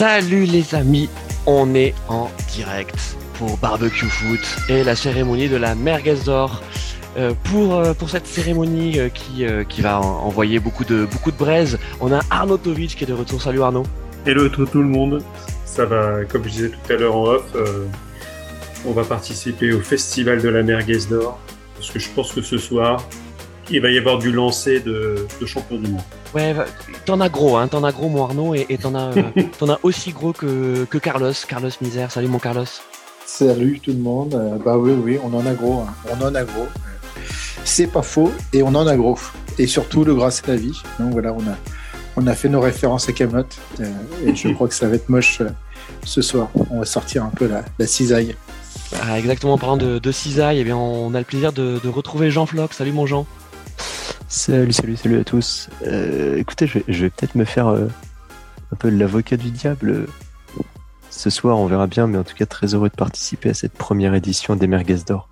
Salut les amis, on est en direct pour Barbecue Foot et la cérémonie de la Merguez d'Or. Euh, pour, euh, pour cette cérémonie euh, qui, va envoyer beaucoup de, beaucoup braise, on a Arnaud Tovic qui est de retour. Salut Arnaud. Hello tout, tout le monde. Ça va, comme je disais tout à l'heure en off, on va participer au festival de la Merguez d'Or. Parce que je pense que ce soir, il va y avoir du lancer de, de champion du monde. Ouais, t'en as gros, hein, t'en as gros mon Arnaud et t'en as, euh, t'en as aussi gros que, que Carlos, Carlos Misère. Salut mon Carlos. Salut tout le monde. Euh, bah oui, oui, on en a gros, hein. on en a gros. C'est pas faux et on en a gros. Et surtout le grâce à la vie. Donc voilà, on a, on a fait nos références à Camelot euh, et je crois que ça va être moche ce soir. On va sortir un peu la, la cisaille. Ah, exactement, en parlant de, de cisaille, eh bien, on a le plaisir de, de retrouver Jean Floc. Salut mon Jean. Salut, salut, salut à tous. Euh, écoutez, je vais, peut-être me faire euh, un peu l'avocat du diable. Ce soir, on verra bien, mais en tout cas, très heureux de participer à cette première édition des Merguez d'Or.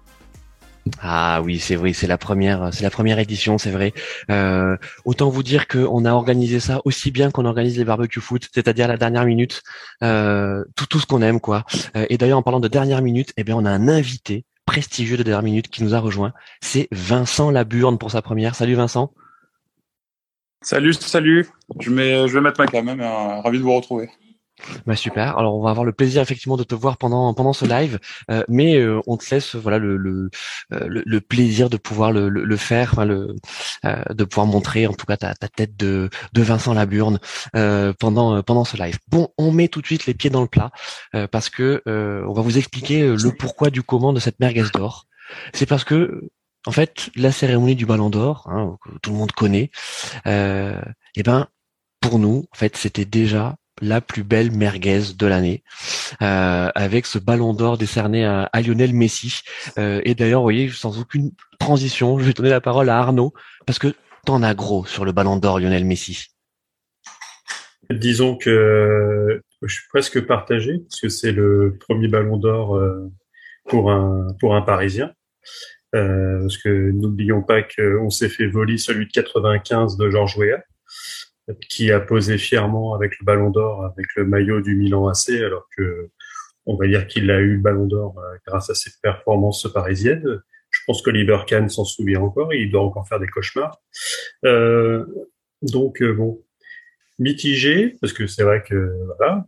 Ah oui, c'est vrai, c'est la première, c'est la première édition, c'est vrai. Euh, autant vous dire qu'on a organisé ça aussi bien qu'on organise les barbecues foot, c'est-à-dire la dernière minute, tout tout ce qu'on aime quoi. et d'ailleurs, en parlant de dernière minute, eh bien, on a un invité prestigieux de dernière minute qui nous a rejoint. C'est Vincent Laburne pour sa première. Salut Vincent. Salut, salut. Je, mets, je vais mettre ma cam, hein, euh, ravi de vous retrouver. Bah super. Alors on va avoir le plaisir effectivement de te voir pendant pendant ce live, euh, mais euh, on te laisse voilà le le, euh, le, plaisir de pouvoir le, le, faire, enfin le de pouvoir montrer en tout cas ta, ta tête de de Vincent Laburne pendant pendant ce live. Bon, on met tout de suite les pieds dans le plat parce que on va vous expliquer le pourquoi du comment de cette merguez d'or. C'est parce que en fait la cérémonie du Ballon d'Or, hein, que tout le monde connaît, euh, eh ben pour nous en fait c'était déjà la plus belle merguez de l'année, euh, avec ce ballon d'or décerné à, Lionel Messi. Euh, et d'ailleurs, vous voyez, sans aucune transition, je vais donner la parole à Arnaud, parce que t'en as gros sur le ballon d'or Lionel Messi. Disons que je suis presque partagé, parce que c'est le premier ballon d'or euh, pour un, pour un Parisien. parce que n'oublions pas qu'on s'est fait voler celui de 95 de Georges Weah qui a posé fièrement avec le Ballon d'Or, avec le maillot du Milan AC, alors que on va dire qu'il a eu le Ballon d'Or euh, grâce à ses performances parisiennes. Je pense que Liber Kahn s'en souvient encore, il doit encore faire des cauchemars. Euh, donc euh, bon, mitigé, parce que c'est vrai que voilà,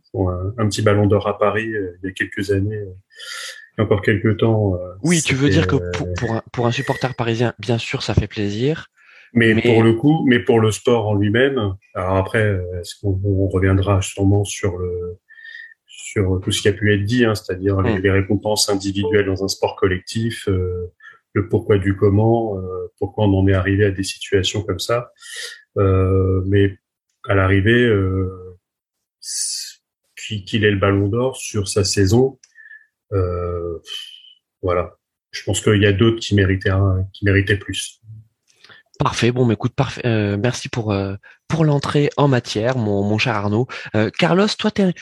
un, petit Ballon d'Or à Paris euh, il y a quelques années. encore quelques temps. oui, tu veux dire que pour, pour, un, pour un supporter parisien, bien sûr, ça fait plaisir. Mais, pour le coup, mais pour le sport en lui-même, alors après, est-ce qu'on reviendra sûrement sur le sur tout ce qui a pu être dit, hein, c'est-à-dire les, mm. récompenses individuelles dans un sport collectif, euh, le pourquoi du comment, euh, pourquoi on en est arrivé à des situations comme ça. Euh, mais à l'arrivée, euh, qu'il ait le ballon d'or sur sa saison, euh, voilà. Je pense qu'il y a d'autres qui méritaient, qui méritaient plus. Parfait. Bon, écoute, parfait. Euh, merci pour euh, pour l'entrée en matière, mon, mon cher Arnaud. Euh, Carlos, toi, t'es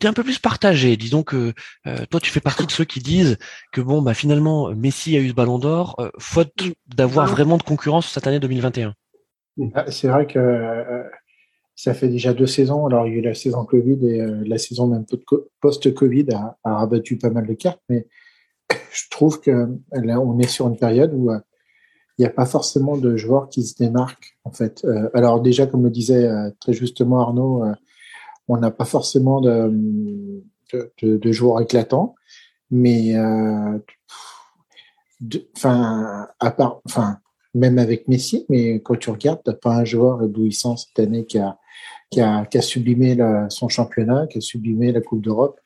es un peu plus partagé. Disons que toi, tu fais partie de ceux qui disent que bon, bah finalement, Messi a eu ce Ballon d'Or, faute d'avoir vraiment de concurrence cette année 2021. Ah, c'est vrai que ça fait déjà deux saisons. Alors, il y a eu la saison Covid et la saison même post-Covid a, a, rabattu pas mal de cartes, mais je trouve que là, on est sur une période où il n'y a pas forcément de joueurs qui se démarquent en fait. Euh, alors déjà, comme le disait euh, très justement Arnaud, euh, on n'a pas forcément de, de, de, joueurs éclatants, mais enfin même avec Messi, mais quand tu regardes, t'as pas un joueur éblouissant cette année qui a qui a, sublimé son championnat, qui a sublimé la Coupe d'Europe,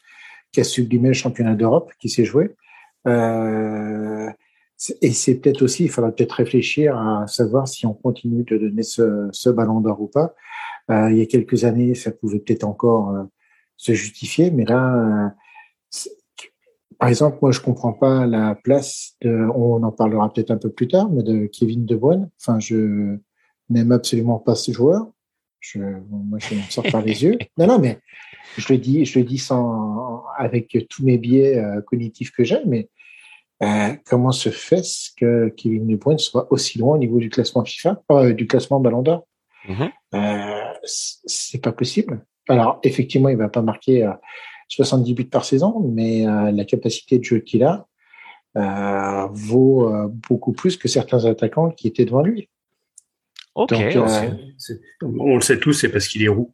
qui a sublimé le championnat d'Europe, qui s'est joué. Et c'est peut-être aussi, il faudra peut-être réfléchir à savoir si on continue de donner ce, ce ballon d'or ou pas. Euh, il y a quelques années, ça pouvait peut-être encore euh, se justifier, mais là, euh, par exemple, moi, je comprends pas la place de, on en parlera peut-être un peu plus tard, mais de Kevin De Bruyne. Enfin, je n'aime absolument pas ce joueur. Je, moi, je me sors par les yeux. Non, non, mais je le dis, je le dis sans, avec tous mes biais euh, cognitifs que j'ai, mais euh, comment se fait-ce que Kevin De Bruyne soit aussi loin au niveau du classement FIFA, euh, du classement Ballon d'Or? Mhm. Euh, c'est pas possible. Alors effectivement, il va pas marquer 70 buts par saison, mais la capacité de jeu qu'il a vaut beaucoup plus que certains attaquants qui étaient devant lui. Ok. on le sait tous, c'est parce qu'il est roux.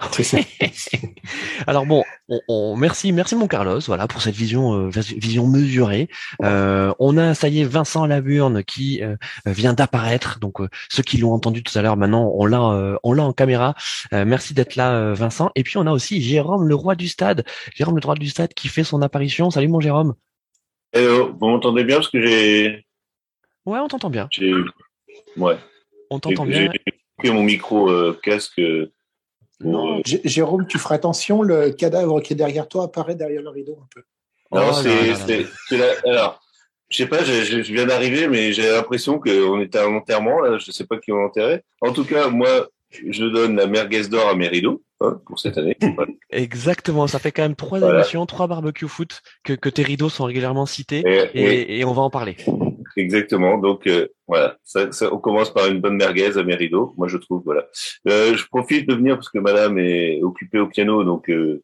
Alors bon, on, merci, merci mon Carlos, voilà pour cette vision, euh, vision mesurée. Euh, on a ça y est Vincent Laburne qui euh, vient d'apparaître. Donc ceux qui l'ont entendu tout à l'heure, maintenant on l'a, on l'a en caméra. merci d'être là, Vincent. Et puis on a aussi Jérôme, le roi du stade. Jérôme, le roi du stade, qui fait son apparition. Salut mon Jérôme. Hello, vous m'entendez bien? Parce que j'ai. Ouais, on t'entend bien. Ouais. On t'entend bien. J'ai pris mon micro casque non, euh, Jérôme, tu feras attention, le cadavre qui est derrière toi apparaît derrière le rideau un peu. Non, oh c'est. Alors, je sais pas, je, viens d'arriver, mais j'ai l'impression qu'on était à un enterrement, là, je sais pas qui on enterré. En tout cas, moi, je donne la merguez d'or à mes rideaux hein, pour cette année. Exactement, ça fait quand même trois émissions, trois barbecue foot que, que tes rideaux sont régulièrement cités et, et on va en parler. Exactement. Donc euh, voilà, ça, ça, on commence par une bonne merguez à Mérido, moi je trouve. Voilà. Euh, je profite de venir parce que Madame est occupée au piano, donc euh,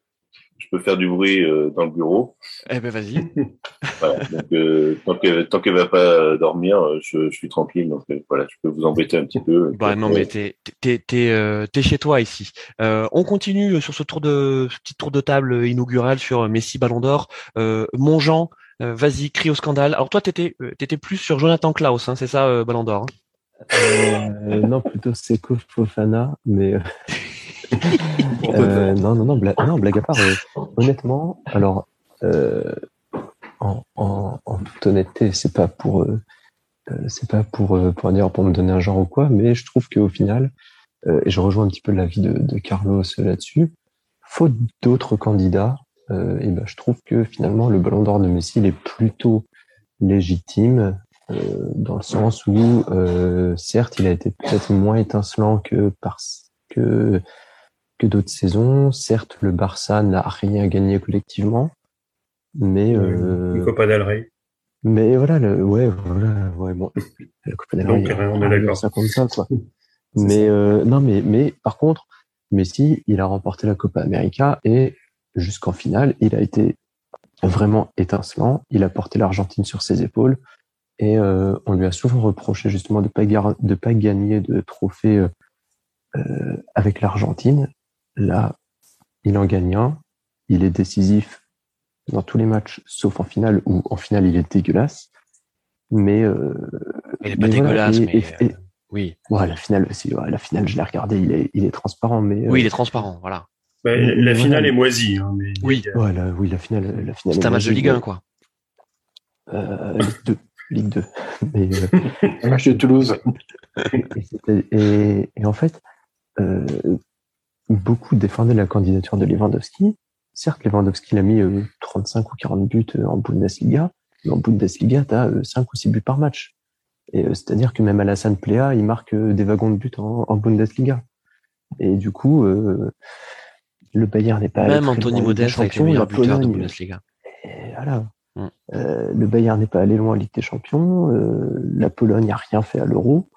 je peux faire du bruit euh, dans le bureau. Eh ben vas-y. voilà. Donc euh, tant qu'elle tant qu'elle va pas dormir, je, je suis tranquille. Donc voilà, je peux vous embêter un petit peu. Bah non, mais t'es t'es t'es chez toi ici. on continue sur ce tour de ce petit tour de table inaugural sur Messi Ballon d'Or. Mon Jean. Euh, vas-y, crie au scandale. Alors toi, t'étais euh, étais plus sur Jonathan Klaus, hein, c'est ça, euh, Ballon d'Or hein Non, plutôt Seko Fofana, mais non, non, non, blague, non, blague à part. honnêtement, alors en, en, en, toute honnêteté, c'est pas pour c'est pas pour pour dire pour me donner un genre ou quoi, mais je trouve qu'au final, et je rejoins un petit peu l'avis de, de Carlos là-dessus, faute d'autres candidats, euh, et ben, je trouve que finalement le Ballon d'Or de Messi il est plutôt légitime euh, dans le sens où euh, certes il a été peut-être moins étincelant que parce que que d'autres saisons. Certes, le Barça n'a rien gagné collectivement, mais euh, Copa del Rey. Mais voilà, le, ouais, voilà, ouais, bon, la Copa del Rey, on est d'accord. Ça compte ça, quoi. mais euh, non, mais mais par contre, Messi, il a remporté la Copa América et jusqu'en finale. Il a été vraiment étincelant. Il a porté l'Argentine sur ses épaules et euh, on lui a souvent reproché justement de pas de pas gagner de trophée euh, euh, avec l'Argentine. Là, il en gagne un. Il est décisif dans tous les matchs, sauf en finale où en finale il est dégueulasse. Mais euh, il est pas dégueulasse, mais oui. Ouais, la finale, aussi, la finale, je l'ai regardé, il est, il est transparent, mais oui, il est transparent, voilà. Bah, la finale est moisie. Hein, mais oui. oui, la finale, la finale. C'est un match de Ligue 1, quoi. Euh, Ligue 2. Ligue 2. Mais, euh, un match de Toulouse. et, et, en fait, euh, beaucoup défendaient la candidature de Lewandowski. Certes, Lewandowski l'a mis 35 euh, ou 40 buts euh, en Bundesliga, mais en Bundesliga, tu as 5 ou 6 buts par match. Et c'est-à-dire que même Alassane Plea, il marque des wagons de buts en, en Bundesliga. Et du coup, euh, le Bayern n'est pas même Anthony Modeste avec le meilleur buteur de Bundesliga. voilà. Mm. Euh, le Bayern n'est pas allé loin en Ligue des Champions. Euh, la Pologne n'a rien fait à l'Euro.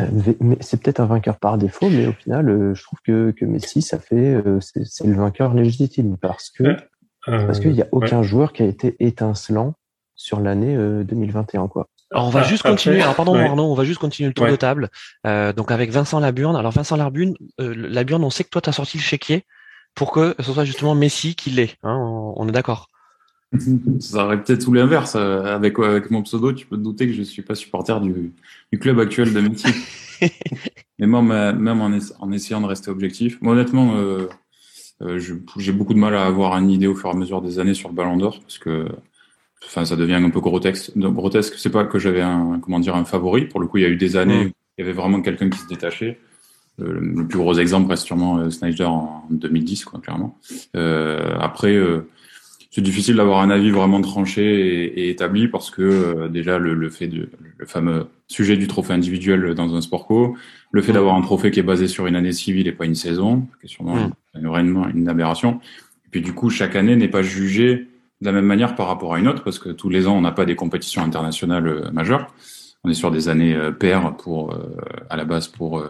Euh, mais c'est peut-être un vainqueur par défaut, mais au final, euh, je trouve que, que Messi, ça fait, euh, c'est le vainqueur légitime parce que parce qu'il n'y a aucun joueur qui a été étincelant sur l'année 2021, quoi. Alors on va ah, juste continuer. Alors pardon Arnaud, on va juste continuer le tour de table. Euh, donc avec Vincent Laburne. Alors Vincent Laburne, euh, Laburne, on sait que toi tu as sorti le chéquier pour que ce soit justement Messi qui l'est. Hein, on, est d'accord. Ça aurait peut-être tout l'inverse. Euh, avec, avec mon pseudo, tu peux te douter que je suis pas supporter du, du club actuel de Messi. Mais moi, même en, en, essayant de rester objectif, moi, honnêtement, euh, euh j'ai beaucoup de mal à avoir une idée au fur et à mesure des années sur le Ballon d'Or parce que enfin ça devient un peu grotesque. grotesque, c'est pas que j'avais un comment dire un favori. Pour le coup, il y a eu des années mm. où il y avait vraiment quelqu'un qui se détachait. Euh, le plus gros exemple reste sûrement euh, Snyder en 2010, quoi, clairement. Euh, après, euh, c'est difficile d'avoir un avis vraiment tranché et, et établi parce que euh, déjà le, le, fait de le fameux sujet du trophée individuel dans un sport co, le fait mm. d'avoir un trophée qui est basé sur une année civile et pas une saison, qui est sûrement mm. une, une aberration. Et puis du coup, chaque année n'est pas jugée de la même manière par rapport à une autre, parce que tous les ans, on n'a pas des compétitions internationales euh, majeures. on est sur des années paires pour à la base pour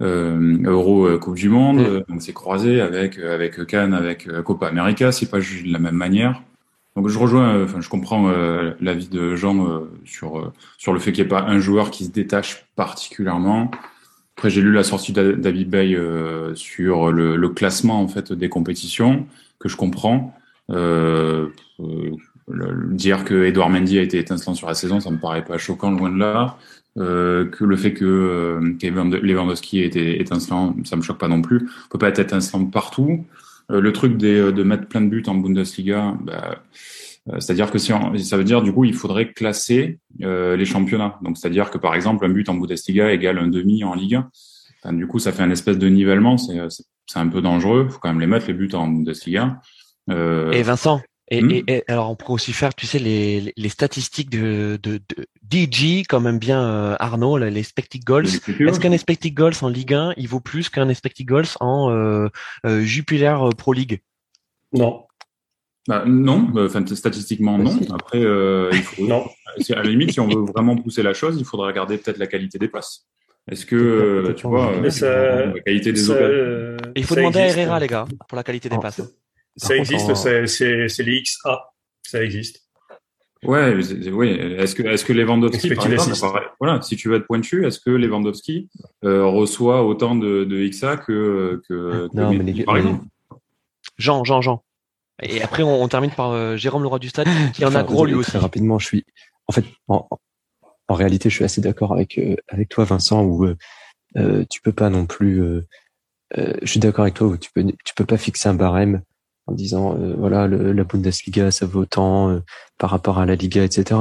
Euro Coupe du Monde. On s'est croisé avec avec Cannes, avec Copa América. C'est pas juste de la même manière. Donc je rejoins, enfin je comprends l'avis de Jean sur sur le fait qu'il n'y ait pas un joueur qui se détache particulièrement. Après, j'ai lu la sortie David Bay euh, sur le, le, classement en fait des compétitions que je comprends. Euh, euh dire que Edouard Mendy a été étincelant sur la saison, ça me paraît pas choquant loin de là. Euh, que le fait que euh, Lewandowski ait été étincelant, ça me choque pas non plus. On peut pas être étincelant partout. Euh, le truc des, de mettre plein de buts en Bundesliga, bah, euh, c'est-à-dire que si ça veut dire du coup il faudrait classer euh, les championnats. Donc c'est-à-dire que par exemple un but en Bundesliga égale un demi en Ligue 1. du coup ça fait un espèce de nivellement. C'est un peu dangereux. Faut quand même les mettre les buts en Bundesliga. Euh... Et Vincent. Et, hmm et, alors on pourrait aussi faire, tu sais, les, les statistiques de, de, de DG, comme aime bien euh, Arnaud, les expected goals. Est-ce qu'un expected goals en Ligue 1, il vaut plus qu'un expected goals en euh, Jupiler Pro League? Non. Bah, non, enfin statistiquement non. Après, euh, il faut, non. à la limite, si on veut vraiment pousser la chose, il faudrait regarder peut-être la qualité des passes. Est-ce que euh, tu vois la qualité des occasions Il faut demander à Herrera, les gars, pour la qualité des passes. Ça existe, c'est les XA, ça existe. Ouais, oui. Est-ce que est-ce que Lewandowski, par exemple, voilà, si tu veux être pointu, est-ce que Lewandowski euh, reçoit autant de, de XA que que, non, mais les, par exemple? Jean, Jean, Jean. Et après, on, on termine par euh, Jérôme Leroy du Stade, qui en a gros lui aussi. Très rapidement, je suis, en fait, en, en réalité, je suis assez d'accord avec euh, avec toi, Vincent, où euh, euh tu peux pas non plus. Euh, je suis d'accord avec toi, où tu peux tu peux pas fixer un barème en disant voilà le, la Bundesliga ça vaut autant par rapport à la Liga, etc.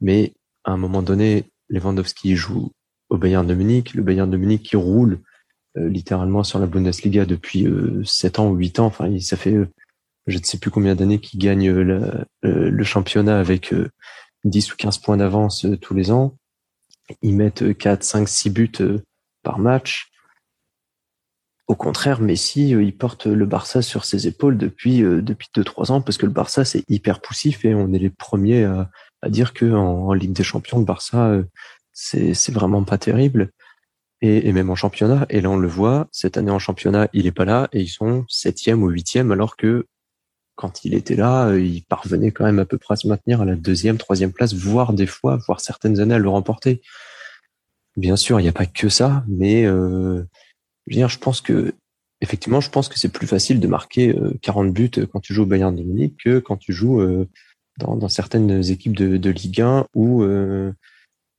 Mais à un moment donné, Lewandowski joue au Bayern de Munich, le Bayern de Munich qui roule littéralement sur la Bundesliga depuis 7 ans ou 8 ans. Enfin, ça fait je ne sais plus combien d'années qui gagne le, le, championnat avec 10 euh, ou 15 points d'avance euh, tous les ans. Ils mettent 4, 5, 6 buts euh, par match. Au contraire, Messi, il porte le Barça sur ses épaules depuis depuis deux trois ans parce que le Barça c'est hyper poussif et on est les premiers à, à dire que en, Ligue des Champions le Barça c'est c'est vraiment pas terrible et, et, même en championnat. Et là on le voit cette année en championnat il est pas là et ils sont septième ou huitième alors que quand il était là, euh, il parvenait quand même à peu près à se maintenir à la deuxième, troisième place, voire des fois, voire certaines années à le remporter. Bien sûr, il n'y a pas que ça, mais euh, je veux dire, je pense que effectivement, je pense que c'est plus facile de marquer 40 euh, buts quand tu joues au Bayern de Munich que quand tu joues euh, dans, dans, certaines équipes de, de Ligue 1 ou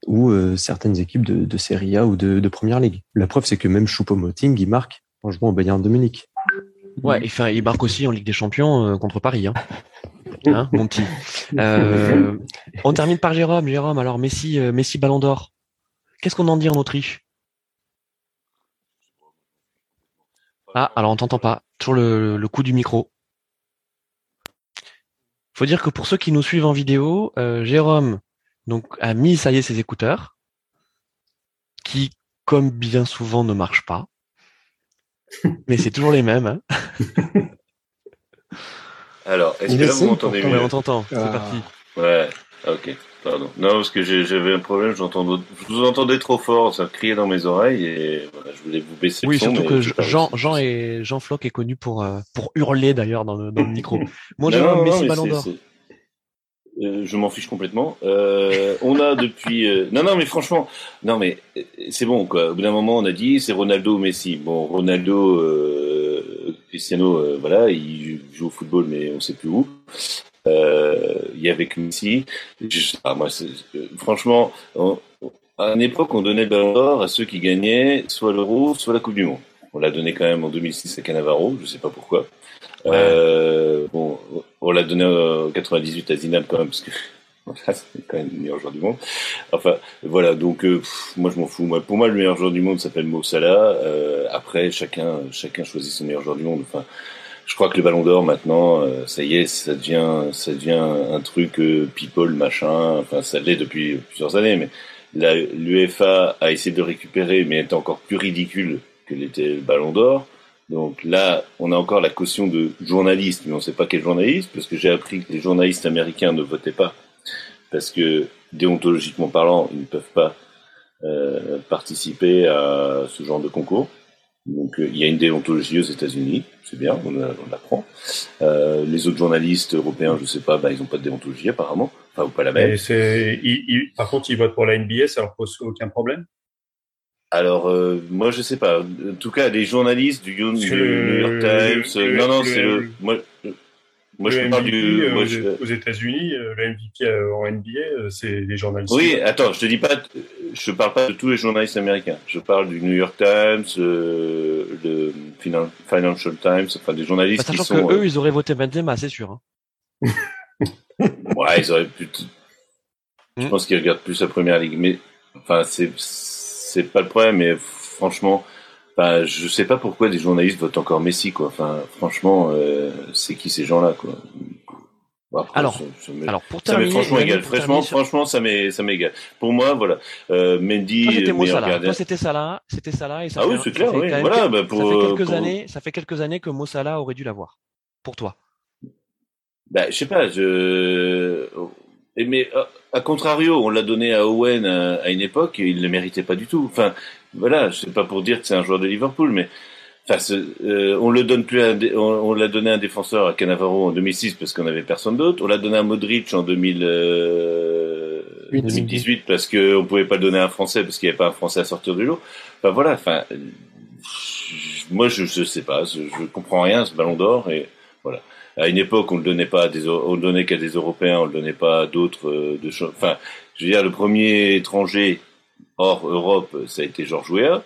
ou certaines équipes de, de Serie A ou de, de Première Ligue. La preuve, c'est que même Choupo-Moting, il marque en jouant au Bayern de Munich. Ouais, enfin, il marque aussi en Ligue des Champions euh, contre Paris, hein. hein mon petit. Euh, on termine par Jérôme. Jérôme, alors Messi, euh, Messi Ballon d'Or. Qu'est-ce qu'on en dit en Autriche? Ah, alors on t'entend pas. Toujours le, le coup du micro. Faut dire que pour ceux qui nous suivent en vidéo, Jérôme donc a mis ça y est ses écouteurs, qui comme bien souvent ne marchent pas. Mais c'est toujours les mêmes. Hein. Alors, est-ce que là vous m'entendez mieux? On t'entend, c'est ah. parti. Ouais, ok, pardon. Non, parce que j'avais un problème, je vous entendais trop fort, ça criait dans mes oreilles et voilà, je voulais vous baisser oui, le son. Oui, surtout que Jean, Jean, et Jean Floch est connu pour, euh, pour hurler d'ailleurs dans le, dans le micro. Moi, j'ai Messi Ballon d'Or. Euh, je m'en fiche complètement. Euh, on a depuis. Euh, non, non, mais franchement, non, mais euh, c'est bon quoi. Au bout d'un moment, on a dit c'est Ronaldo ou Messi. Bon, Ronaldo, Cristiano, voilà, il joue au football, mais on sait plus où. Il y avait Messi. Moi, franchement, à une époque, on donnait le ballon d'or à ceux qui gagnaient soit l'Euro, soit la Coupe du Monde. On l'a donné quand même en 2006 à Cannavaro, je sais pas pourquoi. Euh, bon, on l'a donné en 98 à Zidane quand même, parce que c'est quand même le meilleur joueur du monde. Enfin, voilà, donc euh, moi je m'en fous. Moi, pour moi, le meilleur joueur du monde s'appelle Mo Salah. Euh, après, chacun, chacun choisit son meilleur joueur du monde. Enfin, je crois que le Ballon d'Or maintenant, euh, ça y est, ça devient, ça devient un truc euh, people machin. Enfin, ça l'est depuis plusieurs années, mais l'UEFA a essayé de récupérer, mais est encore plus ridicule que l'était le Ballon d'Or. Donc là, on a encore la caution de journaliste, mais on ne sait pas quel journaliste, parce que j'ai appris que les journalistes américains ne votaient pas, parce que déontologiquement parlant, ils ne peuvent pas participer à ce genre de concours. Donc il y a une déontologie aux États-Unis, c'est bien, on, on l'apprend. les autres journalistes européens, je sais pas, bah, ils n'ont pas de déontologie apparemment, enfin ou pas la même. Et par contre, ils votent pour la NBA, ça leur pose aucun problème? Alors, euh, moi, je sais pas. En tout cas, les journalistes du, New York Times. Euh, non, non, c'est le. Moi, moi je parle du. Euh, aux États-Unis, le MVP en NBA, c'est les journalistes. Oui, attends, je te dis pas. Je parle pas de tous les journalistes américains. Je parle du New York Times, le Financial Times, enfin des journalistes bah, qui sont. que eux, ils auraient voté Benzema, c'est sûr. Hein. ouais, ils auraient pu. Je hmm. pense qu'ils regardent plus la première ligue, mais enfin, c'est c'est pas le problème, mais franchement, bah, je sais pas pourquoi des journalistes votent encore Messi, quoi. Enfin, franchement, euh, c'est qui ces gens-là, quoi? alors, ça, alors pour terminer, ça franchement égal. Franchement, franchement, ça m'est, ça m'égal. Pour moi, voilà, euh, Mendy, c'était Salah. Toi, c'était Salah, c'était Salah, et ça ah oui, c'est clair, oui. Voilà, bah, pour, ça fait quelques années, ça fait quelques années que Mo Salah aurait dû l'avoir. Pour toi. Bah, je sais pas, je, mais à contrario, on l'a donné à Owen à, une époque et il ne le méritait pas du tout. Enfin, voilà, je sais pas pour dire que c'est un joueur de Liverpool, mais enfin, euh, on le donne plus, à, on, l'a donné à un défenseur à Canavaro en 2006 parce qu'on avait personne d'autre. On l'a donné à Modric en 2000, 2018 euh, parce qu'on pouvait pas le donner à un Français parce qu'il n'y avait pas un Français à sortir du lot. Enfin voilà, enfin, moi je, je sais pas, je, je comprends rien à ce Ballon d'Or et voilà à une époque, on le donnait pas à des, on le donnait qu'à des Européens, on le donnait pas à d'autres euh, de Enfin, je veux dire, le premier étranger hors Europe, ça a été Georges Weah.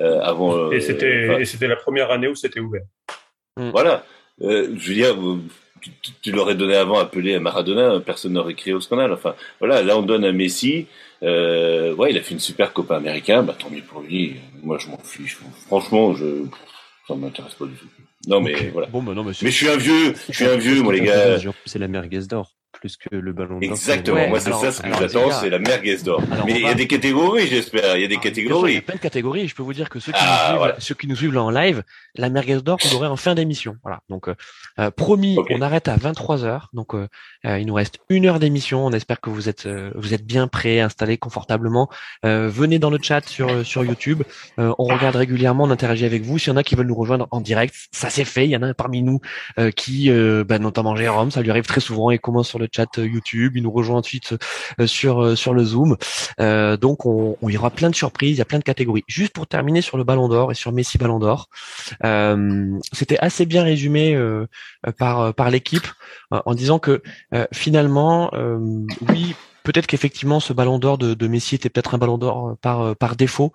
Euh, avant. Euh, et c'était, et c'était la première année où c'était ouvert. Mm. Voilà. Euh, je veux dire, tu, tu l'aurais donné avant appelé à Maradona, personne n'aurait crié au scandale. Enfin, voilà, là on donne à Messi. Euh, ouais, il a fait une super copain américain, bah tant mieux pour lui. Moi, je m'en fiche. Franchement, je ça m'intéresse pas du tout. Non, mais voilà. Bon, bah non, mais, mais je suis un vieux, je suis un vieux, moi, les gars. C'est la merguez d'or plus que le ballon d'or. Exactement. Moi, c'est ça ce que j'attends, c'est la merguez d'or. Mais il y a des catégories, j'espère. Il y a des ah, catégories. il y a plein de catégories. Je peux vous dire que ceux qui, ah, nous, suivent, ceux qui nous suivent là en live, la merguez d'or, vous l'aurez en fin d'émission. Voilà. Donc, euh, euh promis, on arrête à 23 heures. Donc, euh, il nous reste une heure d'émission. On espère que vous êtes, euh, vous êtes bien prêts, installés confortablement. venez dans le chat sur sur YouTube. on regarde régulièrement, on interagit avec vous. S'il y en a qui veulent nous rejoindre en direct, ça c'est fait. Il y en a parmi nous qui, bah, notamment Jérôme, ça lui arrive très souvent et commence sur le chat YouTube il nous rejoint ensuite sur sur le Zoom. Euh, donc on, il y aura plein de surprises, il y a plein de catégories. Juste pour terminer sur le Ballon d'Or et sur Messi Ballon d'Or, c'était assez bien résumé par par l'équipe en disant que finalement, oui, peut-être qu'effectivement ce Ballon d'Or de, Messi était peut-être un Ballon d'Or par défaut,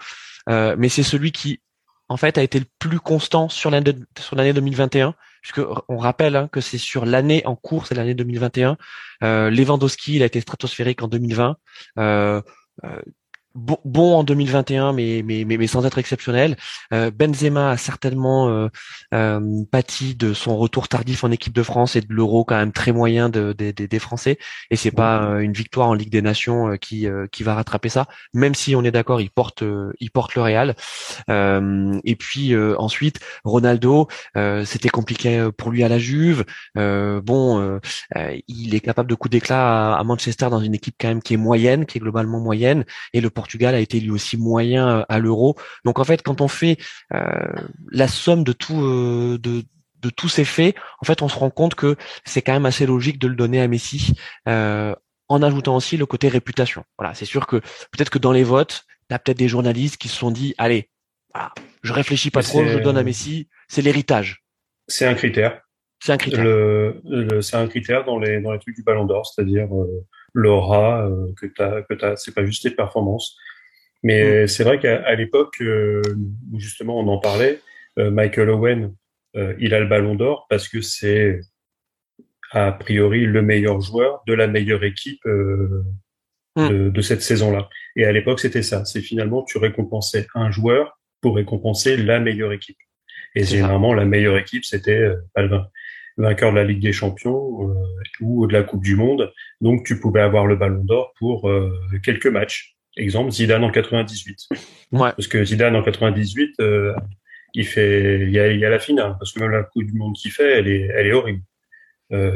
mais c'est celui qui en fait a été le plus constant sur l'année sur l'année 2021 puisque on rappelle hein, que c'est sur l'année en cours, c'est l'année 2021. Euh, Lewandowski, il a été stratosphérique en 2020. Euh, euh, bon, bon en 2021, mais, mais, mais, sans être exceptionnel. Euh, Benzema a certainement euh, euh, pâti de son retour tardif en équipe de France et de l'euro quand même très moyen de, des Français. Et c'est pas une victoire en Ligue des Nations euh, qui, qui va rattraper ça, même si on est d'accord, il porte, il porte le Real. et puis ensuite, Ronaldo, c'était compliqué pour lui à la Juve. bon, il est capable de coups d'éclat à, à, Manchester dans une équipe quand même qui est moyenne, qui est globalement moyenne, et le Portugal a été lui aussi moyen euh, à l'euro. Donc en fait, quand on fait euh, la somme de tout euh, de, de tous ces faits, en fait, on se rend compte que c'est quand même assez logique de le donner à Messi, en ajoutant aussi le côté réputation. Voilà, c'est sûr que peut-être que dans les votes, tu as peut-être des journalistes qui se sont dit, allez, je réfléchis pas trop, je donne à Messi, c'est l'héritage. C'est un critère. C'est un critère. c'est un critère dans les dans les trucs du Ballon d'Or, c'est-à-dire l'aura euh, que t'as que t'as c'est pas juste tes performances mais mm. c'est vrai qu'à l'époque euh, où justement on en parlait euh, Michael Owen il a le ballon d'or parce que c'est a priori le meilleur joueur de la meilleure équipe mm. de, de, cette saison-là. Et à l'époque, c'était ça. C'est finalement, tu récompensais un joueur pour récompenser la meilleure équipe. Et généralement, la meilleure équipe, c'était Palvin vainqueur de la Ligue des Champions euh, ou de la Coupe du Monde. Donc tu pouvais avoir le Ballon d'Or pour euh, quelques matchs. Exemple Zidane en 98. Ouais. Parce que Zidane en 98, euh, il fait, il y a, il y a la finale parce que même la Coupe du Monde qu'il fait, elle est, elle est horrible.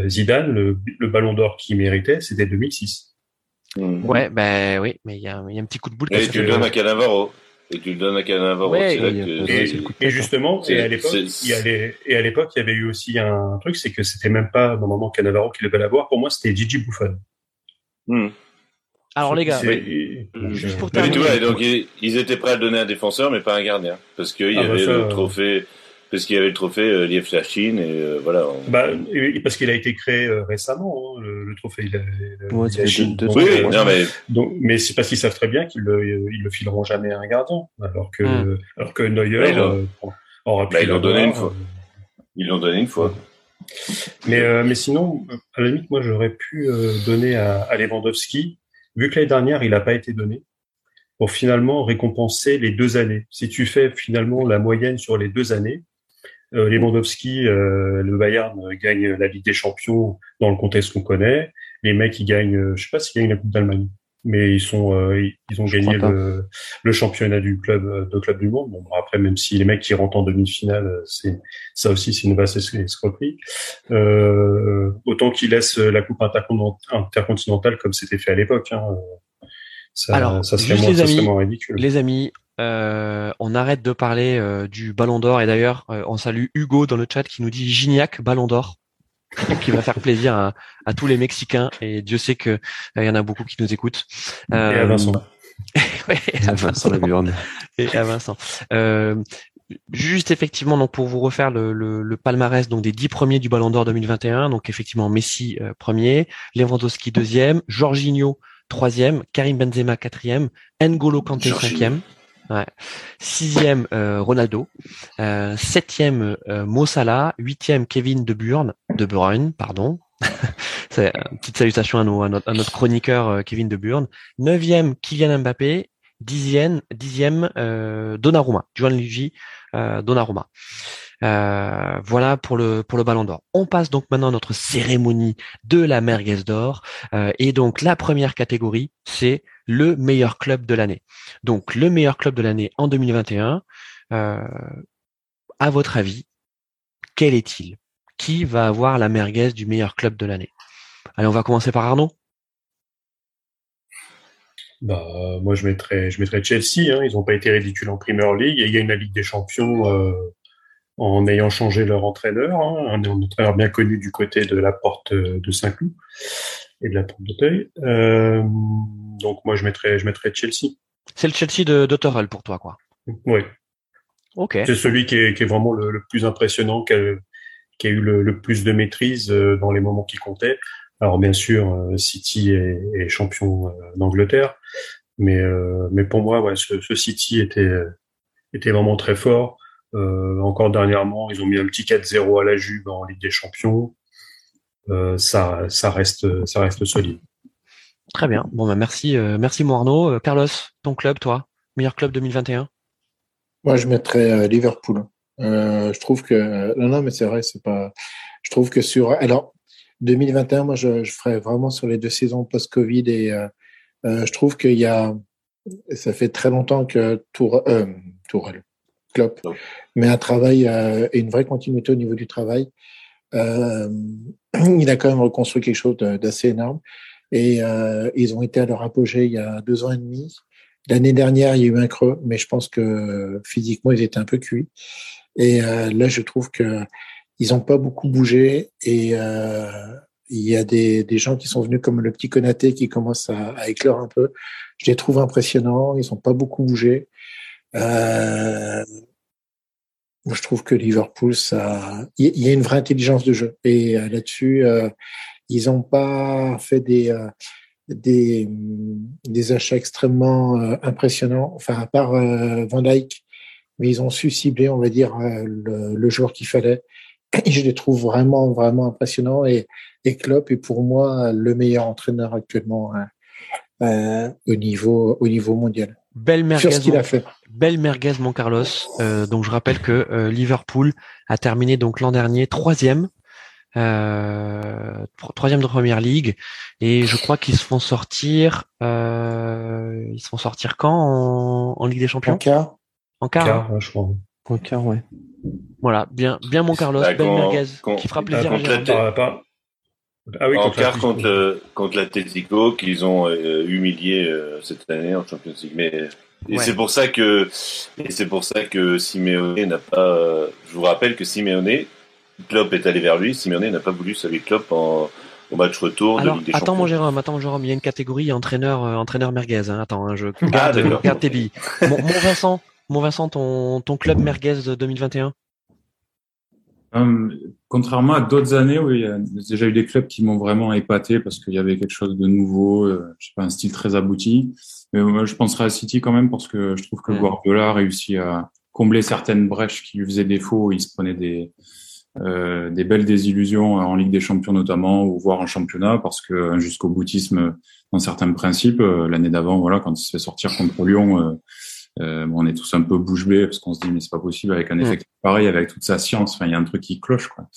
Zidane, le, le Ballon d'Or qu'il méritait, c'était 2006. Hmm. Ouais, ben oui, mais il y a, il y a un petit coup de boule. qui Et tu le donnes à Cannavaro. Et tu le donnes à Cannavaro. Ouais, que- pas- Et, tête, justement, et à l'époque, il y a les- et à l'époque, il y avait eu aussi un truc, c'est que c'était même pas normalement Cannavaro qui devait l'avoir. Pour moi, c'était Gigi Buffon. Hmm. Alors les gars, et- donc, Juste euh, pour Mais tu terminer. vois, et donc ils, ils étaient prêts à le donner à un défenseur, mais pas un gardien, parce qu'il y Ah, bah, avait ça, le euh, trophée, parce qu'il y avait le trophée euh, Liev Lachine, et euh, voilà. on- Bah, et- parce qu'il a été créé euh, récemment, hein, le, le trophée. Il a, le- Ouais, il ça a fait Chine. deux- deux Donc, oui, euh, non mais donc, mais c'est parce qu'ils savent très bien qu'ils le, ils le fileront jamais à un gardien, alors que, Hmm. alors que Neuer Ouais, ils l'ont- euh, aura pu Bah, ils l'ont donné l'avoir, une fois. ils l'ont donné une fois. Mais, euh, mais sinon, à la limite, moi, j'aurais pu euh, donner à, à Lewandowski, vu que l'année dernière, il n'a pas été donné, pour finalement récompenser les deux années. Si tu fais finalement la moyenne sur les deux années, Lewandowski, euh, le Bayern euh, gagne la Ligue des Champions dans le contexte qu'on connaît. Les mecs, ils gagnent, euh, je sais pas s'ils gagnent la Coupe d'Allemagne, mais ils sont, euh, ils, ont Je gagné le, le championnat du club euh, de club du monde. Bon, après, même si les mecs qui rentrent en demi-finale, euh, c'est ça aussi, c'est une vaste es- escroquerie. Euh, autant qu'ils laissent la Coupe intercon- intercontinentale comme c'était fait à l'époque. Hein. Ça, Alors, ça serait juste moins, les ça amis, serait moins ridicule. Les amis, euh, on arrête de parler euh, du Ballon d'Or et d'ailleurs, euh, on salue Hugo dans le chat qui nous dit Gignac Ballon d'Or, qui va faire plaisir à, à tous les Mexicains et Dieu sait que euh, il y en a beaucoup qui nous écoutent. Et à Vincent. ouais, et à Vincent Laburne. et à Vincent. Euh, juste effectivement donc pour vous refaire le, le, le palmarès donc des dix premiers du Ballon d'Or 2021 donc effectivement Messi euh, premier, Lewandowski deuxième, Jorginho troisième, Karim Benzema quatrième, N'Golo Kanté cinquième, ouais. sixième euh, Ronaldo, euh, septième euh, Mo Salah, huitième Kevin De Bruyne, De Bruyne pardon. C'est une petite salutation à, notre, chroniqueur euh, Kevin De Bruyne. Neuvième Kylian Mbappé, dixième, dixième euh, Donnarumma, Gianluigi euh, Donnarumma. Euh, voilà pour le pour le Ballon d'Or. On passe donc maintenant à notre cérémonie de la merguez d'or Euh, et donc la première catégorie c'est le meilleur club de l'année. Donc le meilleur club de l'année en 2021. Euh, à votre avis, quel est-il? Qui va avoir la merguez du meilleur club de l'année? Allez, on va commencer par Arnaud. Bah, moi, je mettrais, je Chelsea. Hein. Ils n'ont pas été ridicules en Premier League et ils gagnent la Ligue des Champions euh, en ayant changé leur entraîneur, hein. un entraîneur bien connu du côté de la porte euh, de Saint-Cloud et de la porte d'Auteuil. Euh, donc, moi, je mettrais, je mettrais Chelsea. C'est le Chelsea de, de pour toi, quoi. Ouais, Ok. c'est celui qui est, qui est vraiment le, le plus impressionnant, qui a, qui a eu le, le plus de maîtrise euh, dans les moments qui comptaient. Alors bien sûr, euh, City est, est champion euh, d'Angleterre, mais mais pour moi, ouais, ce, ce City était était vraiment très fort. Euh, encore dernièrement, ils ont mis un petit 4-0 à la Juve en Ligue des Champions. Euh, ça ça reste ça reste solide. Très bien. Bon, bah merci, euh, merci mon Arnaud. Euh, Carlos, ton club, toi, meilleur club 2021. Moi, je mettrais euh, Liverpool. Euh, je trouve que non, non, mais c'est vrai, c'est pas. Je trouve que sur alors 2021, moi, je, je ferais vraiment sur les deux saisons post-Covid et euh, euh, je trouve qu'il y a. Ça fait très longtemps que Tour, euh, Tourelle, Klopp, Non. met un travail euh, et une vraie continuité au niveau du travail. Euh, il a quand même reconstruit quelque chose d'assez énorme et euh, ils ont été à leur apogée il y a deux ans et demi. L'année dernière, il y a eu un creux, mais je pense que physiquement, ils étaient un peu cuits. Et euh, là, je trouve que ils n'ont pas beaucoup bougé. Et euh, il y a des, des gens qui sont venus comme le petit Konaté qui commence à, à éclore un peu. Je les trouve impressionnants. Ils n'ont pas beaucoup bougé. Euh, je trouve que Liverpool, ça, il y, a une vraie intelligence de jeu. Et là-dessus, ils n'ont pas fait des euh, des, des achats extrêmement euh, impressionnants, enfin à part euh, Van Dijk, mais ils ont su cibler, on va dire, le, le joueur qu'il fallait. Et je les trouve vraiment, vraiment impressionnants. Et, et Klopp est pour moi le meilleur entraîneur actuellement hein, euh, au niveau au niveau mondial. Belle Sur merguez, ce qu'il a fait. belle merguez, mon Carlos. Euh, donc je rappelle que euh, Liverpool a terminé donc l'an dernier troisième, tro- troisième de première ligue, et je crois qu'ils se font sortir. Euh, ils se font sortir quand en, en Ligue des Champions En quart, En quart. hein Car, hein, je crois. En quart, ouais. Voilà, bien, bien mon Carlos, Bah, merguez, qui fera Ah, plaisir à par, Ah oui, en contre quart contre, le- contre l'Atletico qu'ils ont euh, humilié euh, cette année en Champions League. Mais et Ouais. c'est pour ça que et c'est pour ça que Simeone n'a pas. euh, je vous rappelle que Simeone, Klopp est allé vers lui. Simeone n'a pas voulu saluer Klopp en, au match retour de Alors, Ligue des attends Champions. mon Jérôme, attends mon Jérôme, il y a une catégorie entraîneur, euh, entraîneur merguez. Hein. Attends, hein, je Ah, garde, d'accord. garde tes billes. Mon, mon Vincent, mon Vincent, ton, ton club merguez de 2021. Hum, contrairement à d'autres années où il y a déjà eu des clubs qui m'ont vraiment épaté parce qu'il y avait quelque chose de nouveau, euh, je sais pas, un style très abouti. Mais moi, je penserais à City quand même parce que je trouve que Mm. Guardiola a réussi à combler certaines brèches qui lui faisaient défaut. Il se prenait des, euh, des belles désillusions en Ligue des Champions notamment ou voire en championnat parce que un jusqu'au boutisme dans certains principes, euh, l'année d'avant, voilà, quand il se fait sortir contre Lyon, euh, euh, bon, on est tous un peu bouche bée parce qu'on se dit mais c'est pas possible avec un Mm. effectif pareil, avec toute sa science. Enfin, il y a un truc qui cloche, quoi.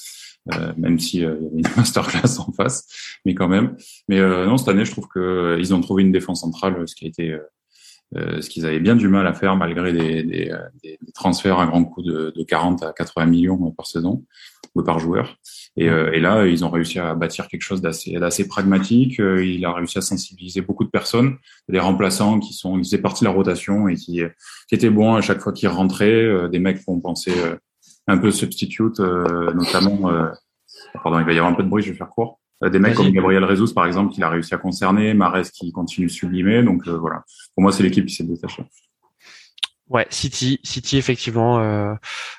Euh, même si euh, il y avait une masterclass en face, mais quand même. Mais euh, non, cette année, je trouve que euh, ils ont trouvé une défense centrale, ce qui a été, euh, euh, ce qu'ils avaient bien du mal à faire malgré des, des, euh, des- transferts à grands coûts de, de 40 à 80 millions par saison ou par joueur. Et, euh, et là, ils ont réussi à bâtir quelque chose d'assez pragmatique. Euh, Il a réussi à sensibiliser beaucoup de personnes, des remplaçants qui sont, qui faisaient partie de la rotation et qui, qui étaient bons à chaque fois qu'ils rentraient. Euh, des mecs qu'on pensait euh, un peu substitute, euh, notamment. euh, pardon, il va y avoir un peu de bruit, je vais faire court. Des mecs comme Gabriel Jesus, par exemple, qu'il a réussi à concerner, Marès qui continue de sublimer. Donc euh, voilà, pour moi, c'est l'équipe qui s'est détachée. Ouais, City, City effectivement euh,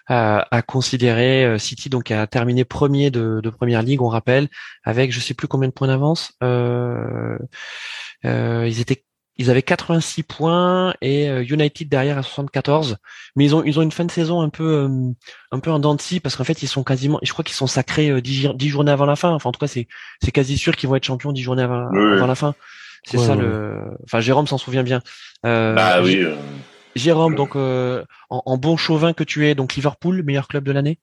a, a considéré euh, City donc a terminé premier de, de première ligue, on rappelle, avec je sais plus combien de points d'avance. Euh, euh, ils étaient, ils avaient 86 points et euh, United derrière à 74. Mais ils ont ils ont une fin de saison un peu euh, un peu en dents parce qu'en fait ils sont quasiment, je crois qu'ils sont sacrés euh, 10, jour- 10 journées avant la fin. Enfin en tout cas c'est c'est quasi sûr qu'ils vont être champions 10 journées avant, Oui, oui. avant la fin. C'est Ouais, ça ouais. le. Enfin Jérôme s'en souvient bien. Euh, Bah oui. Jérôme, donc euh, en, en bon chauvin que tu es, donc Liverpool, meilleur club de l'année?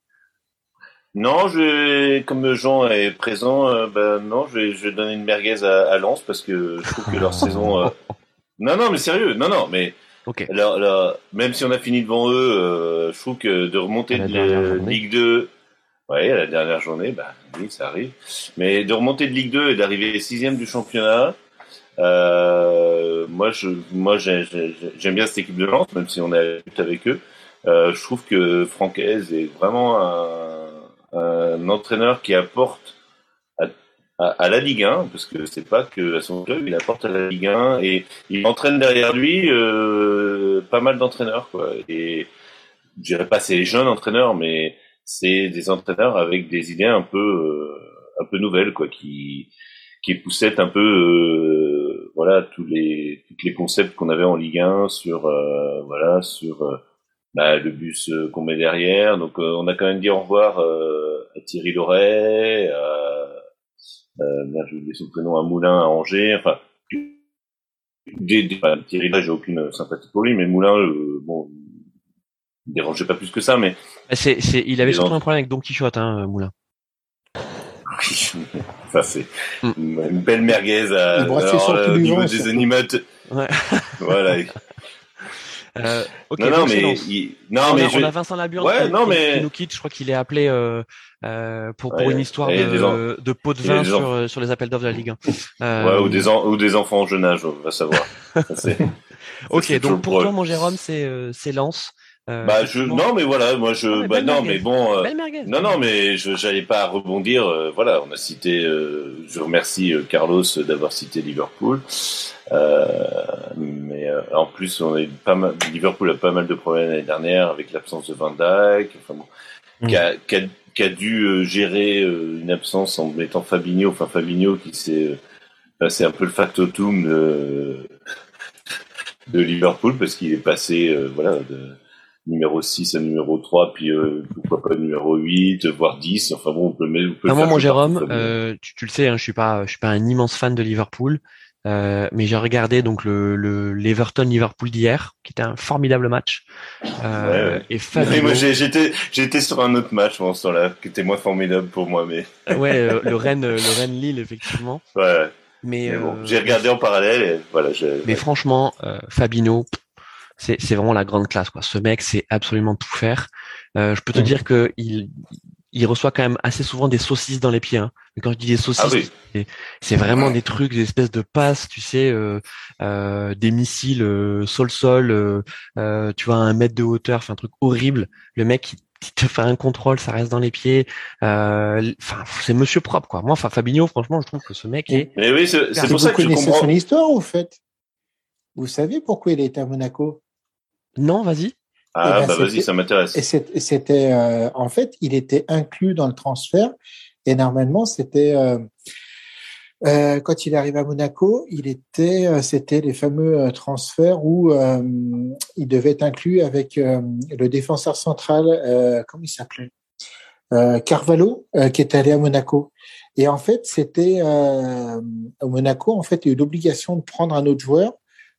Non, je comme Jean est présent, euh, ben non, je vais, je vais donner une merguez à, à Lens parce que je trouve que leur saison. euh, Non, non, mais sérieux, non, non, mais Ok. leur- leur- même si on a fini devant eux, je trouve que de remonter la de journée. Ligue 2, ouais, à la dernière journée, bah oui, ça arrive, mais de remonter de Ligue 2 et d'arriver sixième du championnat. Euh, moi, j'aime bien cette équipe de Lens, même si on est avec eux. Euh, je trouve que Francaise est vraiment un, entraîneur qui apporte à, la Ligue 1, parce que c'est pas que à son club, il apporte à la Ligue 1 et il entraîne derrière lui euh, pas mal d'entraîneurs, quoi. Et je dirais pas c'est jeunes entraîneurs, mais c'est des entraîneurs avec des idées un peu un peu nouvelles, quoi, qui qui un peu voilà tous les tous les concepts qu'on avait en Ligue 1 sur euh, voilà sur euh, bah, le bus euh, qu'on met derrière. Donc on a quand même dit au revoir à Thierry Loret, à euh, merde, j'ai oublié son prénom, à Moulin à Angers. Enfin, des, des, enfin, Thierry Loret, j'ai aucune sympathie pour lui, mais Moulin, bon, il dérangeait pas plus que ça, mais C'est, c'est, il avait surtout un problème avec Don Quichotte, hein, Moulin. ça c'est Mm. une, belle merguez à, alors, tous au niveau des animateurs. Ouais. voilà. Euh, ok, non, non, mais, il- non, on, mais a, je, on a Vincent Laburne Ouais, qui, non, mais- qui nous quitte. Je crois qu'il est appelé euh, euh, pour, pour Ouais, une histoire de, de pot de vin sur, en- euh, sur les appels d'offres de la Ligue 1. Euh, ouais, ou des, en- ou des enfants en jeune âge, on va savoir. Ça, ok, donc pour toi, mon Jérôme, c'est, euh, c'est Lens. Euh, bah, je, non, mais voilà, moi, je, Ah, mais bah, non, mais bon, euh. Non, non, mais je j'allais pas rebondir. euh, voilà, on a cité. euh, je remercie euh, Carlos d'avoir cité Liverpool. Euh, mais euh, en plus, on a eu pas mal. Liverpool a pas mal de problèmes l'année dernière avec l'absence de Van Dijk. Enfin bon, qui a, qui a, qui a dû euh, gérer euh, une absence en mettant Fabinho. Enfin Fabinho qui s'est. c'est un peu le factotum de, de Liverpool parce qu'il est passé, euh, voilà. De, numéro 6 à numéro 3, puis euh, pourquoi pas numéro 8, voire 10. Enfin bon, on peut, mon jouer partout, Jérôme, euh, tu, tu le sais, hein, je suis pas, je suis pas un immense fan de Liverpool, euh, mais j'ai regardé donc le, le l'Everton Liverpool d'hier, qui était un formidable match. Euh, Ouais. Et moi, j'ai- j'étais, j'étais sur un autre match, bon, ce temps-là, qui était moins formidable pour moi, mais, ouais, le Rennes, le Rennes Lille effectivement. ouais. Mais, Mais bon, j'ai regardé en parallèle, et voilà, Mais franchement, Fabinho, c'est c'est vraiment la grande classe quoi. Ce mec, c'est absolument tout faire. Euh, je peux te dire que il il reçoit quand même assez souvent des saucisses dans les pieds. Hein. Mais quand je dis des saucisses, Ah c'est vraiment des trucs, des espèces de passes, tu sais, euh, euh, des missiles euh, sol-sol, euh, euh, tu vois, à un mètre de hauteur, enfin un truc horrible. Le mec, il, il te fait un contrôle, ça reste dans les pieds. Euh, Enfin, c'est Monsieur propre, quoi. Moi, enfin, Fabinho, franchement, je trouve que ce mec est. Mais oui, c'est pour ça que je connaissez comprends. son histoire, au fait? Vous savez pourquoi il était à Monaco? Non, vas-y. Ah Eh ben, bah vas-y, ça m'intéresse. Et c'était, euh, en fait, il était inclus dans le transfert. Et normalement, c'était euh, euh, quand il arrive à Monaco, il était, euh, c'était les fameux euh, transferts où euh, il devait être inclus avec euh, le défenseur central, euh, comment il s'appelait, euh, Carvalho, euh, qui est allé à Monaco. Et en fait, c'était euh, à Monaco, en fait, il y a eu l'obligation de prendre un autre joueur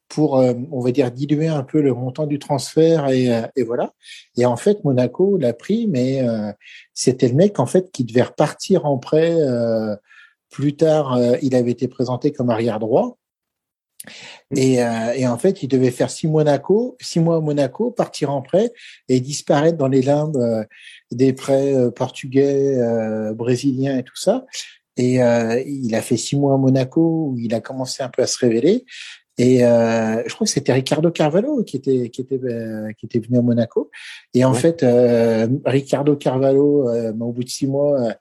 pour, euh, on va dire, diluer un peu le montant du transfert et, euh, et voilà. Et en fait, Monaco l'a pris, mais euh, c'était le mec en fait qui devait repartir en prêt. euh, plus tard, euh, il avait été présenté comme arrière droit. Et, euh, et en fait, il devait faire six mois, Monaco, six mois à Monaco, partir en prêt et disparaître dans les limbes des prêts portugais, euh, brésiliens et tout ça. Et euh, il a fait six mois à Monaco où il a commencé un peu à se révéler. Et euh, je crois que c'était Ricardo Carvalho qui était qui était euh, qui était venu à Monaco. Et en Ouais. fait, euh, Ricardo Carvalho, euh, au bout de six mois, euh,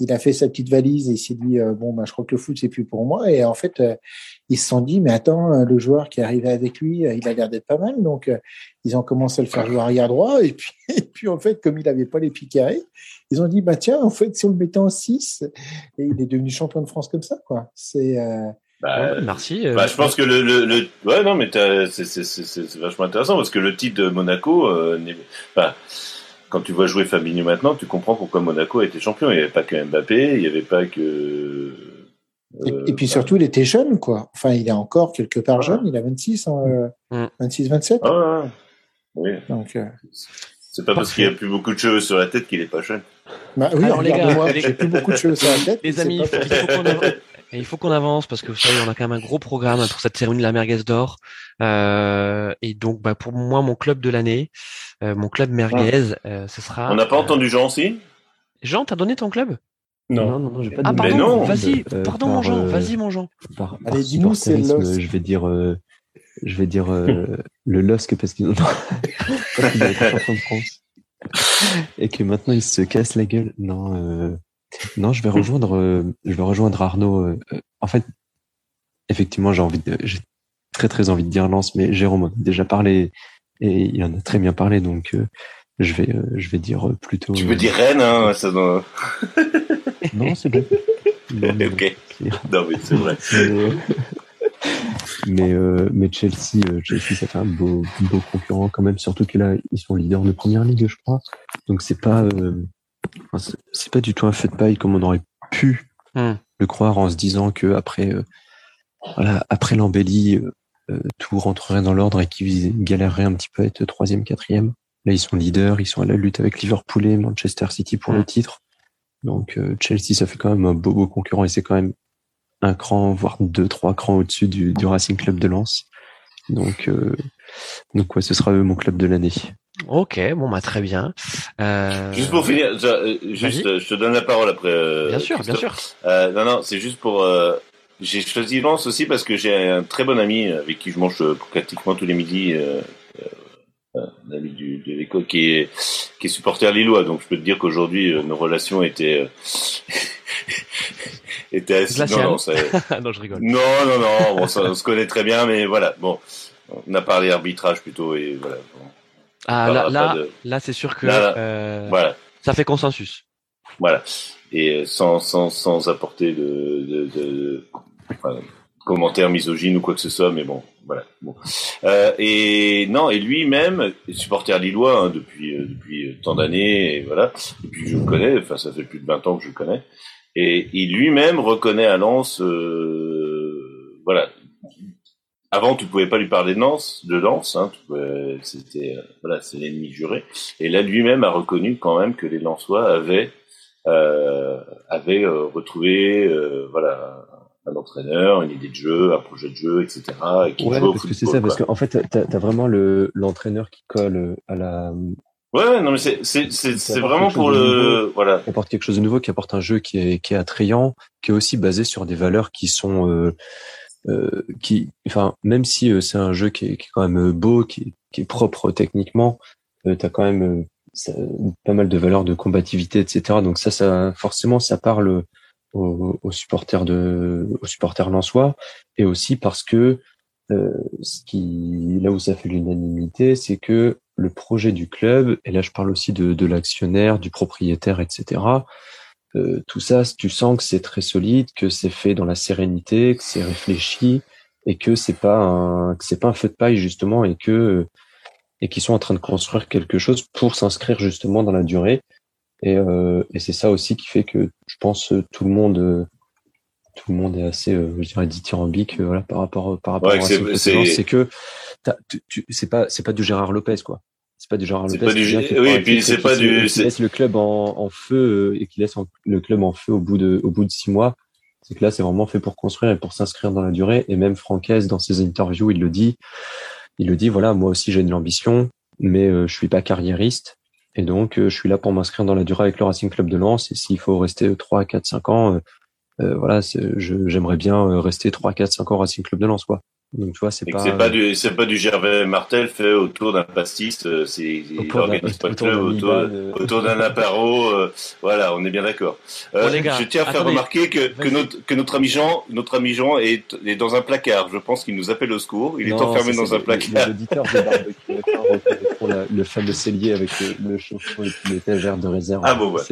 il a fait sa petite valise et il s'est dit euh, bon bah je crois que le foot c'est plus pour moi. Et en fait, euh, ils se sont dit mais attends, le joueur qui est arrivé avec lui, il a l'air d'être pas mal. Donc euh, ils ont commencé à le faire jouer arrière droit. Et puis et puis en fait, comme il avait pas les pieds carrés, ils ont dit bah tiens en fait si on le mettait en 6 et il est devenu champion de France comme ça quoi. C'est euh, Bah, Ouais, merci. euh, Bah, je pense que le, le, le... ouais non mais c'est vachement intéressant parce que le titre de Monaco euh, quand tu vois jouer Fabinho maintenant tu comprends pourquoi Monaco a été champion il n'y avait pas que Mbappé il n'y avait pas que et, euh, et puis bah, surtout il était jeune quoi. Enfin il est encore quelque part Ouais. jeune. Il a 26, hein, Mm. 26, 27. ah, oui Donc euh, c'est pas parce qu'il y a plus beaucoup de cheveux sur la tête qu'il est pas jeune bah, oui, Alors, les gars, les- j'ai plus beaucoup de cheveux sur la tête. Les amis, il faut, faut qu'on. Et il faut qu'on avance parce que vous savez, on a quand même un gros programme pour cette cérémonie de la merguez d'or. Euh, et donc, bah, pour moi, mon club de l'année, euh, mon club merguez, euh, ce sera. on n'a pas euh, entendu Jean aussi? Jean, t'as donné ton club? Non. non, non, j'ai pas Ah pardon, non. vas-y, Euh, pardon par, mon Jean, euh, vas-y mon Jean. Par, Allez, dis-nous, c'est LOSC. je vais dire, euh, je vais dire euh, le LOSC parce qu'ils ont parce qu'ils champions de France et que maintenant ils se cassent la gueule. Non, euh, non, je vais rejoindre, euh, je vais rejoindre Arnaud. euh, euh, en fait, effectivement, j'ai envie de, j'ai très très envie de dire Lance, mais Jérôme en a déjà parlé et il en a très bien parlé, donc euh, je vais, euh, je vais dire euh, plutôt. tu euh, peux dire Rennes hein ça doit... Non, c'est bon. Non, ok non mais c'est vrai mais, euh, mais Chelsea, euh, Chelsea, ça fait un beau, beau concurrent quand même, surtout que là, ils sont leaders de première ligue, je crois. Donc c'est pas, euh, c'est- pas du tout un feu de paille comme on aurait pu Hmm. le croire en se disant que après, euh, voilà, après l'embellie, euh, euh, tout rentrerait dans l'ordre et qu'ils galéreraient un petit peu à être troisième, quatrième. Là, ils sont leaders, ils sont à la lutte avec Liverpool et Manchester City pour Hmm. le titre. Donc euh, Chelsea, ça fait quand même un beau, beau concurrent et c'est quand même un cran, voire deux, trois crans au-dessus du, du Racing Club de Lens. Donc, euh, donc ouais, ce sera eux, mon club de l'année. Ok, bon bah très bien. Euh, juste pour finir ça, euh, juste je te donne la parole après euh, Bien sûr, bien sûr. Euh, non, non, c'est juste pour. euh, j'ai choisi Lens aussi parce que j'ai un très bon ami avec qui je mange pratiquement tous les midis, euh, euh, un ami du, de l'école qui est qui est supporter lillois. Donc je peux te dire qu'aujourd'hui nos relations étaient étaient assez. Non, non, ça- non, je rigole. non, non, non. Bon, ça, on se connaît très bien, mais voilà. Bon, on a parlé arbitrage plutôt et voilà. Bon, Ah là, pas là, de- là, c'est sûr que Là, euh, voilà. ça fait consensus. Voilà. Et euh, sans, sans, sans apporter de, de, de enfin, commentaires misogynes ou quoi que ce soit, mais bon, voilà. Bon. Euh, et non, et lui-même, supporter lillois hein, depuis, euh, depuis tant d'années, et voilà. Et puis je le connais, enfin ça fait plus de 20 ans que je le connais. Et il lui-même reconnaît à Lens, euh, voilà. Avant, tu pouvais pas lui parler de Lens, de Lens, hein, pouvais- c'était, euh, voilà, c'est l'ennemi juré. Et là, lui-même a reconnu quand même que les Lensois avaient euh, avait euh, retrouvé euh, voilà un entraîneur, une idée de jeu, un projet de jeu, etc. Et qui Ouais, au parce que c'est ça, parce qu'en fait, t'as as vraiment le l'entraîneur qui colle à la Ouais, non, mais c'est c'est c'est vraiment pour le voilà. Qui apporte quelque chose de nouveau, qui apporte un jeu qui est qui est attrayant, qui est aussi basé sur des valeurs qui sont euh, euh, qui, enfin, même si euh, c'est un jeu qui est, qui est, quand même beau, qui, qui est propre techniquement, euh, t'as quand même ça, pas mal de valeurs de combativité, etc. Donc ça, ça forcément, ça parle aux, aux supporters de, aux supporters lensois, et aussi parce que euh, ce qui, là où ça fait l'unanimité, c'est que le projet du club, et là je parle aussi de, de l'actionnaire, du propriétaire, etc. Euh, tout ça, tu sens que c'est très solide, que c'est fait dans la sérénité, que c'est réfléchi, et que c'est pas un, que c'est pas un feu de paille justement, et que et qui sont en train de construire quelque chose pour s'inscrire justement dans la durée. Et, euh, et c'est ça aussi qui fait que je pense tout le monde tout le monde est assez, euh, je dirais, dithyrambique euh, voilà, par rapport par rapport Ouais, à c'est- c'est que c'est pas c'est pas du Gérard Lopez quoi. C'est pas du C'est Lopez. pas du- oui, et puis c'est pas du- qui laisse le club en, en feu euh, et qui laisse en- le club en feu au bout de au bout de six mois. C'est que là, c'est vraiment fait pour construire et pour s'inscrire dans la durée. Et même Francaise, dans ses interviews, il le dit. Il le dit, voilà, moi aussi j'ai de l'ambition, mais euh, je suis pas carriériste. Et donc, euh, je suis là pour m'inscrire dans la durée avec le Racing Club de Lens. Et s'il faut rester 3, 4, 5 ans, euh, euh, voilà, j'aimerais bien euh, rester 3, 4, 5 ans au Racing Club de Lens, quoi. Donc, tu vois, c'est pas... c'est pas du c'est pas du Gervais Martel fait autour d'un pastis, euh, c'est il Autour d'un- organise pas le autour club d'un autour, Iban, euh, autour d'un apéro, euh, voilà, on est bien d'accord. Euh, Bon, les gars, je tiens à faire attendez. remarquer que, que notre que notre ami Jean, notre ami Jean est, est dans un placard. Je pense qu'il nous appelle au secours. Il est enfermé dans un placard. Les auditeurs de barbecue reconnaîtront la- le fameux cellier avec le, le chauffe-eau et l'étagère de réserve. Ah bon, ouais.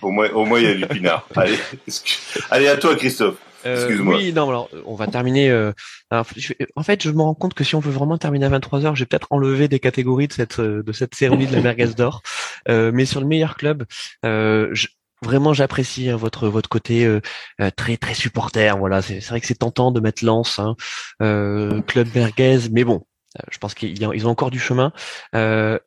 Au moins au moins il y a du pinard. Allez, excuse- allez à toi Christophe. Euh, oui, non, alors on va terminer. euh, alors, je- en fait, je me rends compte que si on veut vraiment terminer à 23 heures, j'ai peut-être enlevé des catégories de cette euh, de cette cérémonie de la merguez d'or. Euh, mais sur le meilleur club, euh, je- vraiment j'apprécie hein, votre votre côté euh, très très supporter. Voilà, c'est c'est vrai que c'est tentant de mettre Lens, hein, euh, club merguez, mais bon, je pense qu'ils ils ont encore du chemin. Euh,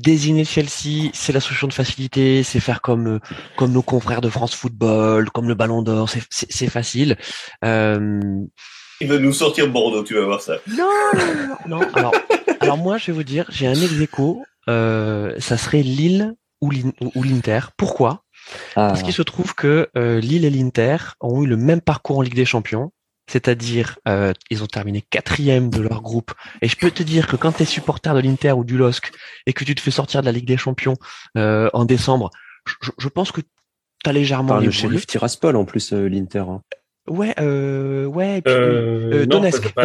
désigner Chelsea, c'est la solution de facilité, c'est faire comme euh, comme nos confrères de France Football, comme le Ballon d'Or, c'est c'est c'est facile. Euh, Il va nous sortir Bordeaux, tu vas voir ça. non, non, non, non. Alors, alors moi, je vais vous dire, j'ai un ex aequo, euh, ça serait Lille ou l'In- ou l'Inter. Pourquoi? Ah, Parce qu'il se trouve que euh, Lille et l'Inter ont eu le même parcours en Ligue des Champions. C'est-à-dire, euh, ils ont terminé quatrième de leur groupe. Et je peux te dire que quand tu es supporter de l'Inter ou du LOSC et que tu te fais sortir de la Ligue des Champions euh, en décembre, je, je pense que tu as légèrement le shérif Tiraspol en plus, euh, l'Inter. hein. Ouais, euh, ouais. et puis, Euh, Euh, non, Donetsk, c'est pas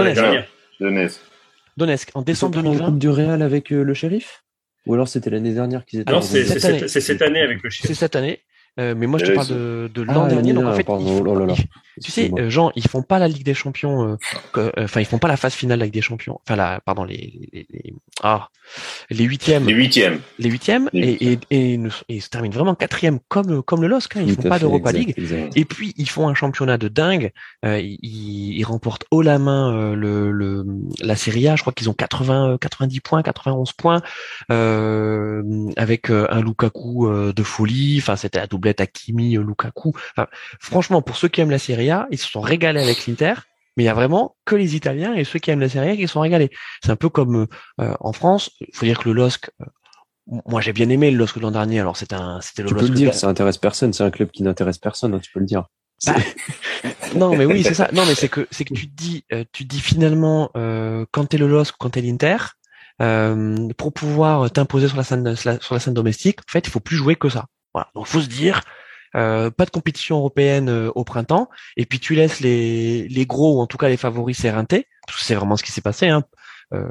Donetsk. en décembre Ils ont pris la 2020. Coupe du Real avec euh, le shérif? Ou alors c'était l'année dernière qu'ils étaient Non, en c'est cette c'est année. cette, c'est cette année avec le C'est chien. cette année. Euh, mais moi, je te Ouais, parle de, de Ah, l'an dernier. Donc, en fait, pardon. ils font- Oh là là. ils- tu sais, euh, Jean, ils font pas la Ligue des Champions. euh, euh, Enfin, ils font pas la phase finale de la Ligue des Champions. Enfin, la, pardon, les, les, les- ah, les huitièmes, Les huitièmes. les huitièmes, Les et, et, et, et ils se terminent vraiment quatrième comme comme le LOSC. Hein, ils Tout font à pas d'Europa League. exact. Et puis ils font un championnat de dingue. Euh, ils, ils remportent haut la main euh, le, le la Serie A. Je crois qu'ils ont 80 euh, 90 points, 91 points euh, avec euh, un Lukaku euh, de folie. Enfin, c'était la doublette Hakimi euh, Lukaku. Enfin, franchement, pour ceux qui aiment la Serie A, ils se sont régalés avec l'Inter. Mais il y a vraiment que les Italiens et ceux qui aiment la Serie A qui se sont régalés. C'est un peu comme euh, en France. Il faut dire que le LOSC. euh, moi, j'ai bien aimé le LOSC l'an dernier. Alors, c'était un, c'était le Tu peux le dire, ça intéresse personne, c'est un club qui n'intéresse personne, hein, tu peux le dire. Bah, non, mais oui, c'est ça. Non, mais c'est que c'est que tu te dis, euh, tu te dis finalement euh, quand t'es le LOSC, quand t'es l'Inter, euh, pour pouvoir t'imposer sur la scène sur la, sur la scène domestique, en fait, il faut plus jouer que ça. Voilà. Donc, faut se dire. euh, pas de compétition européenne euh, au printemps, et puis tu laisses les, les gros ou en tout cas les favoris s'éreinter, parce que c'est vraiment ce qui s'est passé. Hein. Euh,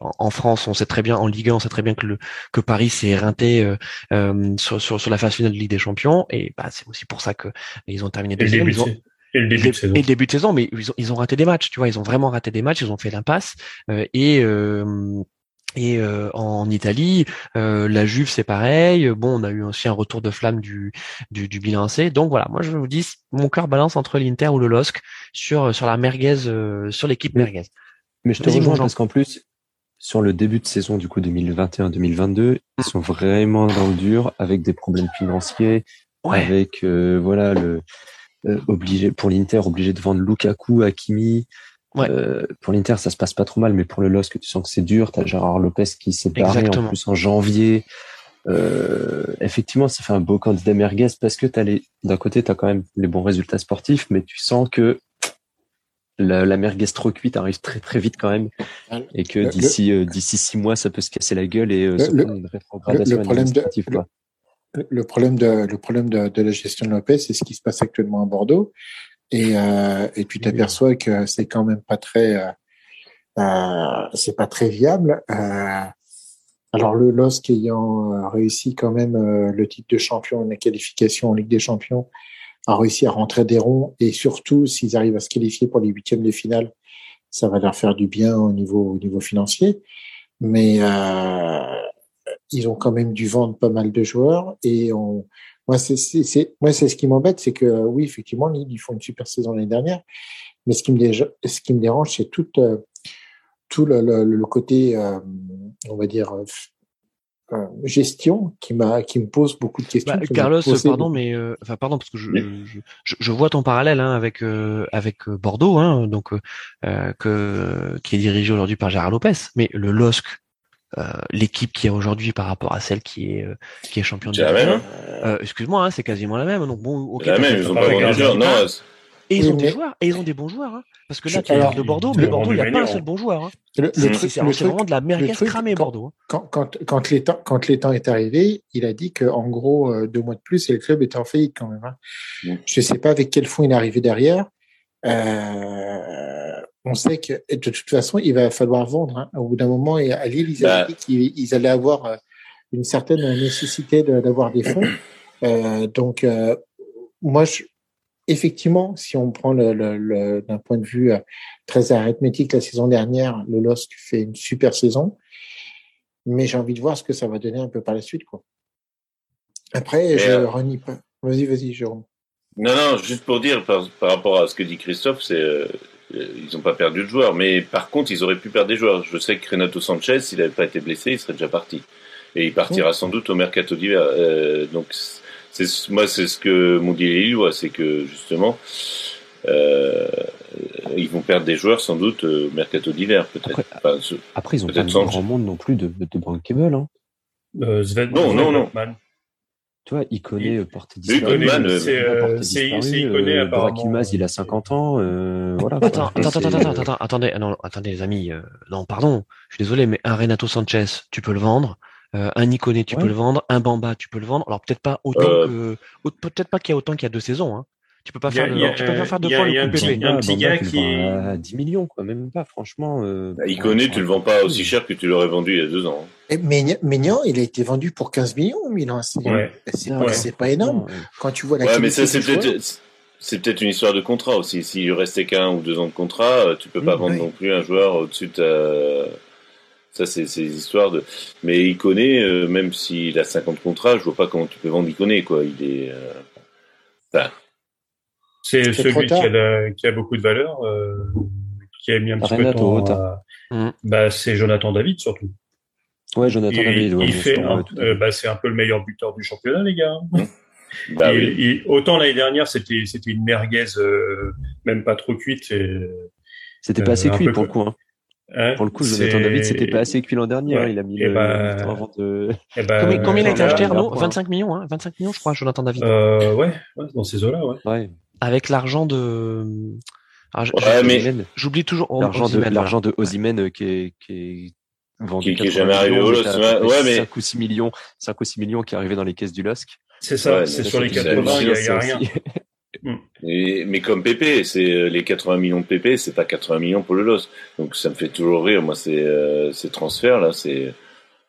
en, France, on sait très bien, en Ligue 1, on sait très bien que le que Paris s'est éreinté sur, sur sur la phase finale de Ligue des Champions, et bah c'est aussi pour ça que ils ont terminé deuxième. début, Ils ont, et le début de saison. et le début de saison, mais ils ont, ils ont raté des matchs, tu vois, ils ont vraiment raté des matchs, ils ont fait l'impasse. euh, et euh, et euh, en Italie, euh, la Juve c'est pareil. Bon, on a eu aussi un retour de flamme du du, du bilan C. Donc voilà, moi je vous dis, mon cœur balance entre l'Inter ou le LOSC sur sur la merguez, euh, sur l'équipe merguez. Mais je te rejoins parce qu'en plus, sur le début de saison du coup 2021-2022, ils sont vraiment dans le dur avec des problèmes financiers, Ouais. avec euh, voilà le euh, obligé pour l'Inter obligé de vendre Lukaku, Hakimi, Ouais. Euh, pour l'Inter, ça se passe pas trop mal, mais pour le LOSC, tu sens que c'est dur. T'as Gérard Lopez qui s'est barré en plus en janvier. Euh, effectivement, ça fait un beau candidat merguez parce que t'as les, d'un côté, t'as quand même les bons résultats sportifs, mais tu sens que la, la merguez trop cuite arrive très très vite quand même et que Le- d'ici euh, d'ici six mois, ça peut se casser la gueule et euh, se le- prendre une rétrogradation le- le problème de- administrative. quoi. Le problème de le problème de, de la gestion de Lopez, c'est ce qui se passe actuellement à Bordeaux, et euh, et tu t'aperçois que c'est quand même pas très euh, euh, c'est pas très viable. Euh, alors le LOSC ayant euh, réussi quand même le titre de champion, la qualification en Ligue des Champions, a réussi à rentrer des ronds et surtout s'ils arrivent à se qualifier pour les huitièmes de finale, ça va leur faire du bien au niveau au niveau financier. Mais euh, ils ont quand même dû vendre pas mal de joueurs et on moi c'est c'est c'est- moi c'est ce qui m'embête c'est que euh, oui effectivement Lille ils font une super saison l'année dernière mais ce qui me dérange ce qui me dérange c'est tout euh, tout le, le, le côté euh, on va dire euh, gestion qui m'a qui me pose beaucoup de questions Bah, m'a Carlos, pardon, beaucoup- mais euh, enfin pardon parce que je, Oui. je, je, je vois ton parallèle hein, avec euh, avec Bordeaux, hein, donc que qui est dirigé aujourd'hui par Gérard Lopez, mais le LOSC, l'équipe qui est aujourd'hui par rapport à celle qui est euh, qui est championne C'est la même, 1, euh, excuse-moi, hein, c'est quasiment la même. Donc bon, ok. La même, ils ont pas joueurs. Non, et ils ont des joueurs, et ils ont des bons joueurs, hein, parce que là, tu parles de Bordeaux, mais Bordeaux, il n'y a pas un seul bon joueur. Hein. le, le C'est truc vraiment de la merguez cramée quand- Bordeaux. hein. quand, quand, quand l'étang est arrivé, il a dit que en gros euh, deux mois de plus et le club était en faillite quand même. Hein. Mm. Je sais pas avec quel fonds il est arrivé derrière. Euh, on sait que de toute façon il va falloir vendre. Hein. Au bout d'un moment, à Lille ils avaient Bah. dit qu'ils ils allaient avoir euh, une certaine nécessité d'avoir des fonds. Euh, donc euh, moi je effectivement, si on prend le, le, le- d'un point de vue euh, très arithmétique, la saison dernière, le LOSC fait une super saison, mais j'ai envie de voir ce que ça va donner un peu par la suite, quoi. Après, je euh, renie pas. Vas-y, vas-y, Jérôme. Non, non, juste pour dire par, par rapport à ce que dit Christophe, c'est ils n'ont pas perdu de joueurs, mais par contre ils auraient pu perdre des joueurs. Je sais que Renato Sanchez, s'il n'avait pas été blessé, il serait déjà parti, et il partira sans doute au mercato d'hiver. Euh, donc c'est moi c'est ce que m'ont dit les Lillois, c'est que justement euh, ils vont perdre des joueurs sans doute euh, au mercato d'hiver peut-être. Après- Enfin, ce- Après, ils ont pas grand monde non plus de, de bankable. Hein. Euh, Sven, Non, Sven non, non. Tu vois, Iconé Il- euh, porté Oui, disparu. Euh, c'est, euh, Iconé, euh, apparemment. Il a 50 ans. Euh, voilà. quoi. Attends, Et attends, attends, attends, attends, attendez, non, attendez les amis, euh, non, pardon, je suis désolé, mais un Renato Sanchez, tu peux le vendre, euh, un Iconé, tu Ouais. peux le vendre, un Bamba, tu peux le vendre. Alors peut-être pas autant Euh. que, peut-être pas qu'il y a autant qu'il y a deux saisons. Hein. Tu peux pas Il faire, il faire deux il y a- il un petit- pépé. il y a un petit gars tu le qui est- à 10 millions, quoi, même pas, franchement. Euh, bah, Iconé, tu le vends pas aussi cher que tu l'aurais vendu il y a deux ans. Et Maignan, il a été vendu pour 15 millions au Milan. C'est Ouais. Ah, pas, ouais. c'est pas énorme. Quand tu vois la Ouais, mais ça c'est peut-être c'est peut-être une histoire de contrat aussi. S'il restait qu'un ou deux ans de contrat, euh, tu peux pas Mmh, vendre non plus un joueur au-dessus de ta... Ça, c'est des histoires de. Mais Iconé, euh, même s'il a 50 contrats, je vois pas comment tu peux vendre Iconé, quoi. Il est. euh, enfin, C'est celui qui a, la- qui a beaucoup de valeur, euh, qui a mis un petit peu de temps. à- Mm. Bah, c'est Jonathan David surtout. Ouais, Jonathan il, David. ouais, il fait, un- euh, bah, c'est un peu le meilleur buteur du championnat, les gars. bah Il- oui. il- autant l'année dernière, c'était c'était une merguez, euh, même pas trop cuite. Et, C'était pas euh, assez cuit peu pour le coup. Hein. hein, Pour le coup, Jonathan David, c'était pas assez cuit l'an dernier. Ouais. hein. Il a mis Et le, bah, le avant de. eh ben, Combien, combien il a été acheté, Arnaud? là, 25 millions, hein 25 millions, je crois, Jonathan David. euh, ouais, ouais, dans ces eaux-là, ouais. Ouais. Avec l'argent de, Ouais, mais- Osimhen. j'oublie toujours, oh, L'argent de, l'argent de Osimhen euh, qui est, qui est vendu Qui- qui est 80 jamais arrivé au LOSC, ouais, près mais- 5 ou 6 millions, 5 ou 6 millions qui est arrivé dans les caisses du LOSC. C'est ça, Ouais, c'est sur les c'est 80, il y a, rien. Et- mais comme Pépé, c'est euh, les 80 millions de Pépé, c'est pas 80 millions pour le LOS. Donc ça me fait toujours rire. Moi, ces euh, ces transferts là, c'est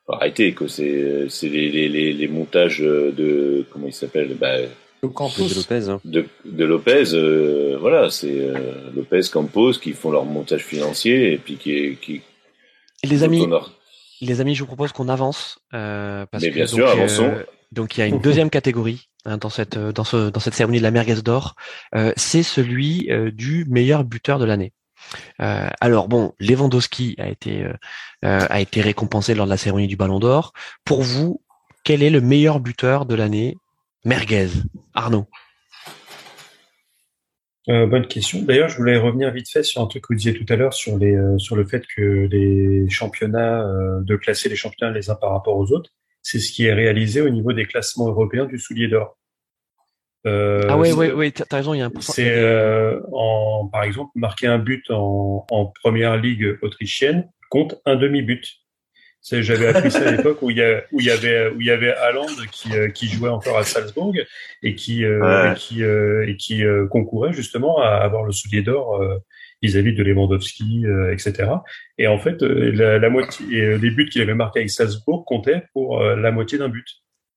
faut arrêter quoi. C'est c'est les, les les les montages de comment il s'appelle bah, Le Campos. de Lopez. Hein. de, de Lopez, euh, voilà, c'est euh, Lopez, Campos qui font leur montage financier et puis qui, qui Les amis, les amis, je vous propose qu'on avance euh, parce Mais que bien donc, sûr, avançons. euh, donc il y a une deuxième catégorie hein, dans cette euh, dans ce dans cette cérémonie de la merguez d'or. Euh, c'est celui euh, du meilleur buteur de l'année. Euh, alors bon, Lewandowski a été euh, a été récompensé lors de la cérémonie du Ballon d'Or. Pour vous, quel est le meilleur buteur de l'année Merguez, Arnaud. Euh, bonne question. D'ailleurs, je voulais revenir vite fait sur un truc que vous disiez tout à l'heure sur les euh, sur le fait que les championnats euh, de classer les championnats les uns par rapport aux autres, c'est ce qui est réalisé au niveau des classements européens du soulier d'or. ah ouais, ouais, ouais, t'as raison, il y a un C'est en par exemple marquer un but en, en première ligue autrichienne compte un demi-but. J'avais appris ça à l'époque où il y, a, où il y avait où il y avait Haaland qui, euh, qui jouait encore à Salzbourg et qui euh, et qui euh, et qui concourait justement à avoir le soulier d'or vis-à-vis de Lewandowski, etc. Et en fait, la, la moitié les buts qu'il avait marqués avec Salzbourg comptaient pour la moitié d'un but.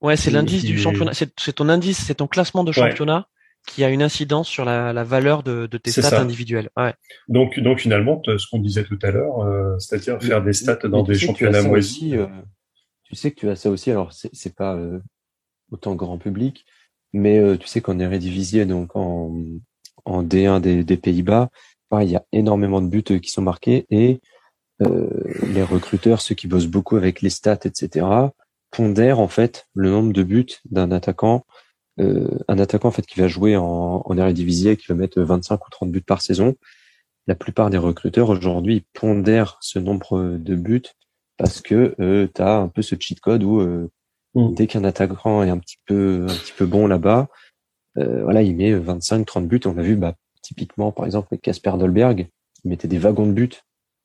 Ouais, c'est l'indice du championnat. C'est ton indice, c'est ton classement de championnat qui a une incidence sur la, la valeur de, de tes stats individuelles. Ouais. Donc, donc finalement, ce qu'on disait tout à l'heure, euh, c'est-à-dire faire des stats dans des championnats moisis. Euh, tu sais que tu as ça aussi. Alors, c'est pas euh, autant grand public, mais euh, tu sais qu'en Eredivisie, donc en, en D1 des, des Pays-Bas, il y a énormément de buts qui sont marqués et les recruteurs, ceux qui bossent beaucoup avec les stats, etc., pondèrent en fait le nombre de buts d'un attaquant un attaquant en fait qui va jouer en, en Eredivisie qui va mettre 25 ou 30 buts par saison. La plupart des recruteurs aujourd'hui pondèrent ce nombre de buts parce que euh, tu as un peu ce cheat code où euh, mm. dès qu'un attaquant est un petit peu un petit peu bon là-bas, euh, voilà, il met 25 30 buts, on a vu bah typiquement par exemple avec Casper Dolberg, il mettait des wagons de buts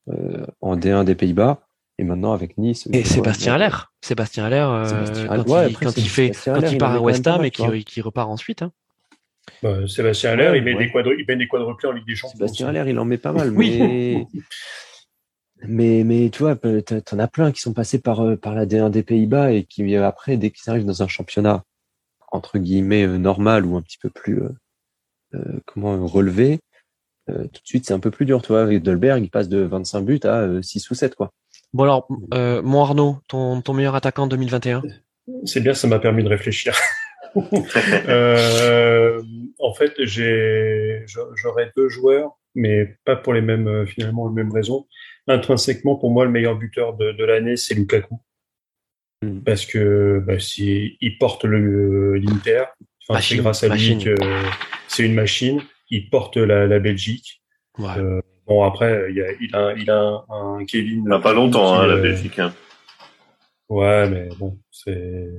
euh, en D1 des Pays-Bas et maintenant avec Nice. Et Sébastien Aller. Sébastien Aller, euh, quand, il, quand il fait, quand il part à West Ham et qui, repart ensuite. Hein. Bah, Sébastien Aller, il, met des quadru il met des quadruplés en Ligue des Champions. Sébastien Aller, il en met pas mal. oui. Mais, mais tu vois, t'en as plein qui sont passés par, euh, par la D1 des Pays-Bas et qui, euh, après, dès qu'ils arrivent dans un championnat, entre guillemets, normal ou un petit peu plus, euh, comment, relevé, tout de suite, c'est un peu plus dur. Tu vois, avec Dolberg, il passe de 25 buts à 6 ou 7, quoi. Bon alors, euh, mon Arnaud, ton, ton meilleur attaquant 2021 C'est bien, ça m'a permis de réfléchir. euh, en fait, j'ai, j'aurais deux joueurs, mais pas pour les mêmes, euh, finalement, les mêmes raisons. Intrinsèquement, pour moi, le meilleur buteur de, de l'année, c'est Lukaku. Hmm. Parce que bah, si, il porte le l'Inter, enfin, c'est grâce à lui que c'est une machine. Il porte la, la Belgique. Ouais. Euh, Bon, après, il, a, il, a, il a un, Kevin. Il a pas longtemps, hein, la euh, Belgique. Hein. Ouais, mais bon, c'est.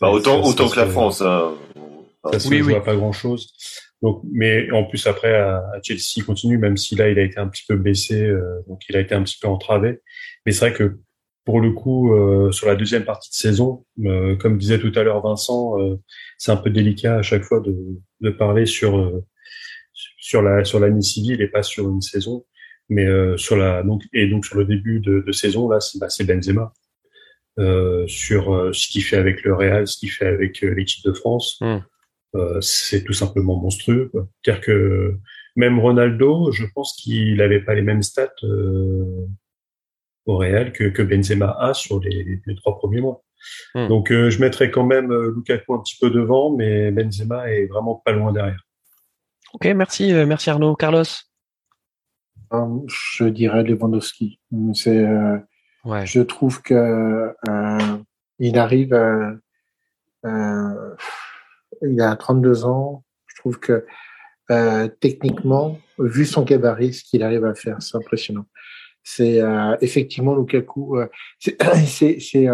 Bah, autant autant que la France. Hein. Ça se oui, voit pas grand chose. Donc, mais en plus après à, Chelsea il continue, même si là il a été un petit peu blessé, euh, donc il a été un petit peu entravé. Mais c'est vrai que pour le coup, euh, sur la deuxième partie de saison, euh, comme disait tout à l'heure Vincent, c'est un peu délicat à chaque fois de, de parler sur sur la sur l'année civile et pas sur une saison. Mais euh, sur la donc et donc sur le début de, de saison là, c'est bah, Benzema. Euh, sur euh, ce qu'il fait avec le Real, ce qu'il fait avec euh, l'équipe de France, hmm. c'est tout simplement monstrueux. C'est-à-dire que même Ronaldo, je pense qu'il n'avait pas les mêmes stats au Real que, que Benzema a sur les, les trois premiers mois. Hmm. Donc je mettrais quand même Lukaku un petit peu devant, mais Benzema est vraiment pas loin derrière. Ok, merci, merci Arnaud. Carlos? Je dirais Lewandowski. C'est, euh, ouais. je trouve que euh, il arrive, à, euh, il a 32 ans. Je trouve que euh, techniquement, vu son gabarit, ce qu'il arrive à faire, c'est impressionnant. C'est euh, effectivement Lukaku. c'est, c'est,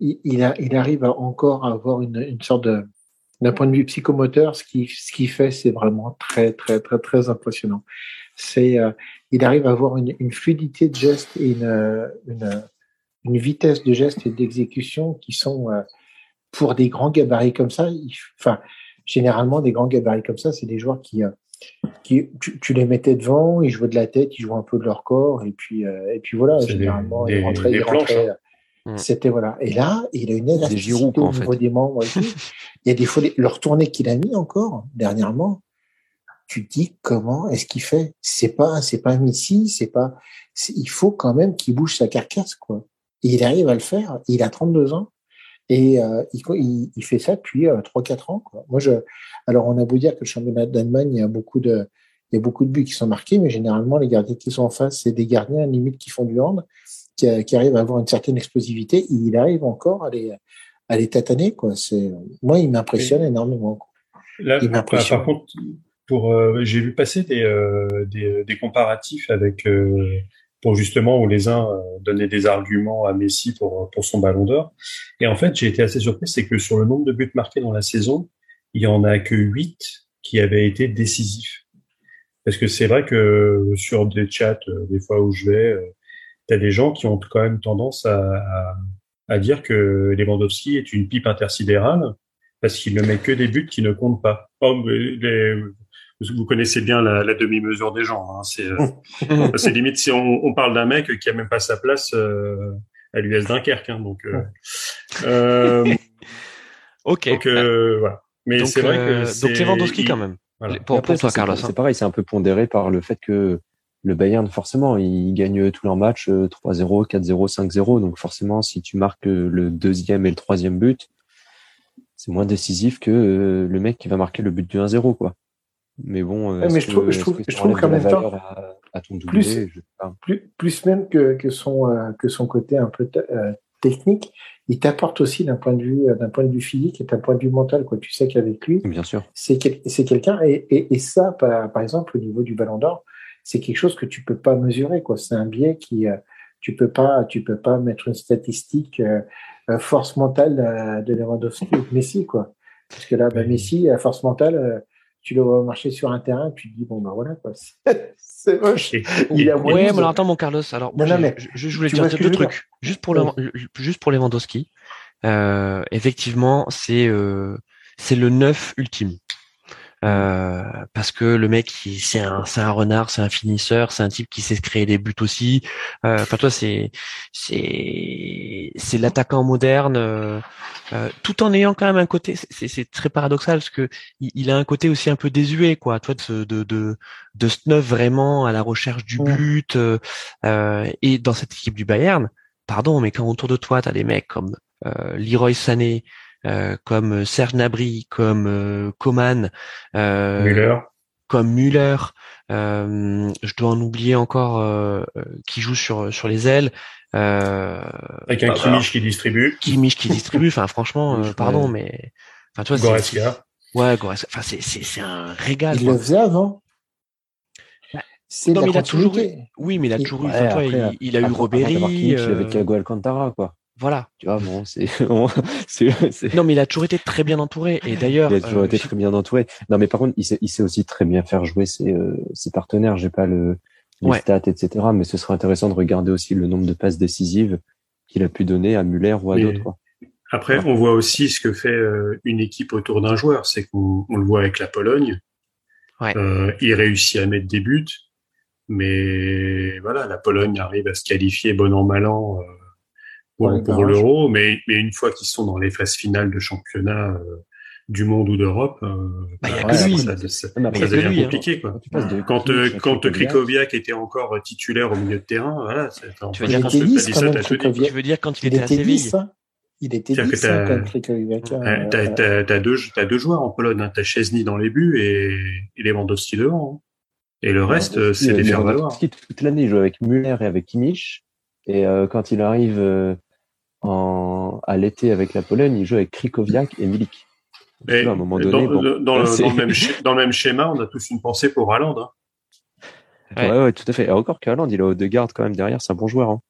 il, il, a, il arrive encore à avoir une, une sorte de d'un point de vue psychomoteur, ce qui ce qui fait, c'est vraiment très très très très impressionnant c'est euh, il arrive à avoir une, une, fluidité de geste et une, euh, une, une vitesse de geste et d'exécution qui sont euh, pour des grands gabarits comme ça. enfin, généralement des grands gabarits comme ça, c'est des joueurs qui qui tu, tu, les mettais devant, ils jouaient de la tête, ils jouaient un peu de leur corps et puis et puis voilà. Généralement, ils rentraient, ils rentraient. Hein. Mm. C'était voilà. Et là, il a une élasticité au niveau des membres. il y a des fois leur tournée qu'il a mis encore dernièrement tu dis comment est-ce qu'il fait? C'est pas c'est pas Messi, c'est pas il faut quand même qu'il bouge sa carcasse quoi. Et il arrive à le faire. Il a 32 ans et euh, il, il, fait ça depuis euh, 3-4 ans quoi. Moi je alors on a beau dire que le championnat d'Allemagne il y a beaucoup de il y a beaucoup de buts qui sont marqués, mais généralement les gardiens qui sont en face c'est des gardiens limite qui font du hand, qui, qui arrivent à avoir une certaine explosivité. Et il arrive encore à les à les tataner quoi. C'est moi il m'impressionne énormément. Quoi. Là, il m'impressionne. Par contre, pour, euh, j'ai vu passer des, euh, des, des, comparatifs avec euh, pour justement où les uns donnaient des arguments à Messi pour pour son Ballon d'Or. Et en fait, j'ai été assez surpris, c'est que sur le nombre de buts marqués dans la saison, il y en a que 8 qui avaient été décisifs. Parce que c'est vrai que sur des chats, des fois où je vais, tu as des gens qui ont quand même tendance à, à, à dire que Lewandowski est une pipe intersidérale parce qu'il ne met que des buts qui ne comptent pas. Oh, vous connaissez bien la, la demi-mesure des gens. Hein. C'est euh, limite si on, on parle d'un mec qui a même pas sa place euh, à l'US Dunkerque. Hein, donc, euh, ok. Donc euh, voilà. Mais c'est vrai que donc Lewandowski quand même. Voilà. Pour, Après, pour toi, c'est- Carlos. C'est hein. pareil, c'est un peu pondéré par le fait que le Bayern, forcément, ils gagnent tous leurs matchs euh, 3-0, 4-0, 5-0. Donc forcément, si tu marques le deuxième et le troisième but, c'est moins décisif que le mec qui va marquer le but du 1-0, quoi. Mais bon, euh, Ouais, mais je trouve- je trouve- je trouve qu'en même temps, valeur à, à ton doublé, plus- je plus, plus même que, que son euh, que son côté un peu euh, technique, il t'apporte aussi d'un point de vue euh, d'un point de vue physique et d'un point de vue mental quoi. Tu sais qu'avec lui, Bien sûr. c'est quel- quelqu'un et, et, et ça par, par exemple au niveau du Ballon d'Or, c'est quelque chose que tu peux pas mesurer quoi. C'est un biais qui euh, tu peux pas tu peux pas mettre une statistique euh, force mentale euh, de Lewandowski ou de Messi quoi. Parce que là, bah. Messi, à force mentale, euh, tu le vois marcher sur un terrain, tu te dis bon bah voilà quoi. C'est- C'est moche. Il a Ouais, mais alors attends, mon Carlos. Alors, Non, moi, non, mais je, voulais tu dire deux trucs. Juste pour, Ouais. le, juste pour Lewandowski. Euh, effectivement, c'est euh, c'est le neuf ultime. Euh, parce que le mec, c'est un, c'est un renard, c'est un finisseur, c'est un type qui sait se créer des buts aussi. Euh, Enfin, toi, c'est, c'est, c'est l'attaquant moderne, euh, tout en ayant quand même un côté. C'est, c'est très paradoxal parce que il, il a un côté aussi un peu désuet, quoi. Toi, de, de, de, de vraiment à la recherche du but. euh, euh, et dans cette équipe du Bayern, pardon, mais quand autour de toi, t'as des mecs comme euh, Leroy Sané, comme Serge Gnabry, comme euh, Coman, euh, Müller. comme Müller, euh, je dois en oublier encore euh, euh, qui joue sur sur les ailes, euh, Avec un Bah, Kimmich qui distribue. Kimmich qui distribue. Enfin, franchement, euh, pardon, mais enfin, tu vois, c'est- Goretzka. Ouais, Goretzka. Enfin, c'est c'est c'est un régal. Il quoi. le faisait avant. Bah, C'est non, mais il a toujours continuité. Oui, mais il a toujours eu. Ouais, enfin, toi, après, il, il a eu avant d'avoir Robéry. Euh, avait Thiago Alcantara, quoi. Voilà. Tu vois, bon, c'est, bon, c'est, c'est- Non, mais il a toujours été très bien entouré. Et d'ailleurs, il a toujours euh, été très bien entouré. Non, mais par contre, il sait, il sait aussi très bien faire jouer ses, euh, ses partenaires. J'ai pas le, les Ouais. stats, etc. Mais ce serait intéressant de regarder aussi le nombre de passes décisives qu'il a pu donner à Muller ou à Mais- d'autres, quoi. Après, on voit aussi ce que fait euh, une équipe autour d'un joueur. C'est qu'on on le voit avec la Pologne. Ouais. Euh, il réussit à mettre des buts, mais voilà, la Pologne arrive à se qualifier bon an mal an euh, pour, Ouais, pour barrage. l'Euro, mais, mais une fois qu'ils sont dans les phases finales de championnat euh, du monde ou d'Europe, euh, Bah, bah, ça- devient lui, hein. compliqué. Quoi. Quand de Quand, euh, à quand Krikoviak, Krikoviak était encore titulaire au milieu de terrain, voilà, Tu veux dire quand. Krikoviak. tu veux dire quand il, Il était à Séville. Il était hein, t'as- quand Krikoviak, Ouais, euh, T'as, t'as, t'as deux, t'as deux joueurs en Pologne. Hein. T'as Chesney dans les buts et, et Lewandowski devant. hein. Et le reste, euh, c'est des faire valoir. Lewandowski, toute l'année, il joue avec Muller et avec Kimmich. Et euh, quand il arrive euh, en, à l'été avec la Pologne, il joue avec Krikoviak et Milik. Et tu vois, à un moment dans, donné, bon, dans, le, c'est- dans, le même schéma, dans le même schéma, on a tous une pensée pour Haaland. Hein. Ouais. Ouais, ouais, tout à fait. Et encore qu'Haaland, il a Odegaard quand même derrière, c'est un bon joueur. Hein.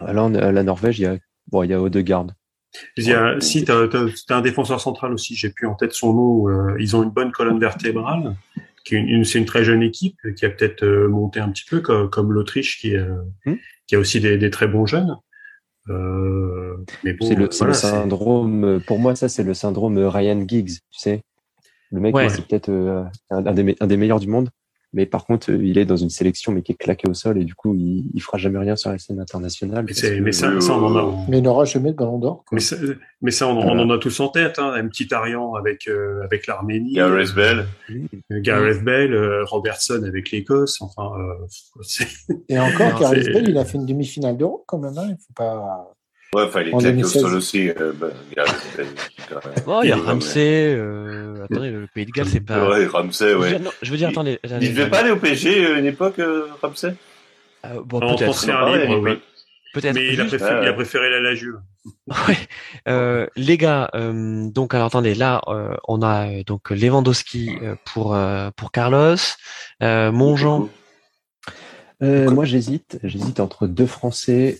Haaland, à la Norvège, il y a, bon, il y a Odegaard. Il y a, Ouais. si t'as, t'as, t'as un défenseur central aussi, j'ai plus en tête son nom. euh, ils ont une bonne colonne vertébrale. Qui est une, une- c'est une très jeune équipe qui a peut-être euh, monté un petit peu comme, comme l'Autriche qui, euh, Hmm. qui a aussi des, des très bons jeunes. Euh, bon, c'est le, c'est voilà, le syndrome, pour moi, ça, c'est le syndrome Ryan Giggs, tu sais. Le mec, Ouais. c'est peut-être euh, un, un des, me- un des meilleurs du monde. Mais par contre, euh, il est dans une sélection, mais qui est claqué au sol, et du coup, il, il fera jamais rien sur la scène internationale. Mais, que- ça, ça, on en a. Mais il n'aura jamais de ballon d'or. quoi. Mais ça, mais ça on, on en a tous en tête, hein, un petit Arian avec euh, avec l'Arménie, Gareth Bell. euh, Gareth Bell, euh, Robertson avec l'Écosse, enfin, euh, c'est- Et encore, Non, Gareth c'est- Bale, il a fait une demi-finale d'Euro quand même. Hein. Il faut pas. Ouais, enfin, il est En claqué au 2016. sol aussi. Euh, bah. Oh, il y a mais- Ramsey. Euh... Attendez, le Pays de Galles, c'est pas. Ouais, Ramsey, Je veux ouais. dire, non, je veux dire, attendez. Il devait pas aller au PSG euh, une époque, euh, Ramsey Euh, bon, en peut-être. transfert libre, oui. Mais il a, préféré, Ouais, il a ouais. préféré la Lajuve. Ouais. Euh, les gars, euh, donc alors attendez, là euh, on a euh, donc Lewandowski euh, pour euh, pour Carlos, euh, Monjean. Euh, moi, j'hésite. J'hésite entre deux Français.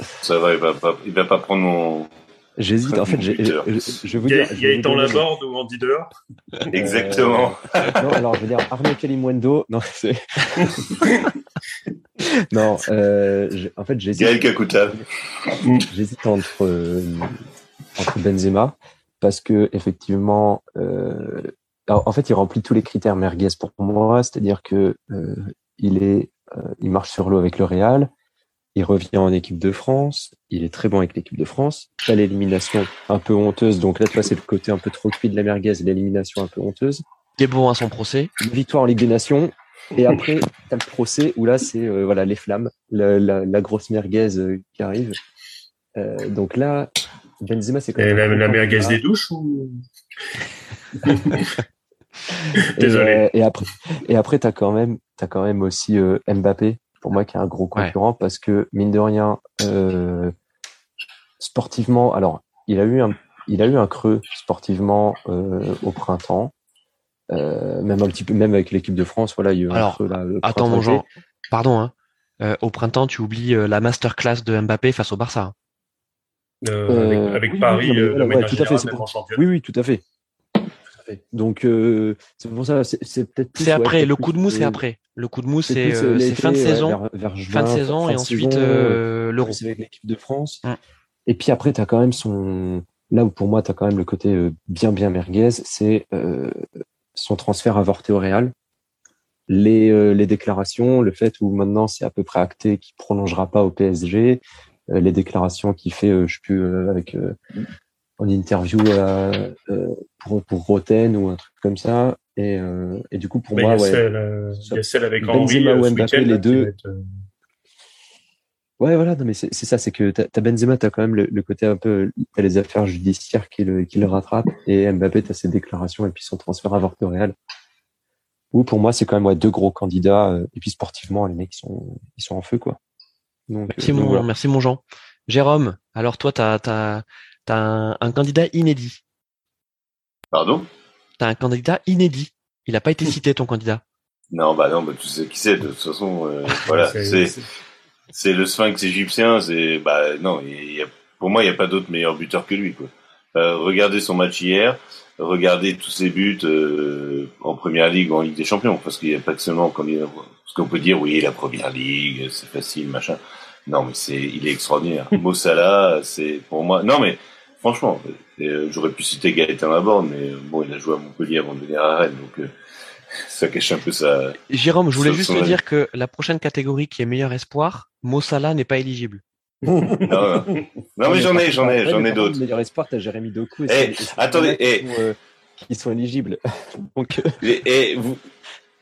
Euh, Ça va, il va pas, il va pas prendre mon. j'hésite. En fait, j'ai- je, je vais vous dire. je vais vous Gaëtan donner- Laborde ou Andy Dehors Exactement. Non, alors je vais dire Arnaud Kalimwendo. Non, c'est. non, euh, en fait, j'hésite. Gaël Kakuta. J'hésite entre, euh, entre Benzema parce que effectivement, euh, alors, en fait, il remplit tous les critères merguez pour moi, c'est-à-dire que euh, il est, euh, il marche sur l'eau avec le Real, il revient en équipe de France, il est très bon avec l'équipe de France. T'as l'élimination un peu honteuse, donc là, tu vois, c'est le côté un peu trop cuit de la merguez, l'élimination un peu honteuse. Il est bon à son procès. Une victoire en Ligue des Nations. Et après, t'as le procès où là, c'est euh, voilà les flammes, la, la, la grosse merguez euh, qui arrive. Euh, donc là, Benzema, c'est quand Et même. la, la merguez candidat. des douches ou? Et, Désolé. euh, Et, après, et après, t'as quand même, t'as quand même aussi euh, Mbappé pour moi qui est un gros Ouais. concurrent parce que mine de rien, euh, sportivement, alors il a eu un, il a eu un creux sportivement euh, au printemps. Euh, même un petit peu, même avec l'équipe de France, voilà, il y a eu un Alors, creux là. Attends mon. Jean, pardon. Hein. Euh, au printemps, tu oublies euh, la masterclass de Mbappé face au Barça. hein. euh, Euh, avec, avec oui, Paris, oui, euh, voilà, ouais, tout à fait, pour-. Oui, oui, tout à fait. Fait. Donc euh, c'est pour ça, c'est peut-être. C'est après. Le coup de mou, c'est après. Le coup de mou, c'est euh, euh, fin de ouais, saison. vers, vers Fin juin, de saison fin et ensuite euh, l'Euro. c'est avec l'équipe de France. Mm. Et puis après, tu as quand même son. Là où pour moi, tu as quand même le côté bien, bien merguez, c'est euh, son transfert avorté au Real. Les, euh, les déclarations, le fait où maintenant c'est à peu près acté qu'il prolongera pas au PSG, les déclarations qu'il fait, euh, je sais plus, euh, avec euh, en interview euh, euh, pour, pour Roten ou un truc comme ça. Et, euh, et du coup, pour moi, il, y ouais, celle, euh, il y a celle avec Benzema Henry ou Mbappé, les deux. Ouais, voilà, non, mais c'est c'est ça, c'est que t'as t'as Benzema, t'as quand même le, le côté un peu, t'as les affaires judiciaires qui le, qui le rattrapent, et Mbappé, t'as ses déclarations et puis son transfert avorté au Real. Ou pour moi, c'est quand même ouais, deux gros candidats, et puis sportivement, les mecs ils sont, ils sont en feu, quoi. Donc, Merci euh, donc mon, voilà. merci mon Jean. Jérôme, alors toi, t'as t'as t'as un, un candidat inédit. Pardon? T'as un candidat inédit. Il a pas été cité ton candidat. Non, bah non, bah tu sais qui c'est. De toute façon, euh, voilà, c'est- le Sphinx égyptien. C'est bah non, il y a, pour moi, il n'y a pas d'autre meilleur buteur que lui. Quoi. Euh, regardez son match hier, regardez tous ses buts euh, en Première Ligue ou en Ligue des Champions, parce qu'il n'y a pas que seulement quand il, parce qu'on peut dire oui, la Première Ligue, c'est facile, machin. Non, mais c'est, il est extraordinaire. Mo Salah, c'est pour moi. Non, mais franchement, euh, j'aurais pu citer Gaëtan Laborde, mais euh, bon, il a joué à Montpellier avant de venir à Rennes, donc euh, ça cache un peu sa. Jérôme, je voulais juste te dire que la prochaine catégorie qui est meilleur espoir, Mossala n'est pas éligible. Non, non. Non, mais j'en ai, j'en ai, j'en ai d'autres. Meilleur espoir, t'as Jérémy Doku. et Eh, c'est- et c'est attendez, eh. qui sont, euh, qui sont éligibles. Donc, euh, Et, et vous...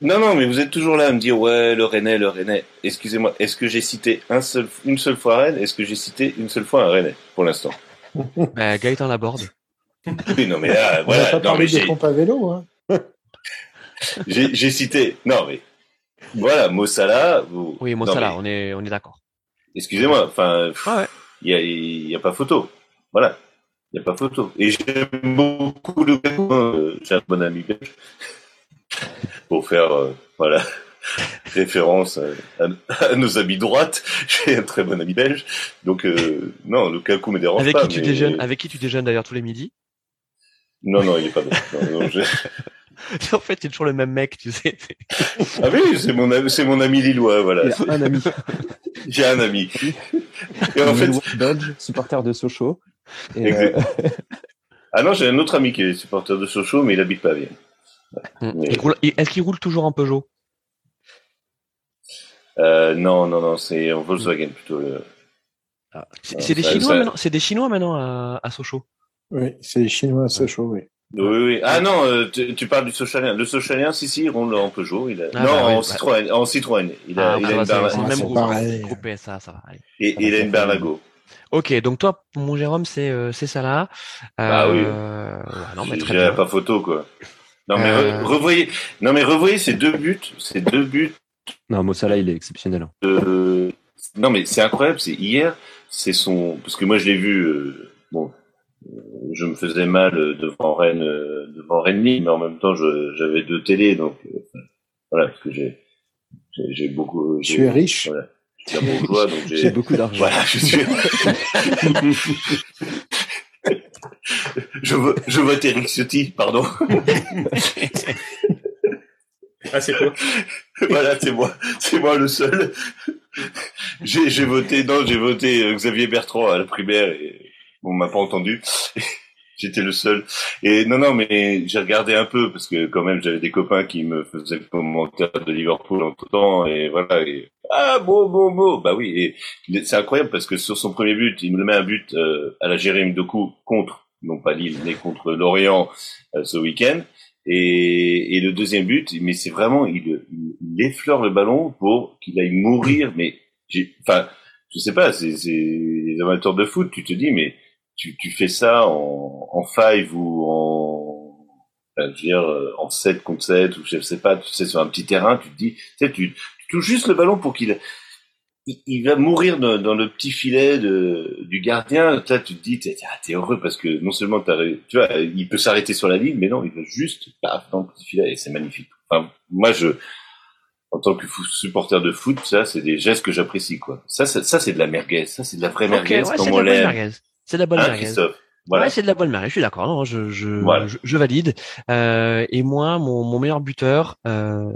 Non, non, mais vous êtes toujours là à me dire ouais, le Rennais, le Rennais. Excusez-moi, est-ce que j'ai cité un seul, une seule fois Rennes? Est-ce que j'ai cité une seule fois un Rennais pour l'instant? Bah, Gaëtan Laborde. Oui, non, mais là, On n'a voilà, pas non, parlé mais des j'ai, pompes à vélo. Hein. j'ai, cité. Non, mais voilà, Mossala. Vous... Oui, Mossala, mais on est on est d'accord. Excusez-moi, enfin, Ah ouais. il y a, y a pas photo. Voilà, il y a pas photo. Et j'aime beaucoup le euh, j'ai un bon ami belge pour faire, euh, voilà, référence à, à- à nos amis droites. J'ai un très bon ami belge, donc euh, non, Lukaku me dérange Avec pas. qui tu mais- déjeunes Avec qui tu déjeunes d'ailleurs tous les midis? Non, non, il est pas bon. Non, non, je- En fait, c'est toujours le même mec, tu sais. Ah oui, c'est mon, ami- c'est mon ami lillois, voilà. il y a un ami, J'ai un ami. Et en fait, belge, supporter de Sochaux. Et, Exact. euh, ah non, j'ai un autre ami qui est supporter de Sochaux, mais il habite pas à Vienne. Roule- Est-ce qu'il roule toujours en Peugeot? Euh, non, non, non, c'est en Volkswagen plutôt. le- C'est Ah, c'est des ça- Chinois ça- maintenant. C'est des Chinois maintenant à, à Sochaux. Oui, c'est les Chinois à Sochaux, oui. Oui, oui. Ah non, euh, tu, tu parles du Sochalien. Le Sochalien, si, si, il roule en Peugeot. Il a... Ah, non, bah oui, en, bah. Citroën, en Citroën. Il a, Ah, il ça a va, une, Ah, même groupe. pareil. Groupe PSA, ça va. allez. et, il a une Berlago. Ok, donc toi, mon Jérôme, c'est euh, c'est ça là. Bah oui. ouais, non, mais très bien. pas photo, quoi. Non, mais Euh. re- revoyez, non, mais revoyez ces deux buts, ces deux buts Non, Mossala, il est exceptionnel. Hein. Euh, non, mais c'est incroyable. C'est hier, c'est son. Parce que moi, je l'ai vu. Euh, bon, je me faisais mal devant Rennes, devant Rennes, mais en même temps, j'avais deux télés, donc voilà, parce que j'ai j'ai beaucoup. Tu es riche. Voilà. Je suis bourgeois, donc j'ai beaucoup d'argent. Voilà, je suis. je, veux, je vote Eric Ciotti, pardon. ah, c'est toi Voilà, c'est moi. C'est moi le seul. J'ai voté, non, j'ai voté euh, Xavier Bertrand à la primaire et on m'a pas entendu. J'étais le seul. Et non, non, mais j'ai regardé un peu parce que quand même j'avais des copains qui me faisaient le commentaire de Liverpool en tout temps et voilà. Et, ah bon, bon, bon. Bah oui. Et c'est incroyable parce que sur son premier but, il me met un but euh, à la Jérémy Doku contre, non pas Lille, mais contre Lorient euh, ce week-end. Et, et, le deuxième but, mais c'est vraiment, il, il, effleure le ballon pour qu'il aille mourir. Mais enfin, je sais pas, c'est les amateurs de foot, tu te dis, mais tu, tu fais ça en, en five ou en, enfin, je veux dire, euh, en 7 contre 7 ou je sais pas, tu sais, sur un petit terrain, tu te dis, tu sais, tu, tu touches juste le ballon pour qu'il, il, va mourir dans, dans, le petit filet de, du gardien. Toi, tu te dis, t'es, ah, heureux parce que non seulement tu vois, il peut s'arrêter sur la ligne, mais non, il va juste, paf, dans le petit filet et c'est magnifique. Enfin, moi, je, en tant que supporter de foot, ça, c'est des gestes que j'apprécie, quoi. Ça, ça, ça c'est de la merguez. Ça, c'est de la vraie merguez, comme on l'aime. C'est de la bonne hein, merguez. Voilà. Ouais, c'est de la bonne merguez. Je suis d'accord. Non, je, je, je, je, valide. Euh, et moi, mon, mon meilleur buteur, euh,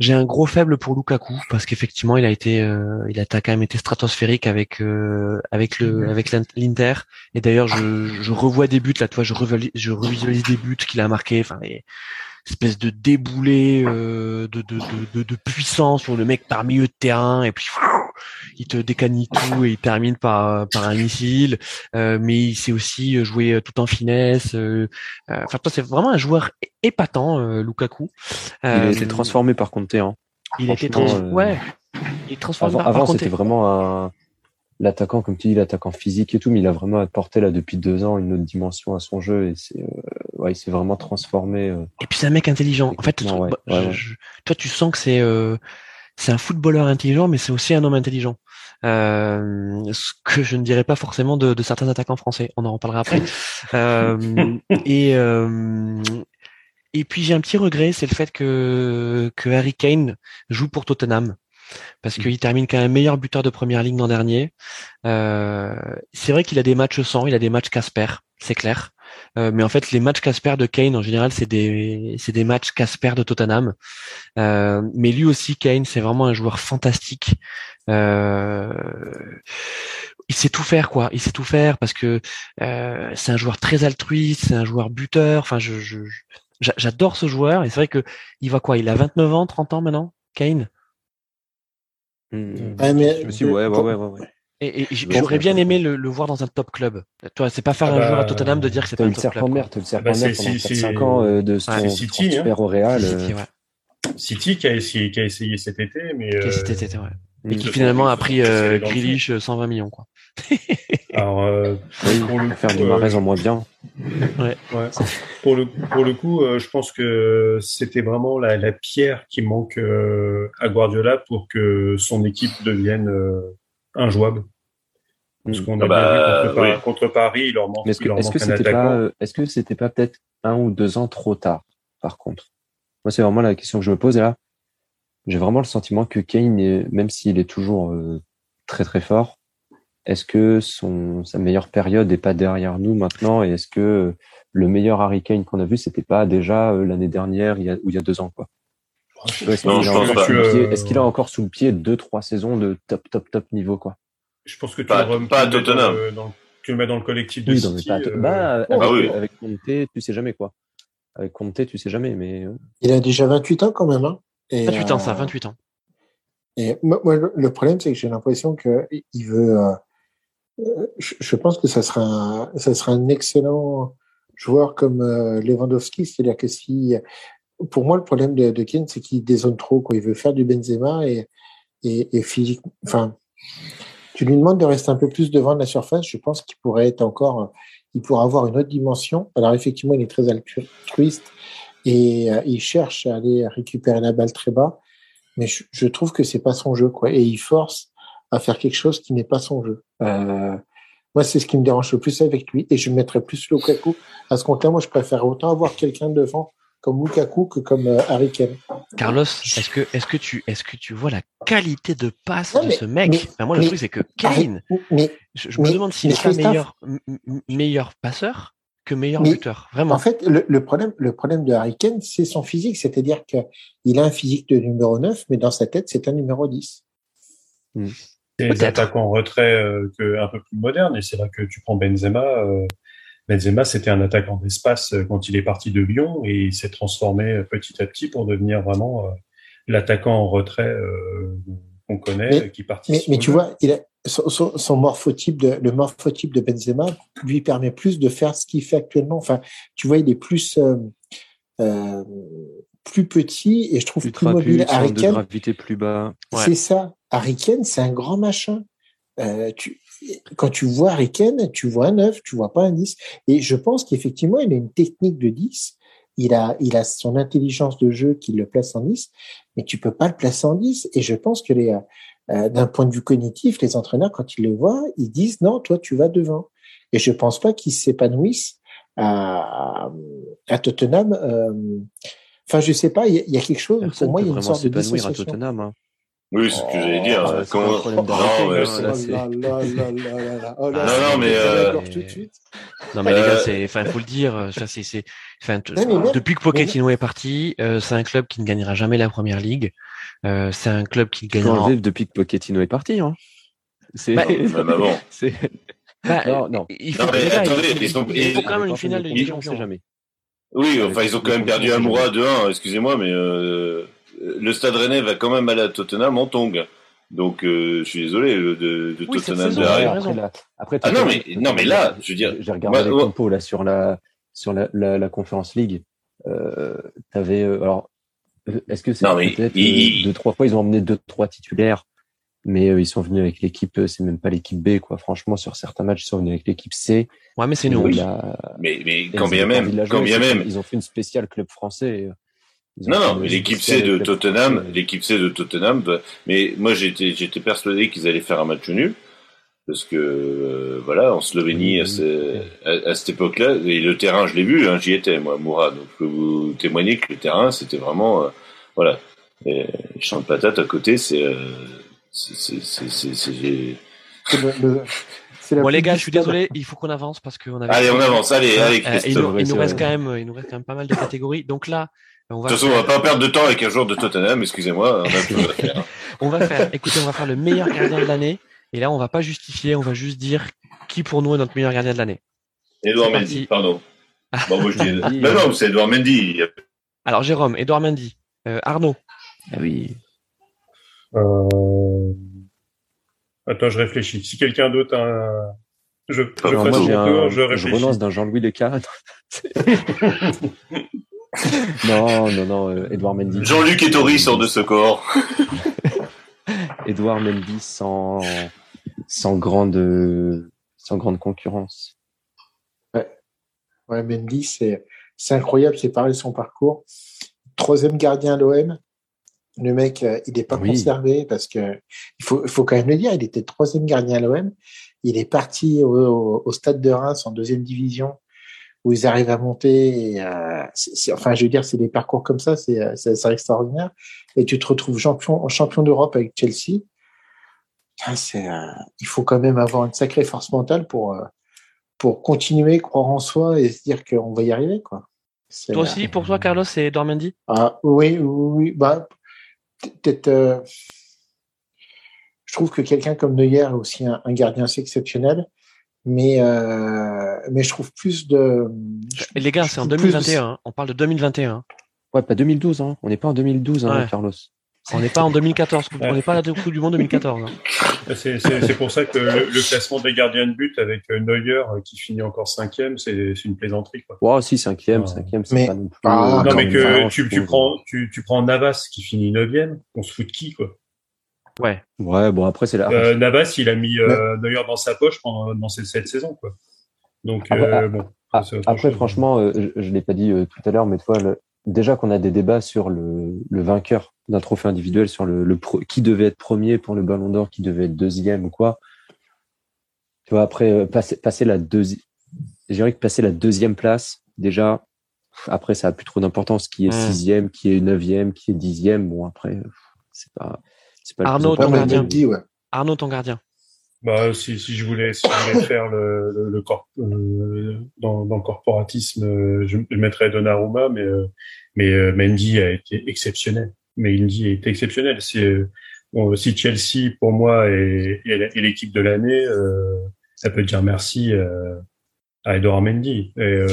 j'ai un gros faible pour Lukaku parce qu'effectivement, il a été, euh, il a quand même été stratosphérique avec euh, avec le mhm. avec l'Inter. Et d'ailleurs, je, je revois des buts là. Toi, je, je revisualise des buts qu'il a marqués. Enfin, espèce de déboulé euh, de, de, de, de, puissance sur le mec par milieu de terrain et puis il te décanille tout et il termine par par un missile euh, mais il sait aussi jouer tout en finesse euh, enfin toi c'est vraiment un joueur épatant Lukaku il a été transformé par Conte hein. il a été transformé ouais il est transformé avant, avant c'était vraiment un l'attaquant, comme tu dis, l'attaquant physique et tout, mais il a vraiment apporté là depuis deux ans une autre dimension à son jeu et c'est, euh, ouais, il s'est vraiment transformé. Euh. Et puis c'est un mec intelligent. En fait, toi, tu sens que c'est euh, c'est un footballeur intelligent, mais c'est aussi un homme intelligent. ce que je ne dirais pas forcément de, de certains attaquants français. On en reparlera après. et et puis j'ai un petit regret, c'est le fait que que Harry Kane joue pour Tottenham parce mmh. qu'il termine quand même meilleur buteur de première ligne l'an dernier. Euh, c'est vrai qu'il a des matchs sans, il a des matchs Casper, c'est clair. Euh, mais en fait, les matchs Casper de Kane en général, c'est des c'est des matchs Casper de Tottenham. Euh, mais lui aussi, Kane, c'est vraiment un joueur fantastique. il sait tout faire, quoi. Il sait tout faire parce que c'est un joueur très altruiste, c'est un joueur buteur. Enfin, je, je j'adore ce joueur et c'est vrai que il va quoi? Il a 29 ans, 30 ans maintenant, Kane? Mmh. mais, je me suis ouais, ouais, ouais, ouais, Et, j'aurais bien aimé le, voir dans un top club. Toi, c'est pas faire ah un joueur à bah, Tottenham de dire que c'est pas un top club. Merde, le serpent de mer, pendant 5 ans euh, de son ouais, City, hein. au Real. City, euh. ouais. City qui a, essayé, qui a essayé cet été, mais qui, euh, cet été, ouais. et qui finalement a pris euh, Grealish 120 millions, quoi. Alors, euh, pour le faire du Marais en moins bien. Ouais. ouais. Pour le pour le coup, euh, je pense que c'était vraiment la, la, pierre qui manque euh, à Guardiola pour que son équipe devienne euh, injouable. Parce qu'on a ah bah, vu contre, contre, Paris, il leur manque, est-ce que, est-ce que c'était pas, est-ce que c'était pas peut-être un ou deux ans trop tard, par contre? Moi, c'est vraiment la question que je me pose. Et là, j'ai vraiment le sentiment que Kane, même s'il est toujours très très fort, est-ce que son, sa meilleure période n'est pas derrière nous maintenant et est-ce que le meilleur Harry Kane qu'on a vu, c'était pas déjà euh, l'année dernière il y a, ou il y a deux ans quoi? Est-ce qu'il a, encore sous le pied deux trois saisons de top top top niveau quoi Je pense que tu, pas, le, pas Tottenham. tu le mets dans le collectif de oui, City. Euh, bah, avec, ah oui. avec Conte, tu sais jamais quoi. Avec Conte, tu sais jamais mais. Euh. Il a déjà 28 ans quand même hein. Et 28 ans, ça, 28 ans. Et moi, le problème, c'est que j'ai l'impression qu'il veut, je pense que ça sera un, ça sera un excellent joueur comme euh, Lewandowski, c'est-à-dire que si, pour moi, le problème de, de Kane, c'est qu'il dézone trop. Il veut faire du Benzema et, et, physique, enfin, tu lui demandes de rester un peu plus devant la surface, je pense qu'il pourrait être encore, il pourrait avoir une autre dimension. Alors effectivement, il est très altruiste et euh, il cherche à aller récupérer la balle très bas, mais je, je trouve que c'est pas son jeu, quoi. Et il force à faire quelque chose qui n'est pas son jeu. Euh, moi, c'est ce qui me dérange le plus avec lui, et je mettrais plus Lukaku à ce compte-là. Moi, je préfère autant avoir quelqu'un devant comme Lukaku que comme euh, Harry Kane. Carlos, est-ce que est-ce que tu est-ce que tu vois la qualité de passe Non, de mais- ce mec? mais- Enfin, Moi, le mais- truc c'est que Kane, Mais je, je me demande s'il n'est pas meilleur passeur que meilleur Mais- buteur. Vraiment. En fait, le, le problème, le problème de Harry Kane, c'est son physique. C'est-à-dire qu'il a un physique de numéro 9, mais dans sa tête, c'est un numéro 10. C'est des Peut-être. attaquants en retrait euh, que, un peu plus modernes. Et c'est là que tu prends Benzema. euh, Benzema, c'était un attaquant d'espace euh, quand il est parti de Lyon et il s'est transformé euh, petit à petit pour devenir vraiment euh, l'attaquant en retrait euh, qu'on connaît, Mais- qui participe. mais tu vois, il a, son, son, son morphotype de, le morphotype de Benzema lui permet plus de faire ce qu'il fait actuellement. Enfin, tu vois, il est plus, euh, euh, plus petit et je trouve Plus mobile. Harry de gravité plus bas. Ouais. c'est ça. Harry c'est un grand machin. Euh, tu, quand tu vois Kane, tu vois un 9, tu vois pas un 10. Et je pense qu'effectivement, il a une technique de 10. Il a, il a son intelligence de jeu qui le place en 10, mais tu peux pas le placer en 10. Et je pense que les, euh, euh, d'un point de vue cognitif, les entraîneurs, quand ils le voient, ils disent non, toi, tu vas devant. Et je pense pas qu'ils s'épanouissent à, à Tottenham. euh, Enfin, je sais pas, il y, a- il y a quelque chose, Personne pour moi, il y a une sorte de s'épanouir à dissociation. Tottenham. hein. Oui, c'est ce que j'allais dire. Oh, Comment- Non, mais Non, non, mais, je suis euh, d'accord tout de suite? Non mais les gars, Euh, c'est, enfin, faut le dire. euh, Ça, c'est, c'est, enfin, t- Non, mais même- depuis que Pochettino est parti, euh, c'est un club qui ne gagnera jamais la première ligue. Euh, c'est un club qui gagnera. enlever depuis que Pochettino est parti. Hein. C'est. Bah, Même avant. c'est- Bah, Non, non. Il faut, Non, mais attendez, il, ils sont- il faut ils- quand même une finale de Ligue des on sait Champions. jamais. Oui, enfin, ils ont quand même perdu un mois de 1, excusez-moi, mais euh, le Stade Rennais va quand même aller à Tottenham en tongue. Donc, euh, je suis désolé de, de, de Oui, cette Tottenham saison, de ouais, Harry. ouais. raison. Après, là, après, Ah non, mais- non, mais là, je veux dire, j'ai regardé moi- les compos là sur la sur la la, la Conference League. Euh, T'avais euh, alors euh, est-ce que c'est peut-être il- euh, deux trois fois ils ont emmené deux trois titulaires, mais euh, ils sont venus avec l'équipe. euh, C'est même pas l'équipe B quoi. Franchement, sur certains matchs, ils sont venus avec l'équipe C. Ouais, mais c'est nous. Oui. la- Mais, mais quand bien même, quand bien c'est- même. ils ont fait une spéciale club français. Non, non, mais l'équipe C de Tottenham, l'équipe C de Tottenham, mais moi j'étais, j'étais persuadé qu'ils allaient faire un match nul. Parce que, euh, voilà, en Slovénie, à, ce- à- à cette époque-là, et le terrain, je l'ai vu, hein, j'y étais, moi, Mourad, donc je peux vous témoigner que le terrain, c'était vraiment, euh, voilà, et champ de patates à côté, c'est, euh, c'est, c'est, c'est, c'est- c'est- C'est le- le- c'est la Bon les gars, je suis désolé, il faut qu'on avance parce qu'on avait. Allez, on avance, allez, Euh, allez, euh, il, Christophe. nous, il nous reste quand même, il nous reste quand même pas mal de catégories. Donc là, on va. De toute façon, on va pas perdre de temps avec un joueur de Tottenham, excusez-moi, on à faire. On va faire, écoutez, on va faire le meilleur gardien de l'année. Et là, on va pas justifier, on va juste dire qui pour nous est notre meilleur gardien de l'année. Edouard Mendy, parti. pardon. Bon, moi, je dis, non, hein. non, c'est Edouard Mendy. Alors Jérôme, Edouard Mendy, euh, Arnaud, Ah oui. Euh... Attends, je réfléchis. Si quelqu'un d'autre a... Je, je moi, tour, un, je je relance d'un Jean-Louis Leca. non, non, non, euh, Edouard Mendy. Jean-Luc Ettori sort de ce corps. Edouard Mendy sans, sans grande, sans grande concurrence. Ouais, Mendy, c'est, c'est incroyable, c'est pareil son parcours. Troisième gardien à l'OM. Le mec, euh, il n'est pas Oui. conservé parce que il faut, il faut quand même le dire, il était troisième gardien à l'OM. Il est parti au, au- au stade de Reims en deuxième division où ils arrivent à monter. Et, euh, enfin, je veux dire, c'est des parcours comme ça, c'est, euh, extraordinaire. Et tu te retrouves champion, champion d'Europe avec Chelsea. Putain, C'est, euh, il faut quand même avoir une sacrée force mentale pour, euh, pour continuer, croire en soi et se dire qu'on va y arriver, quoi. Toi aussi, pour toi, Carlos, c'est Edouard Mendy ah, oui, oui, bah, peut-être. je trouve que quelqu'un comme Neuer est aussi un, un gardien assez exceptionnel, mais euh, mais je trouve plus de. Et les gars, c'est en trouve plus de- 2021. hein. On parle de 2021. Ouais, pas 2012, hein. On n'est pas en 2012, hein, Ouais. Carlos. On n'est pas en 2014. On n'est pas à la Coupe du Monde 2014. hein. C'est c'est- c'est pour ça que le, le classement des gardiens de but avec euh, Neuer euh, qui finit encore cinquième, c'est c'est une plaisanterie. Quoi. Ouais, si, cinquième, cinquième, c'est pas non plus. Ah, non, mais que tu, tu prends tu, tu prends Navas qui finit neuvième, on se fout de qui quoi Ouais. Ouais, bon, après, c'est la. euh, Navas, il a mis euh, Neuer dans sa poche pendant dans ces sept saisons quoi. Donc Ah euh, bon. Ah, c'est autre après, franchement, euh, je, je l'ai pas dit euh, tout à l'heure, mais toi, le, déjà qu'on a des débats sur le, le vainqueur d'un trophée individuel, sur le, le qui devait être premier pour le Ballon d'Or, qui devait être deuxième ou quoi. Tu vois, après euh, passer, passer la deuxième, je dirais que passer la deuxième place, déjà, après ça a plus trop d'importance. Qui est hmm. sixième, qui est neuvième, qui est dixième. Bon après, c'est pas, pas. Arnaud, ton gardien. Arnaud, ton gardien. Bah, si, si je voulais, si je voulais faire le, le, le corp, euh, dans, dans le corporatisme, euh, je, je mettrais Donnarumma, mais euh, mais Mendy a été exceptionnel. Mendy a été exceptionnel. C'est si Chelsea pour moi est, est l'équipe de l'année, ça peut dire merci à Edouard Mendy. Et,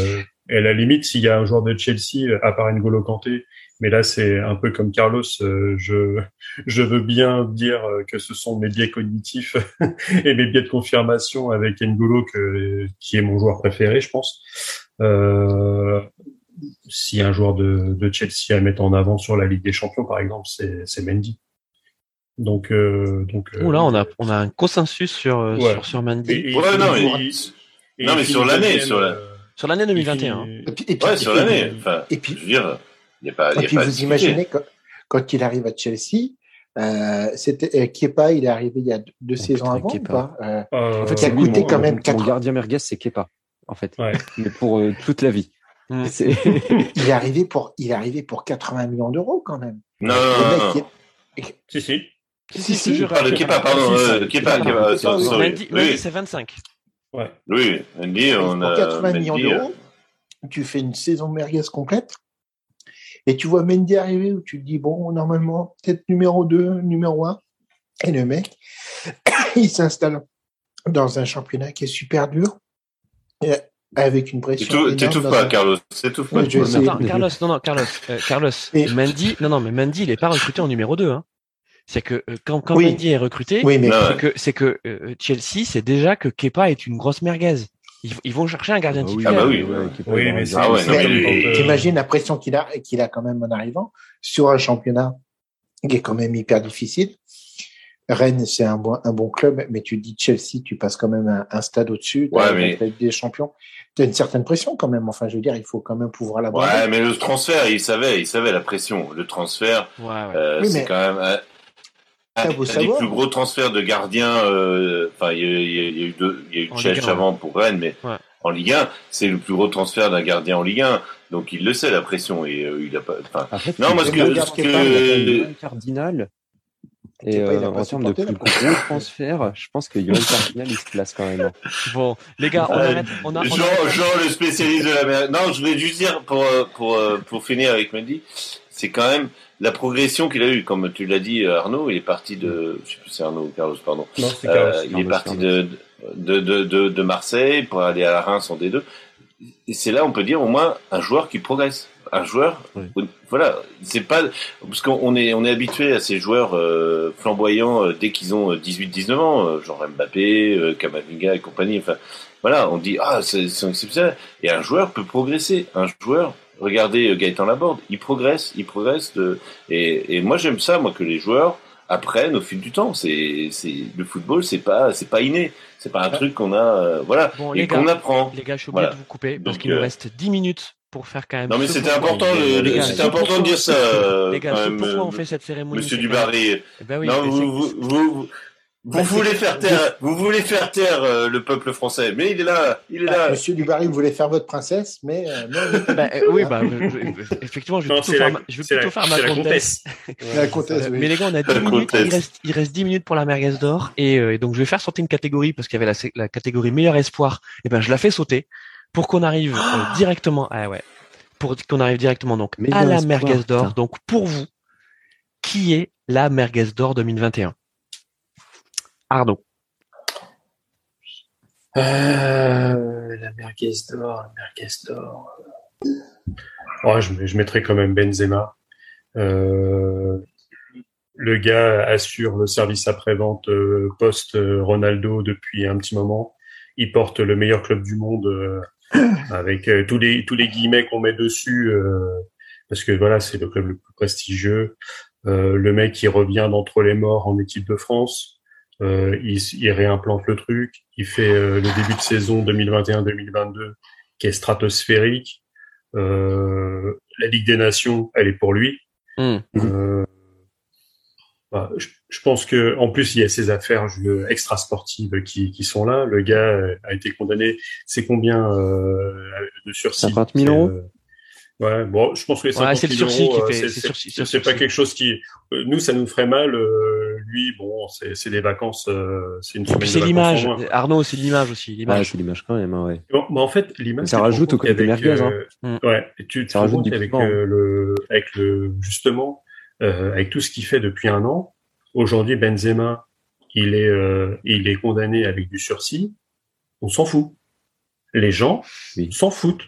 et à la limite, s'il y a un joueur de Chelsea, à part N'Golo Kanté, mais là, c'est un peu comme Carlos. Euh, je, je veux bien dire que ce sont mes biais cognitifs et mes biais de confirmation avec N'Golo, que, qui est mon joueur préféré, je pense. Euh, S'il y a un joueur de, de, Chelsea à mettre en avant sur la Ligue des Champions, par exemple, c'est Mendy. Donc, euh, donc. Euh, là, on a on a un consensus sur sur, sur Mendy. ouais, non, mais, non, mais sur l'année, sur la... sur l'année 2021. Et puis, et puis, ouais, sur l'année. Enfin, et puis, je veux dire, et puis vous imaginez quand, il arrive à Chelsea, euh, c'était euh, Kepa, il est arrivé il y a deux, saisons avant ou pas euh, En fait, qui a coûté quand même quatre. Mon gardien merguez, c'est Kepa, en fait, mais pour toute la vie. Mm. il est arrivé pour, il est arrivé pour 80 millions d'euros quand même. Non, non, non. Si, si. Si, si, je parle de Kepa, pardon, euh, Kepa, c'est 25. Ouais. Oui, Andy, on a. Pour 80 millions d'euros, tu fais une saison merguez complète. Et tu vois Mendy arriver où tu te dis, bon, normalement, peut-être numéro 2, numéro 1. Et le mec, il s'installe dans un championnat qui est super dur, avec une pression. T'étouffes pas, Carlos. T'étouffes pas. Carlos, non, non, Carlos. Euh, Carlos. Mendy, non, non, mais Mendy, il est pas recruté en numéro 2, hein. C'est que euh, quand, quand Mendy est recruté, c'est que, c'est que euh, Chelsea, c'est déjà que Kepa est une grosse merguez. Ils, vont chercher un gardien ah titulaire. Ah bah oui, oui, mais ah ouais, T'imagines la pression qu'il a, qu'il a quand même en arrivant sur un championnat qui est quand même hyper difficile. Rennes, c'est un bon, un bon club, mais tu dis Chelsea, tu passes quand même un, stade au-dessus. Ouais, mais... des champions. T'as une certaine pression quand même. Enfin, je veux dire, il faut quand même pouvoir la Ouais, mais le transfert, il savait, il savait la pression. Le transfert, ouais, euh, c'est quand même. Euh, ah, les plus gros transferts de gardiens, euh, enfin, il y, a eu deux, il y a eu Chelsea avant pour Rennes, mais en Ligue 1, c'est le plus gros transfert d'un gardien en Ligue 1. Donc il le sait la pression et euh, il a pas. Enfin, non, moi ce que, ce que... cardinal. Et euh, en termes de plus gros transfert, je pense que Yoann Cardinal il se place quand même. Bon, les gars, on arrête. On a, Jean, Jean, le spécialiste de la mer. Non, je voulais juste dire pour pour pour finir avec Mendy, c'est quand même la progression qu'il a eue, comme tu l'as dit Arnaud, il est parti de, je sais plus c'est Arnaud ou Carlos, pardon. Non, Carlos, euh, il est parti de, de, de, de, de, Marseille pour aller à Reims en D2. Et c'est là, on peut dire au moins un joueur qui progresse. Un joueur, voilà, c'est pas parce qu'on est on est habitué à ces joueurs euh, flamboyants euh, dès qu'ils ont 18-19 ans, genre Mbappé, Kamavinga et compagnie. Enfin, voilà, on dit ah c'est exceptionnel. Et un joueur peut progresser. Un joueur regardez euh, Gaëtan Laborde, il progresse, il progresse. De... Et, et moi j'aime ça, moi que les joueurs apprennent au fil du temps. C'est, c'est le football, c'est pas, c'est pas inné, c'est pas un truc qu'on a, euh, voilà, et qu'on apprend. Les gars, je suis obligé de vous couper parce qu'il nous euh, reste 10 minutes pour faire quand même. Non mais c'était important, c'était important de dire ça. Les gars, pourquoi on fait cette cérémonie Monsieur Dubarry. Eh ben oui, non, vous, vous, vous, vous voulez faire taire, vous voulez faire taire euh, le peuple français, mais il est là, il est là. Monsieur Dubarry, vous voulez faire votre princesse, mais euh, bah, euh, oui, bah, effectivement, je vais plutôt faire, ma, je vais plutôt faire ma comtesse. La comtesse. Mais les gars, on a 10 minutes, il reste, il reste 10 minutes pour la merguez d'or, et, donc je vais faire sauter une catégorie parce qu'il y avait la, la, catégorie meilleur espoir. Et ben, je la fais sauter pour qu'on arrive directement, ah ouais, pour qu'on arrive directement donc à la merguez d'or. Donc pour vous, qui est la merguez d'or 2021 Arnaud. Euh, la merguez d'or, la merguez d'or. Ouais, je, je mettrais quand même Benzema. Euh, le gars assure le service après-vente euh, post-Ronaldo depuis un petit moment. Il porte le meilleur club du monde avec tous les tous les guillemets qu'on met dessus parce que voilà, c'est le club le plus prestigieux. le mec qui revient d'entre les morts en équipe de France. Euh, il, il, réimplante le truc. Il fait euh, le début de saison 2021-2022 qui est stratosphérique. Euh, la Ligue des Nations, elle est pour lui. Euh, bah, je, je pense que en plus il y a ces affaires je- extra-sportives qui, qui sont là. Le gars a été condamné. C'est combien euh, de sursis? 50 000 euros? Euh, Ouais, bon, je pense que les 50 Ouais, c'est le 000 sursis euros, qui euh, fait- c'est- pas quelque chose qui, euh, nous, ça nous ferait mal. euh, lui, bon, c'est c'est des vacances, euh, c'est une Et semaine c'est l'image. Arnaud, c'est l'image aussi. Ouais, L'image. c'est l'image quand même, hein, ouais. Bon, mais en fait, l'image. Ça rajoute au côté merguez, hein. euh, Mm. Ouais, et tu, tu te Ça rends rajoute compte du qu'avec piment. euh, le, avec le, justement, euh, avec tout ce qu'il fait depuis un an, aujourd'hui Benzema, il est, euh, il est condamné avec du sursis. On s'en fout. Les gens Oui. s'en foutent.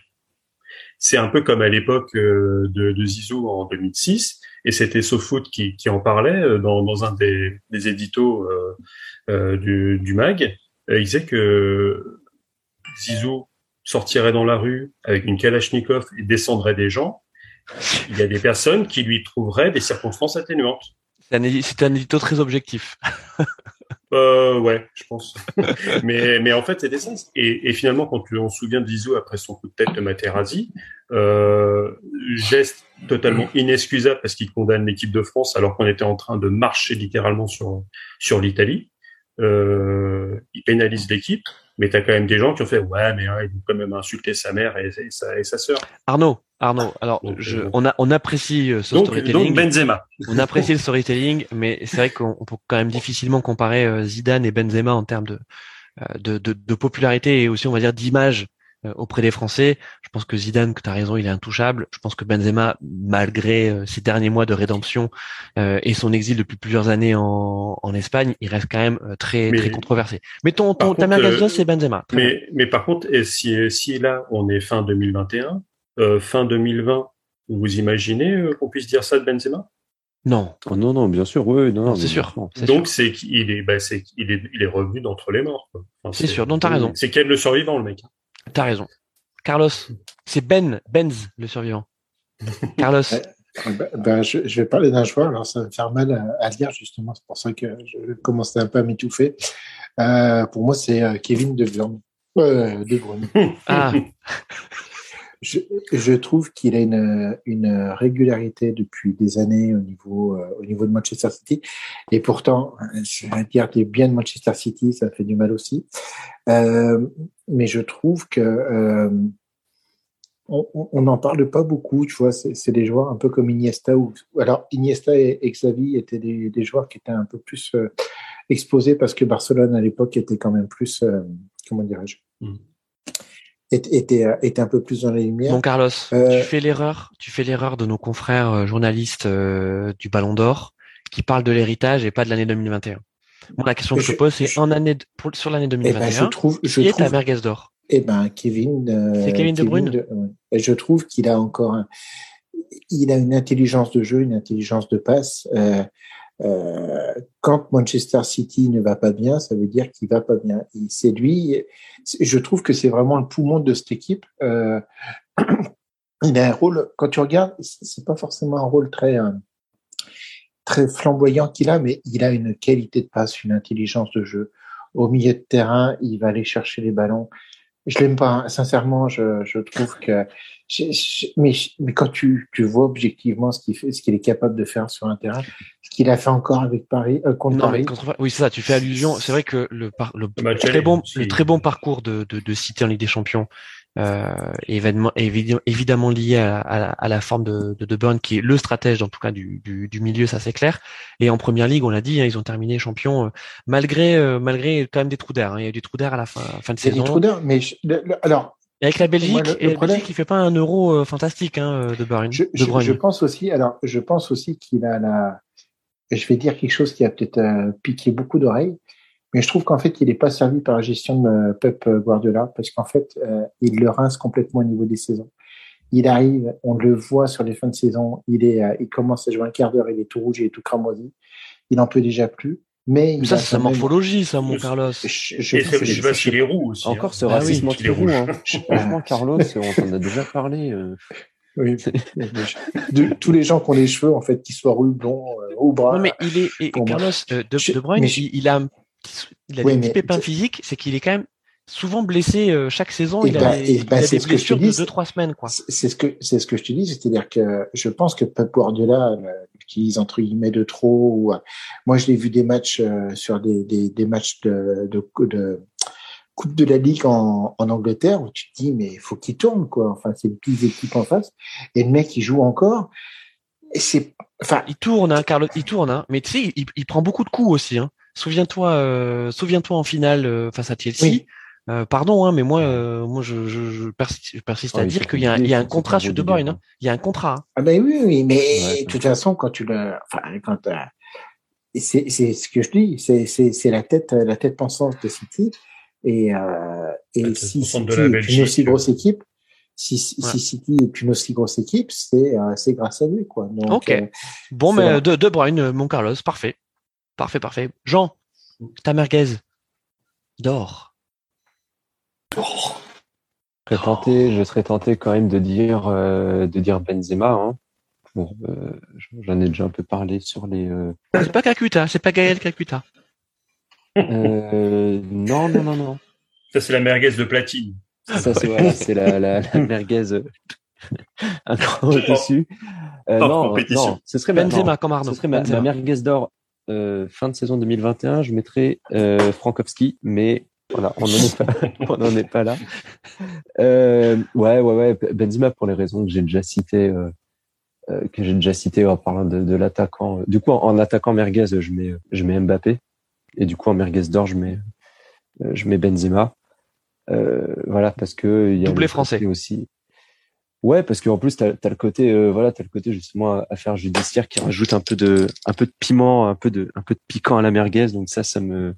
C'est un peu comme à l'époque euh, de, de Zizou en 2006, et c'était SoFoot qui, qui en parlait euh, dans, dans un des, des éditos euh, euh, du, du mag. Il disait que Zizou sortirait dans la rue avec une Kalachnikov et descendrait des gens. Il y a des personnes qui lui trouveraient des circonstances atténuantes. C'est un édito très objectif. Euh, ouais, je pense. mais, mais en fait, c'était ça. Et, et finalement, quand on se souvient de après son coup de tête de Materazzi, euh, geste totalement inexcusable parce qu'il condamne l'équipe de France alors qu'on était en train de marcher littéralement sur, sur l'Italie. Euh, il pénalise l'équipe, mais t'as quand même des gens qui ont fait ouais, mais hein, il veut quand même insulter sa mère et, et sa, et sa sœur. Arnaud, Arnaud. Alors, Donc, je, euh, on a, on apprécie euh, ce Donc, storytelling. donc Benzema. On apprécie le storytelling, mais c'est vrai qu'on on peut quand même difficilement comparer euh, Zidane et Benzema en termes de, de, de, de popularité et aussi, on va dire, d'image auprès des Français. Je pense que Zidane, que tu as raison, il est intouchable. Je pense que Benzema, malgré euh, ses derniers mois de rédemption euh, et son exil depuis plusieurs années en, en Espagne, il reste quand même euh, très Mais- très controversé. Mais ton, ton ta mère euh, c'est Benzema. Très bien. Mais, mais par contre, et si, si là, on est fin 2021, euh, fin 2020, vous imaginez euh, qu'on puisse dire ça de Benzema? Non, Oh, non, non, bien sûr, oui, non, Non, non, c'est sûr. non. Donc c'est qu'il est, bah, c'est qu'il est, il est revenu d'entre les morts. Enfin, C'est sûr, donc t'as raison. C'est quel le survivant, le mec T'as raison. Carlos, c'est Ben, Benz, le survivant. Carlos. Ben, ben, je, je vais parler d'un joueur, alors ça va me faire mal à, à dire justement, c'est pour ça que je commençais un peu à m'étouffer. Euh, pour moi, c'est euh, Kevin De Bruyne. Euh, de Bruyne. ah, Je, trouve qu'il a une, régularité depuis des années au niveau, euh, au niveau de Manchester City. Et pourtant, je vais dire des biens de Manchester City, ça fait du mal aussi. Euh, mais je trouve que euh, on n'en parle pas beaucoup. Tu vois, c'est des joueurs un peu comme Iniesta. Ou, alors, Iniesta et, et Xavi étaient des, joueurs qui étaient un peu plus exposés parce que Barcelone à l'époque était quand même plus, comment dirais-je, Mm. Était, était, euh, un peu plus dans les lumières. Mon Carlos, Euh, tu fais l'erreur, tu fais l'erreur de nos confrères euh, journalistes euh, du Ballon d'Or qui parlent de l'héritage et pas de l'année 2021. Moi, la question que je, te pose, c'est je- en année de- pour- sur l'année Eh ben, 2021, je trouve, je qui est ta merguez d'or? eh ben, Kevin, euh, C'est Kevin De Bruyne? Ouais. Je trouve qu'il a encore, un- il a une intelligence de jeu, une intelligence de passe. Euh, quand Manchester City ne va pas bien, ça veut dire qu'il va pas bien. C'est lui. Je trouve que c'est vraiment le poumon de cette équipe. Euh, il a un rôle. Quand tu regardes, c'est pas forcément un rôle très euh, très flamboyant qu'il a, mais il a une qualité de passe, une intelligence de jeu. Au milieu de terrain, il va aller chercher les ballons. Je l'aime pas, hein. sincèrement. Je, trouve que, mais, mais quand tu, tu vois objectivement ce qu'il fait, ce qu'il est capable de faire sur un terrain, ce qu'il a fait encore avec Paris, euh, contre Non, mais Paris. contre- oui, c'est ça. Tu fais allusion. C'est vrai que le, par- le très bon, aussi. le très bon parcours de, de, de City en Ligue des Champions, euh, événement, évi- évidemment lié à, à, la- à la forme de, de De Bruyne, qui est le stratège en tout cas du, du, du milieu, ça c'est clair. Et en première ligue, on l'a dit, hein, ils ont terminé champions euh, malgré euh, malgré quand même des trous d'air. hein. Il y a eu des trous d'air à la fin, fin de C'est des saison. trous d'air, mais je- le- le- alors, Et avec la Belgique, Moi, le- le et la problème- Belgique, il fait pas un euro euh, fantastique, hein, euh, de Bruyne. Je, pense aussi, alors, je pense aussi qu'il a la, je vais dire quelque chose qui a peut-être euh, piqué beaucoup d'oreilles, mais je trouve qu'en fait, il n'est pas servi par la gestion de Pep Guardiola, parce qu'en fait, euh, il le rince complètement au niveau des saisons. Il arrive, on le voit sur les fins de saison, il est, il commence à jouer un quart d'heure, il est tout rouge, il est tout cramoisi, il en peut déjà plus, mais Mais ça, c'est sa même- morphologie, ça, mon Carlos. Je, je, Et je- je sais pas s'il est roux aussi. Encore hein. ce Ah oui, racisme est anti-roux. rouge. Hein. Franchement, Carlos, on en a déjà parlé. euh. oui, de, tous les gens qui ont les cheveux, en fait, qui soient roux, blonds, euh, au bras. Non, mais il est, et. Carlos, euh, de, Je- de Bruyne, il, il a, il a Oui, des mais- petits pépins physiques, c'est qu'il est quand même, souvent blessé euh, chaque saison. Et il bah, a, et il bah, a c'est des ce que je te blessures de dis, deux trois semaines quoi. C'est ce que c'est ce que je te dis, c'est-à-dire que je pense que Pep Guardiola utilise entre guillemets de trop. Ou, euh, moi, je l'ai vu des matchs euh, sur des, des, des matchs de, de, de Coupe de la Ligue en, en Angleterre où tu te dis mais il faut qu'il tourne quoi. Enfin, c'est une petite équipe en face et le mec il joue encore. Et c'est enfin Il tourne, hein, Carlos, il tourne, hein, mais tu sais, il, il prend beaucoup de coups aussi. Hein. Souviens-toi, euh, souviens-toi en finale euh, face à Chelsea. Oui. Euh, pardon, hein, mais moi, euh, moi, je, je, je persiste, je persiste Ah, à il dire qu'il y y a un contrat gros De Bruyne. Hein. Il y a un contrat. hein. Ah ben oui, oui, mais Ouais, de toute façon, quand tu le, enfin, quand euh, c'est c'est ce que je dis, c'est c'est c'est la tête la tête pensante de City et euh, et si City est une aussi grosse équipe, si si Ouais. si City est une aussi grosse équipe, c'est euh, c'est grâce à lui quoi. Donc Ok. euh, Bon, mais euh, de, de Bruyne, euh, mon Carlos, parfait, parfait, parfait. Jean, ta merguez d'or. Je serais tenté, je serais tenté quand même de dire, euh, de dire Benzema. Hein. Bon, euh, j'en ai déjà un peu parlé sur les. euh, C'est pas Kakuta, c'est pas Gaël Kakuta. euh, non, non, non, non. Ça, c'est la merguez de platine. Ça, c'est voilà, la, la, la merguez un cran au-dessus. Euh, non, compétition. non, ce serait ma- Benzema non, comme Arnaud. Ce serait ma, merguez d'or euh, fin de saison 2021. Je mettrais euh, Frankowski, mais voilà, on n'en est pas, on n'en est pas là. Euh, ouais, ouais, ouais. Benzema pour les raisons que j'ai déjà citées, euh, euh, que j'ai déjà cité en parlant de, de l'attaquant. Du coup, en, en attaquant merguez, je mets, je mets Mbappé, et du coup en merguez d'or, je mets, euh, je mets Benzema. Euh, voilà, parce que il y a Doublé français. aussi. Ouais, parce qu'en plus t'as as le côté, euh, voilà, t'as le côté justement affaire judiciaire qui rajoute un peu de, un peu de piment, un peu de, un peu de piquant à la merguez. Donc ça, ça me,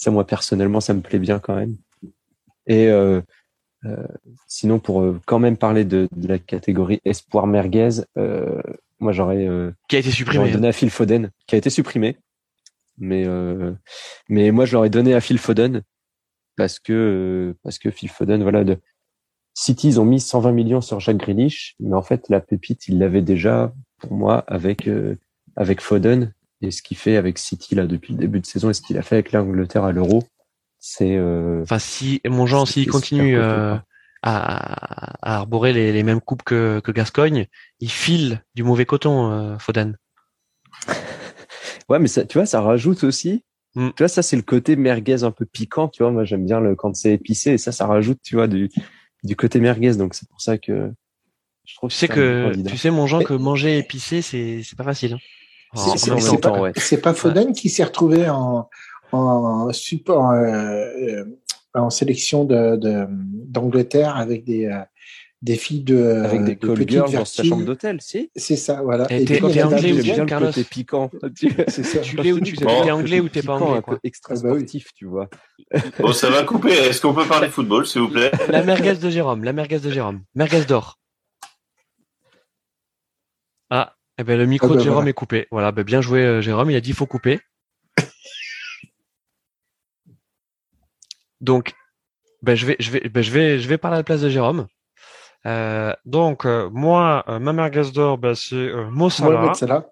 ça moi personnellement, ça me plaît bien quand même. Et euh, euh, sinon, pour euh, quand même parler de, de la catégorie espoir merguez, euh, moi j'aurais, euh, Qui a été supprimé. donné à Phil Foden, qui a été supprimé. Mais euh, mais moi je l'aurais donné à Phil Foden parce que euh, parce que Phil Foden, voilà, de City ils ont mis 120 millions sur Jack Grealish, mais en fait la pépite il l'avait déjà pour moi avec euh, avec Foden et ce qu'il fait avec City là depuis le début de saison et ce qu'il a fait avec l'Angleterre à l'Euro, c'est euh, Enfin, si mon Jean, s'il continue euh, à, à arborer les, les mêmes coupes que, que Gascogne, il file du mauvais coton, euh, Foden. Ouais, mais ça, tu vois, ça rajoute aussi. Mm. Tu vois, ça c'est le côté merguez un peu piquant. Tu vois, moi j'aime bien le quand c'est épicé et ça, ça rajoute, tu vois, du du côté merguez. Donc c'est pour ça que je trouve. Tu sais que, candidat. tu sais, mon Jean, que manger épicé, c'est, c'est pas facile. hein. C'est- pas- ouais. pas Foden qui s'est retrouvé en en support euh, euh, en sélection de de- d'Angleterre avec des euh, des filles de Avec des de petites dans sa chambre d'hôtel, si. C'est ça, voilà. Et t'es- t'es anglais ou bien Carlos côté piquant. C'est ça. Tu l'es ou t'es anglais ou t'es pas anglais, un quoi. peu extra Ah bah oui. sportif, tu vois. Bon, ça va couper. Est-ce qu'on peut parler football, s'il vous plaît? La merguez de Jérôme, la merguez de Jérôme. Merguez d'or. Ah, eh ben le micro Ah ben de Jérôme voilà. est coupé. Voilà, ben bien joué euh, Jérôme, il a dit faut couper. Donc, ben je vais, je vais, ben je vais, je vais parler à la place de Jérôme. Euh, donc euh, moi, euh, ma merguez d'or, ben c'est euh, Mo Salah. Mohamed Salah.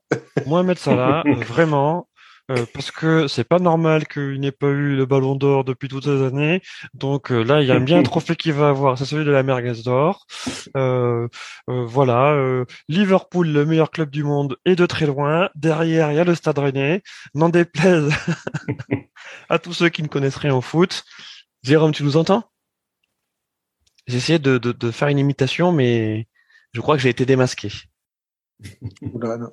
Mohamed Salah, vraiment, euh, parce que c'est pas normal qu'il n'ait pas eu le ballon d'or depuis toutes ces années. Donc euh, là, il y a bien un trophée qu'il va avoir, c'est celui de la merguez d'or. Euh, euh, voilà, euh, Liverpool, le meilleur club du monde, est de très loin. Derrière, il y a le Stade Rennais. N'en déplaise à tous ceux qui ne connaissent rien au foot. Jérôme, tu nous entends? J'ai essayé de, de, de faire une imitation, mais je crois que j'ai été démasqué. Oula, non.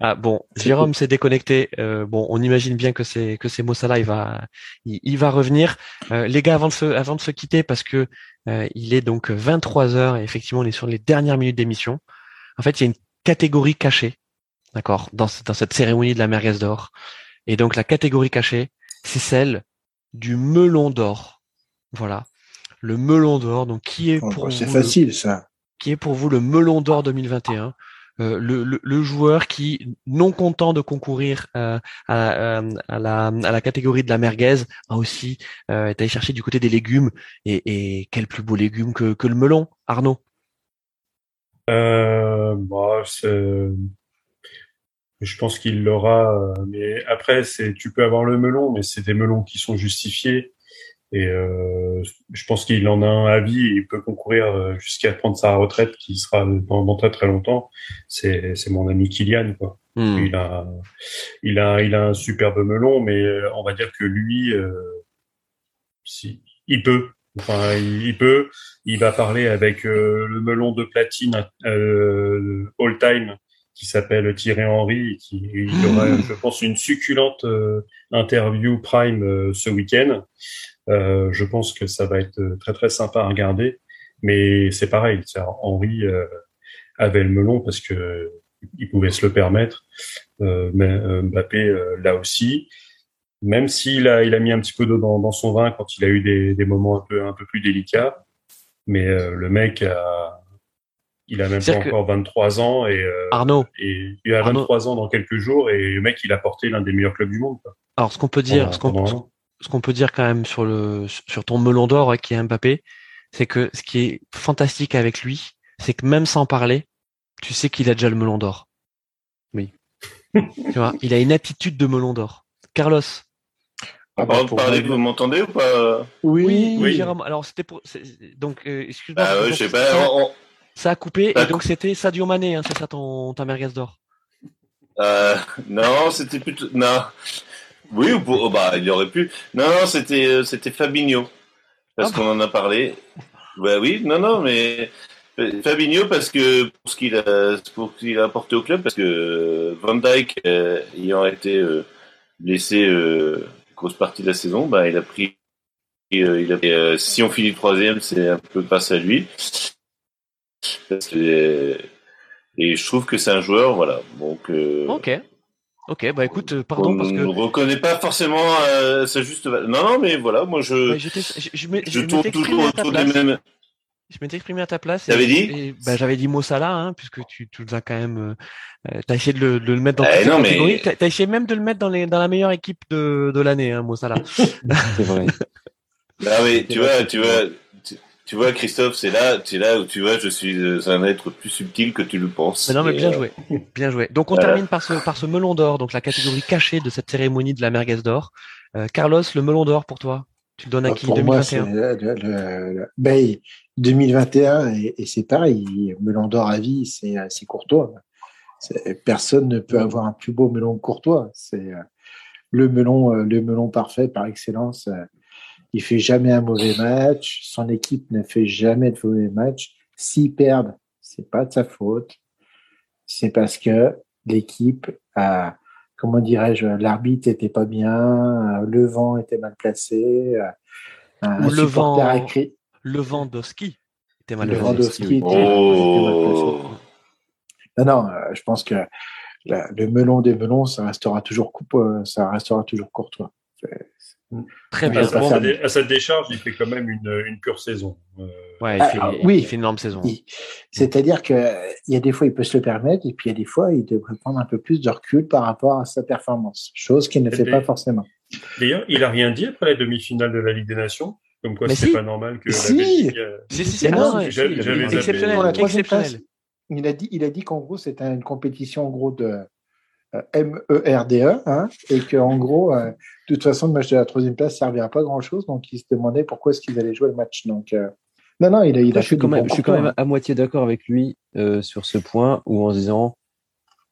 Ah bon, Jérôme s'est déconnecté. Euh, bon, on imagine bien que c'est que c'est Mossala, il va il, il va revenir. Euh, les gars, avant de se avant de se quitter, parce que euh, il est donc 23 heures et effectivement on est sur les dernières minutes d'émission. En fait, il y a une catégorie cachée, d'accord, dans ce- dans cette cérémonie de la merguez d'or. Et donc la catégorie cachée, c'est celle du melon d'or. Voilà, le melon d'or. Donc qui est Oh, pour bah, c'est vous le- facile, ça. qui est pour vous le melon d'or 2021 euh, le, joueur qui, non content de concourir euh, à, à, la, catégorie de la merguez, a aussi euh, est allé chercher du côté des légumes. Et, quel plus beau légume que, le melon, Arnaud? Euh, bah, je pense qu'il l'aura, euh, mais après, tu peux avoir le melon, mais c'est des melons qui sont justifiés. Et euh, je pense qu'il en a un à vie et il peut concourir euh, jusqu'à prendre sa retraite qui sera pendant très très longtemps. C'est c'est mon ami Kylian quoi. Hmm. Il a il a il a un superbe melon, mais euh, on va dire que lui, euh, si il peut, enfin il, il peut, il va parler avec euh, le melon de platine euh, all time qui s'appelle Thierry Henry, et qui il aura, je pense, une succulente euh, interview prime euh, ce week-end. Euh, je pense que ça va être très très sympa à regarder, mais c'est pareil. Henry euh, avait le melon parce que il pouvait se le permettre, euh, mais euh, Mbappé euh, là aussi. Même s'il a il a mis un petit peu d'eau dans, dans son vin quand il a eu des, des moments un peu un peu plus délicats, mais euh, le mec a il a même pas encore 23 ans et euh, Arnaud, et il a Arnaud. 23 ans dans quelques jours et le mec il a porté l'un des meilleurs clubs du monde. Quoi, alors ce qu'on peut dire, pendant- ce qu'on peut dire quand même sur le sur ton melon d'or ouais, qui est Mbappé, c'est que ce qui est fantastique avec lui, c'est que même sans parler, tu sais qu'il a déjà le melon d'or. Oui. tu vois, il a une attitude de melon d'or. Carlos. Ah bah, Par pour parler, moi, vous m'entendez ou pas? Oui, oui. Jérôme. Alors c'était pour c'est- donc euh, excuse-moi. Ah ouais, donc, je sais ça, pas. on- ça a coupé et donc c'était Sadio Mané, hein, c'est ça ton ta merguez d'or? Euh, non, c'était plutôt non. Oui, ou pour- oh, bah il aurait pu. Non, non, c'était euh, c'était Fabinho parce Ah qu'on en a parlé. Bah oui, non, non, mais euh, Fabinho parce que pour ce qu'il a pour ce qu'il a apporté au club parce que Van euh, ayant été euh, blessé euh, grosse partie de la saison, bah il a pris. il a, si on finit troisième, c'est un peu grâce à lui. Et je trouve que c'est un joueur, voilà. Donc. euh, Ok. Ok, bah écoute, euh, pardon on parce que ne reconnaît pas forcément euh, sa juste valeur. Non, non, mais voilà, moi je, bah, je, je, m'ai- je je m'étais tourne exprimé toujours à ta autour des place. mêmes. Je m'étais exprimé à ta place. T'avais dit bah, J'avais dit Mossala, hein, puisque tu, tu nous as quand même. Euh, euh, t'as essayé de le, de le mettre dans Eh non, mais-. T'as, essayé même de le mettre dans, les, dans la meilleure équipe de, de l'année, hein, Mossala. C'est vrai. Ah oui, tu vois, tu vois, tu, vois, Christophe, c'est là, c'est là où tu vois, je suis euh, un être plus subtil que tu le penses. Mais non, mais bien euh, joué. Bien joué. Donc on Voilà. termine par ce, par ce melon d'or, donc la catégorie cachée de cette cérémonie de la merguez d'or. Euh, Carlos, le melon d'or pour toi Tu le donnes à Bah, qui pour moi, c'est 2021 le, le- le- ben, 2021 et, et c'est pareil. Melon d'or à vie, c'est euh, c'est Courtois. Personne ne peut avoir un plus beau melon que Courtois. C'est euh, le melon, euh, le melon parfait par excellence. Il fait jamais un mauvais match. Son équipe ne fait jamais de mauvais match. S'ils perdent, c'est pas de sa faute. C'est parce que l'équipe a, comment dirais-je, l'arbitre était pas bien, le vent était mal placé, euh, un Ou le vent- a crié, Lewandowski était mal le placé. Lewandowski oui. était, était mal placé. Non, non, euh, je pense que le melon des melons, ça restera toujours coupe, euh, ça restera toujours courtois. Très bien. à, sa, Bon, à sa décharge, il fait quand même une, une pure saison. Euh, ouais, il Ah, fait, ah, il oui. fait une énorme saison. Il- C'est-à-dire que il y a des fois, il peut se le permettre, et puis il y a des fois, il devrait prendre un peu plus de recul par rapport à sa performance, chose qu'il ne Et fait puis- pas forcément. D'ailleurs, il a rien dit après la demi-finale de la Ligue des Nations, comme quoi Mais c'est si. pas normal que Si. la Belgique. Si, si, ah non, si, exceptionnel, Pour la troisième exceptionnel. place, il a dit, il a dit qu'en gros, c'était une compétition en gros de MERDE, hein, et qu'en gros, euh, de toute façon, le match de la troisième place servait à pas grand-chose, donc il se demandait pourquoi est-ce qu'ils allaient jouer le match. Donc, euh, non, non, il a, il a je suis quand même, je suis quand même à moitié d'accord avec lui euh, sur ce point où en se disant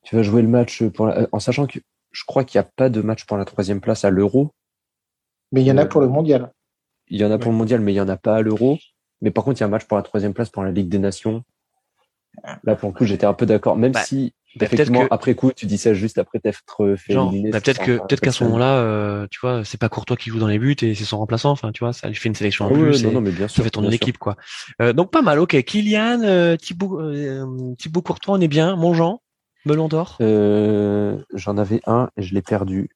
tu vas jouer le match pour la- euh, en sachant que je crois qu'il n'y a pas de match pour la troisième place à l'Euro. Mais il y en a Euh, pour le mondial. Il y en a pour le mondial, mais il y en a pas à l'Euro. Mais par contre, il y a un match pour la troisième place pour la Ligue des Nations. Là, pour le coup, j'étais un peu d'accord, même Bah, si effectivement que- après coup, tu dis ça juste après t'être fait Genre, éliminer. bah, peut-être ça, que peut-être qu'à ce ça- moment-là, euh, tu vois, c'est pas Courtois qui joue dans les buts et c'est son remplaçant. Enfin, tu vois, ça lui fait une sélection en Ah plus. non, non, mais bien ça sûr. fait tourner l'équipe, quoi. Euh, donc pas mal. Ok, Kylian, euh, Thibaut, euh, Thibaut Courtois, on est bien. Monjean, Melon d'or? Euh, J'en avais un et je l'ai perdu.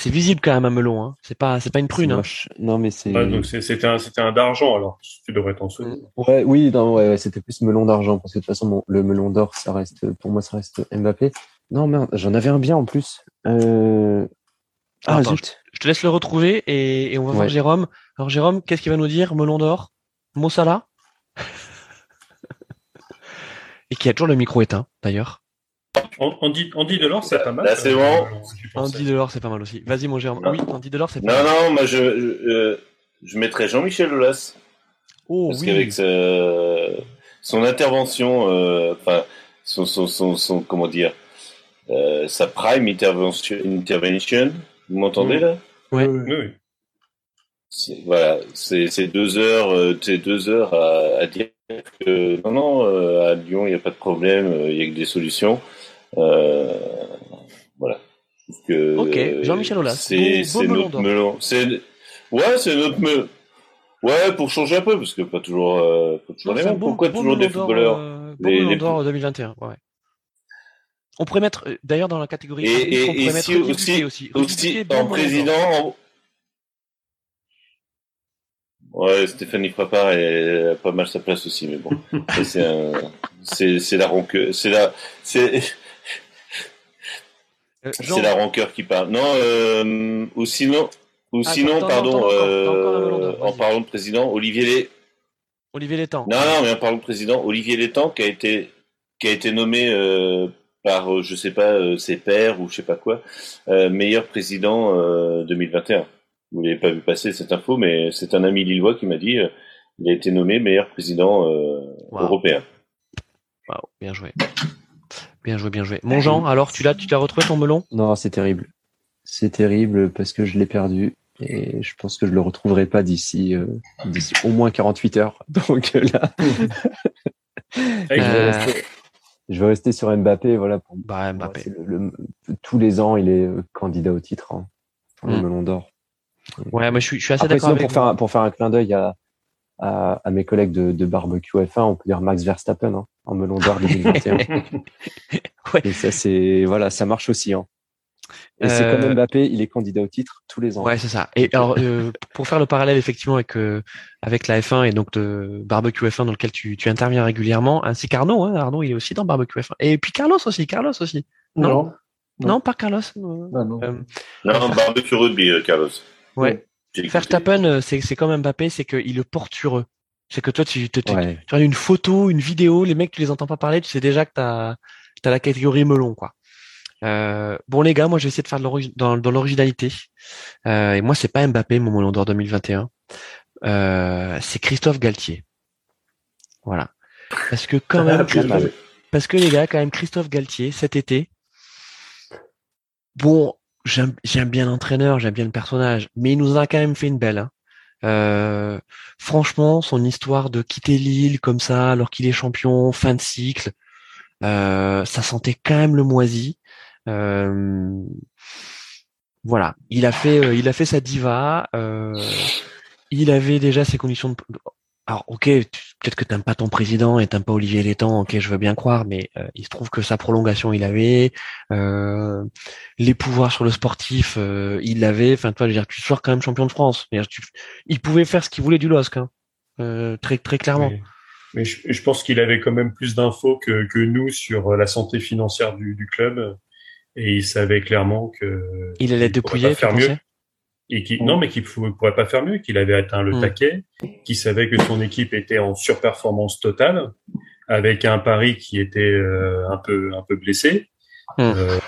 Euh, C'est visible quand même un melon. Hein. C'est pas, c'est pas une prune. Hein. Non, mais c'est. ah, donc c'était un, c'était un d'argent alors. Tu devrais t'en souvenir. Ouais, oui, non, ouais, ouais, c'était plus melon d'argent parce que de toute façon, bon, le melon d'or, ça reste, pour moi, ça reste Mbappé. Non, merde, j'en avais un bien en plus. Euh... Ah, Attends, zut. Je te laisse le retrouver et, et on va voir Ouais. Jérôme. Alors Jérôme, qu'est-ce qu'il va nous dire Melon d'or, Mossala, et qui a toujours le micro éteint d'ailleurs. Andy, Andy Delors, c'est pas mal. Là, c'est bon. Andy Delors, c'est pas mal aussi. Vas-y, mon Jérôme. Oui, Andy Delors, c'est pas non, mal. Non, non, moi, je, je, je mettrais Jean-Michel Aulas. Oh, Parce oui. qu'avec sa- son intervention, euh, enfin, son, son, son, son- comment dire, euh, sa prime intervention, intervention vous m'entendez Mm. là? Ouais. Oui, oui. C'est- Voilà, c'est c'est deux heures, euh, c'est deux heures à, à dire que non, non, euh, à Lyon, il n'y a pas de problème, euh, il y a que des solutions. Euh, voilà. Que, Ok, Jean-Michel Aulas. C'est notre melon. C'est ouais, c'est notre melon. Ouais, pour changer un peu, parce que pas toujours, euh, pas toujours les mêmes. Pourquoi toujours des footballeurs euh, Les- les- d'or 2021. Ouais. On pourrait mettre, d'ailleurs, dans la catégorie, Et- on pourrait et mettre si aussi- aussi. Aussi, beau en d'or. président. Ouais, Stéphanie Frappard est a pas mal sa place aussi, mais bon, c'est un- c'est c'est la rancœur, c'est la, c'est Euh, Jean, c'est la rancœur qui parle. Non, euh, ou sinon, ou Ah, sinon, pardon, euh, en parlant de président, Olivier Lé. Olivier Létang. Non, non, mais en parlant de président, Olivier Létang qui a été qui a été nommé euh, par, je sais pas, ses pairs ou je sais pas quoi, meilleur président euh, 2021. Vous l'avez pas vu passer cette info, mais c'est un ami lillois qui m'a dit euh, il a été nommé meilleur président euh, Wow. européen. Waouh, bien joué. Bien joué, bien joué. Mon Jean, alors, tu l'as, tu l'as retrouvé ton melon? Non, c'est terrible. C'est terrible parce que je l'ai perdu et je pense que je le retrouverai pas d'ici euh, d'ici au moins 48 heures. Donc là, je, vais rester, sur Mbappé. Voilà. Pour, Bah, Mbappé. c'est le- le- tous les ans, il est candidat au titre hein, pour le Mm. melon d'or. Ouais, moi, je suis, je suis assez d'accord pour faire un, pour faire un clin d'œil à, à, à mes collègues de, de barbecue F1, on peut dire Max Verstappen hein, en melon d'or 2021. Ouais. Et ça, c'est voilà, ça marche aussi. Hein. Et c'est Euh, comme Mbappé, il est candidat au titre tous les ans. Ouais, c'est ça. Et alors, euh, pour faire le parallèle effectivement avec euh, avec la F1 et donc de barbecue F1 dans lequel tu, tu interviens régulièrement, ainsi qu'Arnaud. Hein, Arnaud, il est aussi dans barbecue F1. Et puis Carlos aussi. Carlos aussi. Non? Non. Non, Non. pas Carlos. euh, Non, non. euh, Non, barbecue rugby, euh, Carlos. Ouais. Verstappen, euh, c'est c'est comme Mbappé, c'est qu'il le porte sur eux. C'est que toi, tu, tu, tu, Ouais. tu regardes une photo, une vidéo, les mecs, tu les entends pas parler, tu sais déjà que t'as as la catégorie melon, quoi. Euh, bon les gars, moi je vais essayer de faire de dans, dans l'originalité. Euh, et moi c'est pas Mbappé mon melon d'or 2021. Euh, c'est Christophe Galtier. Voilà. Parce que quand même, parce que les gars, quand même, Christophe Galtier, cet été, bon, j'aime bien l'entraîneur, j'aime bien le personnage, mais il nous a quand même fait une belle. Hein. Euh, franchement, son histoire de quitter Lille comme ça, alors qu'il est champion, fin de cycle, euh, ça sentait quand même le moisi. Euh, voilà, il a fait, il a fait sa diva. il avait déjà ses conditions de. Alors, ok, peut-être que t'aimes pas ton président et t'aimes pas Olivier Létang, ok, je veux bien croire, mais euh, il se trouve que sa prolongation, il avait euh, les pouvoirs sur le sportif, euh, il l'avait. Enfin, toi, je veux dire, tu sors quand même champion de France. Je veux dire, tu- il pouvait faire ce qu'il voulait du LOSC, hein, euh, très très clairement. Mais, mais je, je pense qu'il avait quand même plus d'infos que, que nous sur la santé financière du, du club. Et il savait clairement que. Il allait pourrait dépouiller, pas faire mieux. Et qui, non, mais qu'il ne pourrait pas faire mieux, qu'il avait atteint le Mm. taquet, qu'il savait que son équipe était en surperformance totale, avec un Paris qui était euh, un peu un peu blessé. Mm. Euh,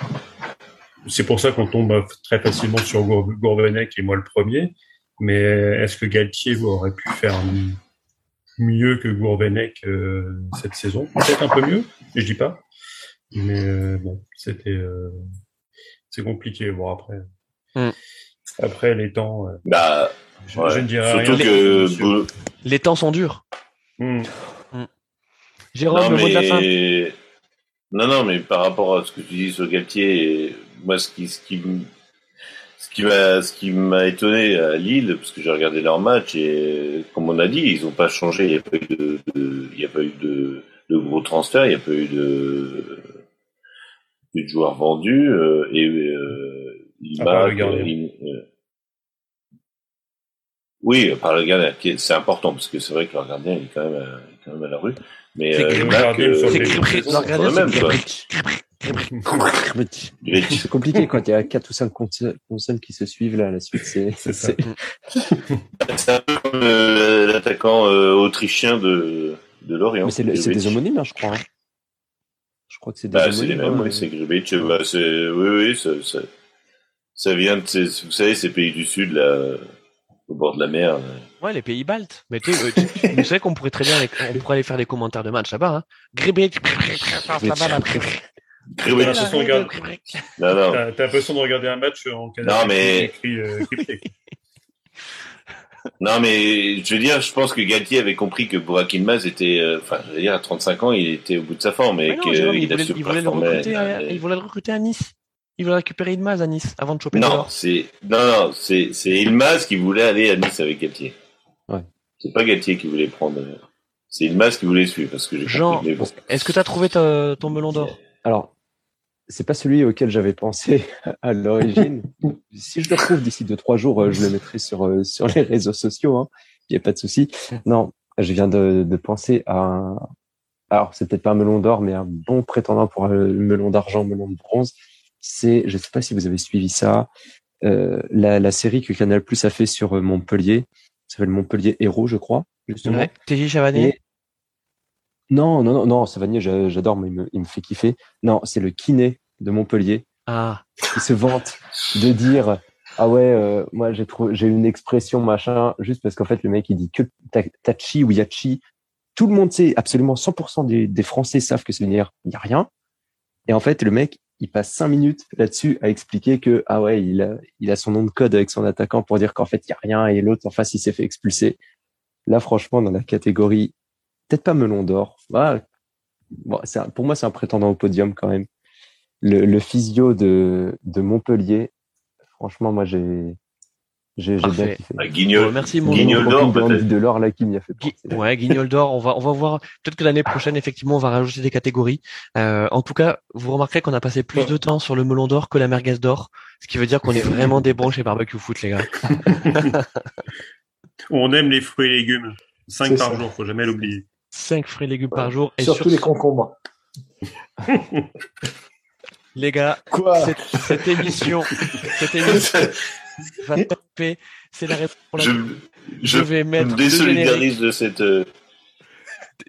c'est pour ça qu'on tombe très facilement sur Gour- Gourvenec et moi le premier. Mais est-ce que Galtier aurait pu faire mieux que Gourvenec euh, cette saison? Peut-être un peu mieux, je dis pas. Mais euh, bon, c'était euh, c'est compliqué. Bon après, Mm. Après les temps, euh, Bah, je, ouais. je ne dirais Surtout rien. que Bou- Les temps sont durs. Mm. Jérôme, non, le mot de la fin. mais... non, non, mais par rapport à ce que tu dis sur Galtier, moi, ce qui, ce qui, ce qui m'a, ce qui m'a étonné à Lille, parce que j'ai regardé leur match et comme on a dit, ils n'ont pas changé. Il n'y a pas eu de, de- il y a pas eu de, de gros transferts, il n'y a pas eu de, de joueurs vendus euh, et euh, À part marque, le gardien. il- euh, oui, par le gardien, est- c'est important parce que c'est vrai que leur gardien il est quand même, à, il est quand même à la rue. Mais C'est euh, euh, C'est c'est. C'est compliqué quand il y a quatre ou cinq consonnes qui se suivent là. La suite, c'est C'est c'est- C'est un peu comme euh, l'attaquant euh, autrichien de, de Lorient. mais c'est c'est des homonymes, hein, je crois. hein. Je crois que c'est bah, c'est les mêmes, oui, c'est Gribich. Bah, oui, oui, ça, ça, ça vient de, ces, vous savez, ces pays du Sud, là, au bord de la mer. Ouais, les pays baltes. Mais tu, tu, sais qu'on pourrait très bien, on pourrait aller faire des commentaires de match là-bas. Hein. Gribich, Gribich, regarde. Non, non. T'as l'impression de regarder un match en Canada. Non, mais. Écrit, euh, Non, mais je veux dire, je pense que Galtier avait compris que Burak Ilmaz était, euh, enfin, je veux dire, à 35 ans, il était au bout de sa forme et qu'il il, il, voulait le recruter, à, il voulait le recruter à Nice. Il voulait récupérer Ilmaz à Nice avant de choper Non, c'est, non, non, c'est, c'est Ilmaz qui voulait aller à Nice avec Galtier. Ouais. C'est pas Galtier qui voulait prendre, c'est Ilmaz qui voulait suivre parce que j'ai Jean, est-ce que tu as trouvé ton melon d'or? Alors, c'est pas celui auquel j'avais pensé à l'origine. si je le trouve d'ici deux trois jours, euh, je le mettrai sur euh, sur les réseaux sociaux. Hein. Il n'y a pas de souci. Non, je viens de, de penser à un... alors c'est peut-être pas un melon d'or, mais un bon prétendant pour un melon d'argent, melon de bronze. C'est, je sais pas si vous avez suivi ça, euh, la, la série que Canal Plus a fait sur euh, Montpellier, ça s'appelle Montpellier Héros, je crois. Justement. Ouais. TJ Chavanet. Non, non, non, non, Savanier, j'adore, mais il me, il me, fait kiffer. Non, c'est le kiné de Montpellier. Ah. Il se vante de dire ah ouais, euh, moi j'ai trouvé, j'ai une expression machin juste parce qu'en fait le mec il dit que tachi ou yachi. Tout le monde sait, absolument 100% des, des Français savent que c'est une il y a rien. Et en fait le mec il passe cinq minutes là-dessus à expliquer que ah ouais il a il a son nom de code avec son attaquant pour dire qu'en fait il y a rien et l'autre en face il s'est fait expulser. Là franchement dans la catégorie peut-être pas melon d'or. Ah, bon, pour moi c'est un prétendant au podium quand même le, le physio de, de Montpellier, franchement, moi, j'ai, j'ai, j'ai bien kiffé. Ah, Guignol, merci mon Guignol d'or, de l'or là qui m'y a fait penser. Ouais, Guignol d'or. On va, on va voir. Peut-être que l'année prochaine, effectivement, on va rajouter des catégories. Euh, en tout cas, vous remarquerez qu'on a passé plus de temps sur le melon d'or que la merguez d'or, ce qui veut dire qu'on est vraiment des bons chez Barbecue Foot, les gars. on aime les fruits et légumes. Cinq par jour, faut jamais l'oublier. Cinq fruits et légumes par jour. Et surtout les concombres. Les gars, cette, cette, émission, cette émission va taper. C'est la réponse. Je, je, vais mettre. désolidarise de cette. Euh,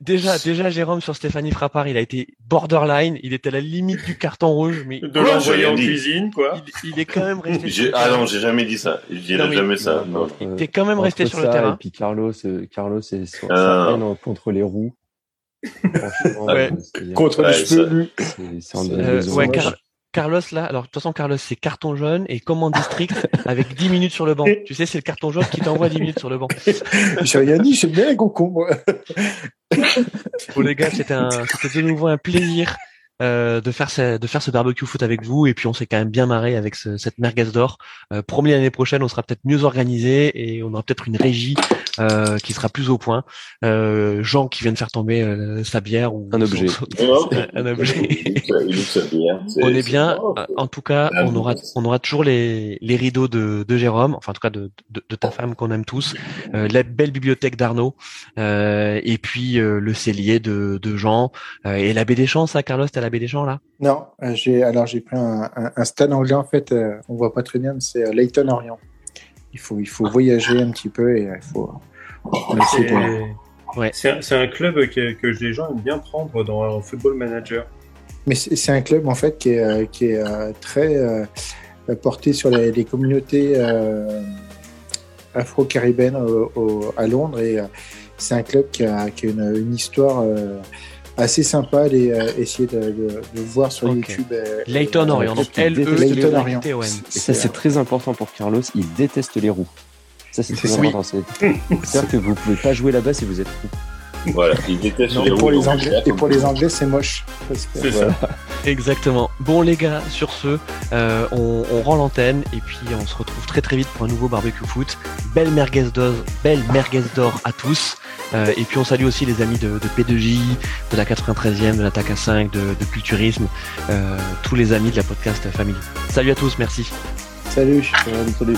déjà, déjà, Jérôme sur Stéphanie Frappard, il a été borderline. Il était à la limite du carton rouge, mais de l'envoyer en cuisine, quoi. Il, il, est quand même resté. ah non, j'ai jamais dit ça. Je dirais jamais ça. Non. Il était quand même resté sur le terrain. Et puis Carlos, euh, Carlos, c'est ah. contre les roues. ouais. Contre les cheveux. Euh, ouais, Car Carlos là, alors de toute façon Carlos c'est carton jaune et commande district avec 10 minutes sur le banc. Tu sais c'est le carton jaune qui t'envoie 10 minutes sur le banc. J'ai rien dit, j'aime bien les concombres. Pour les gars, c'était un, c'était de nouveau un plaisir euh, de faire ce, de faire ce barbecue foot avec vous et puis on s'est quand même bien marré avec ce, cette merguez d'or. Euh, promis l'année prochaine, on sera peut-être mieux organisé et on aura peut-être une régie euh, qui sera plus au point. Euh, Jean qui vient de faire tomber euh, sa bière ou un objet. un objet. on est bien. En tout cas, on aura on aura toujours les, les rideaux de, de Jérôme, enfin en tout cas de, de, de ta femme qu'on aime tous, euh, la belle bibliothèque d'Arnaud euh, et puis euh, le cellier de, de Jean et la baie des Champs. Ça, Carlos, t'as la baie des Champs là? Non, j'ai alors j'ai pris un, un, un, stade anglais en fait. on voit pas très bien, mais c'est Leighton Orient il faut, il faut voyager un petit peu et il faut. Ouais. C'est un, club que, que les gens aiment bien prendre dans un football manager. Mais c'est un club en fait qui est, euh, qui est euh, très euh, porté sur les, les communautés afro-caribéennes à Londres et c'est un club qui a, qui a une, une, histoire assez sympa aller euh, essayer de, de, de, voir sur YouTube. Euh, Layton Orient, donc l e Layton Orient. Et ça, c'est très important pour Carlos. Il déteste les roues. Ça, c'est très important. C'est-à-dire que vous pouvez pas jouer là-bas si vous êtes fou. Voilà, il déteste les et pour les Anglais, et pour les Anglais, c'est moche. C'est ça. Exactement. Bon les gars, sur ce, euh, on, on, rend l'antenne et puis on se retrouve très très vite pour un nouveau barbecue foot. Belle merguez d'or, belle merguez d'or à tous. Euh, et puis on salue aussi les amis de, de P2J, de la 93e, de l'attaque à 5, de, de Culturisme, euh, tous les amis de la podcast Family. Salut à tous, merci. Salut. salut.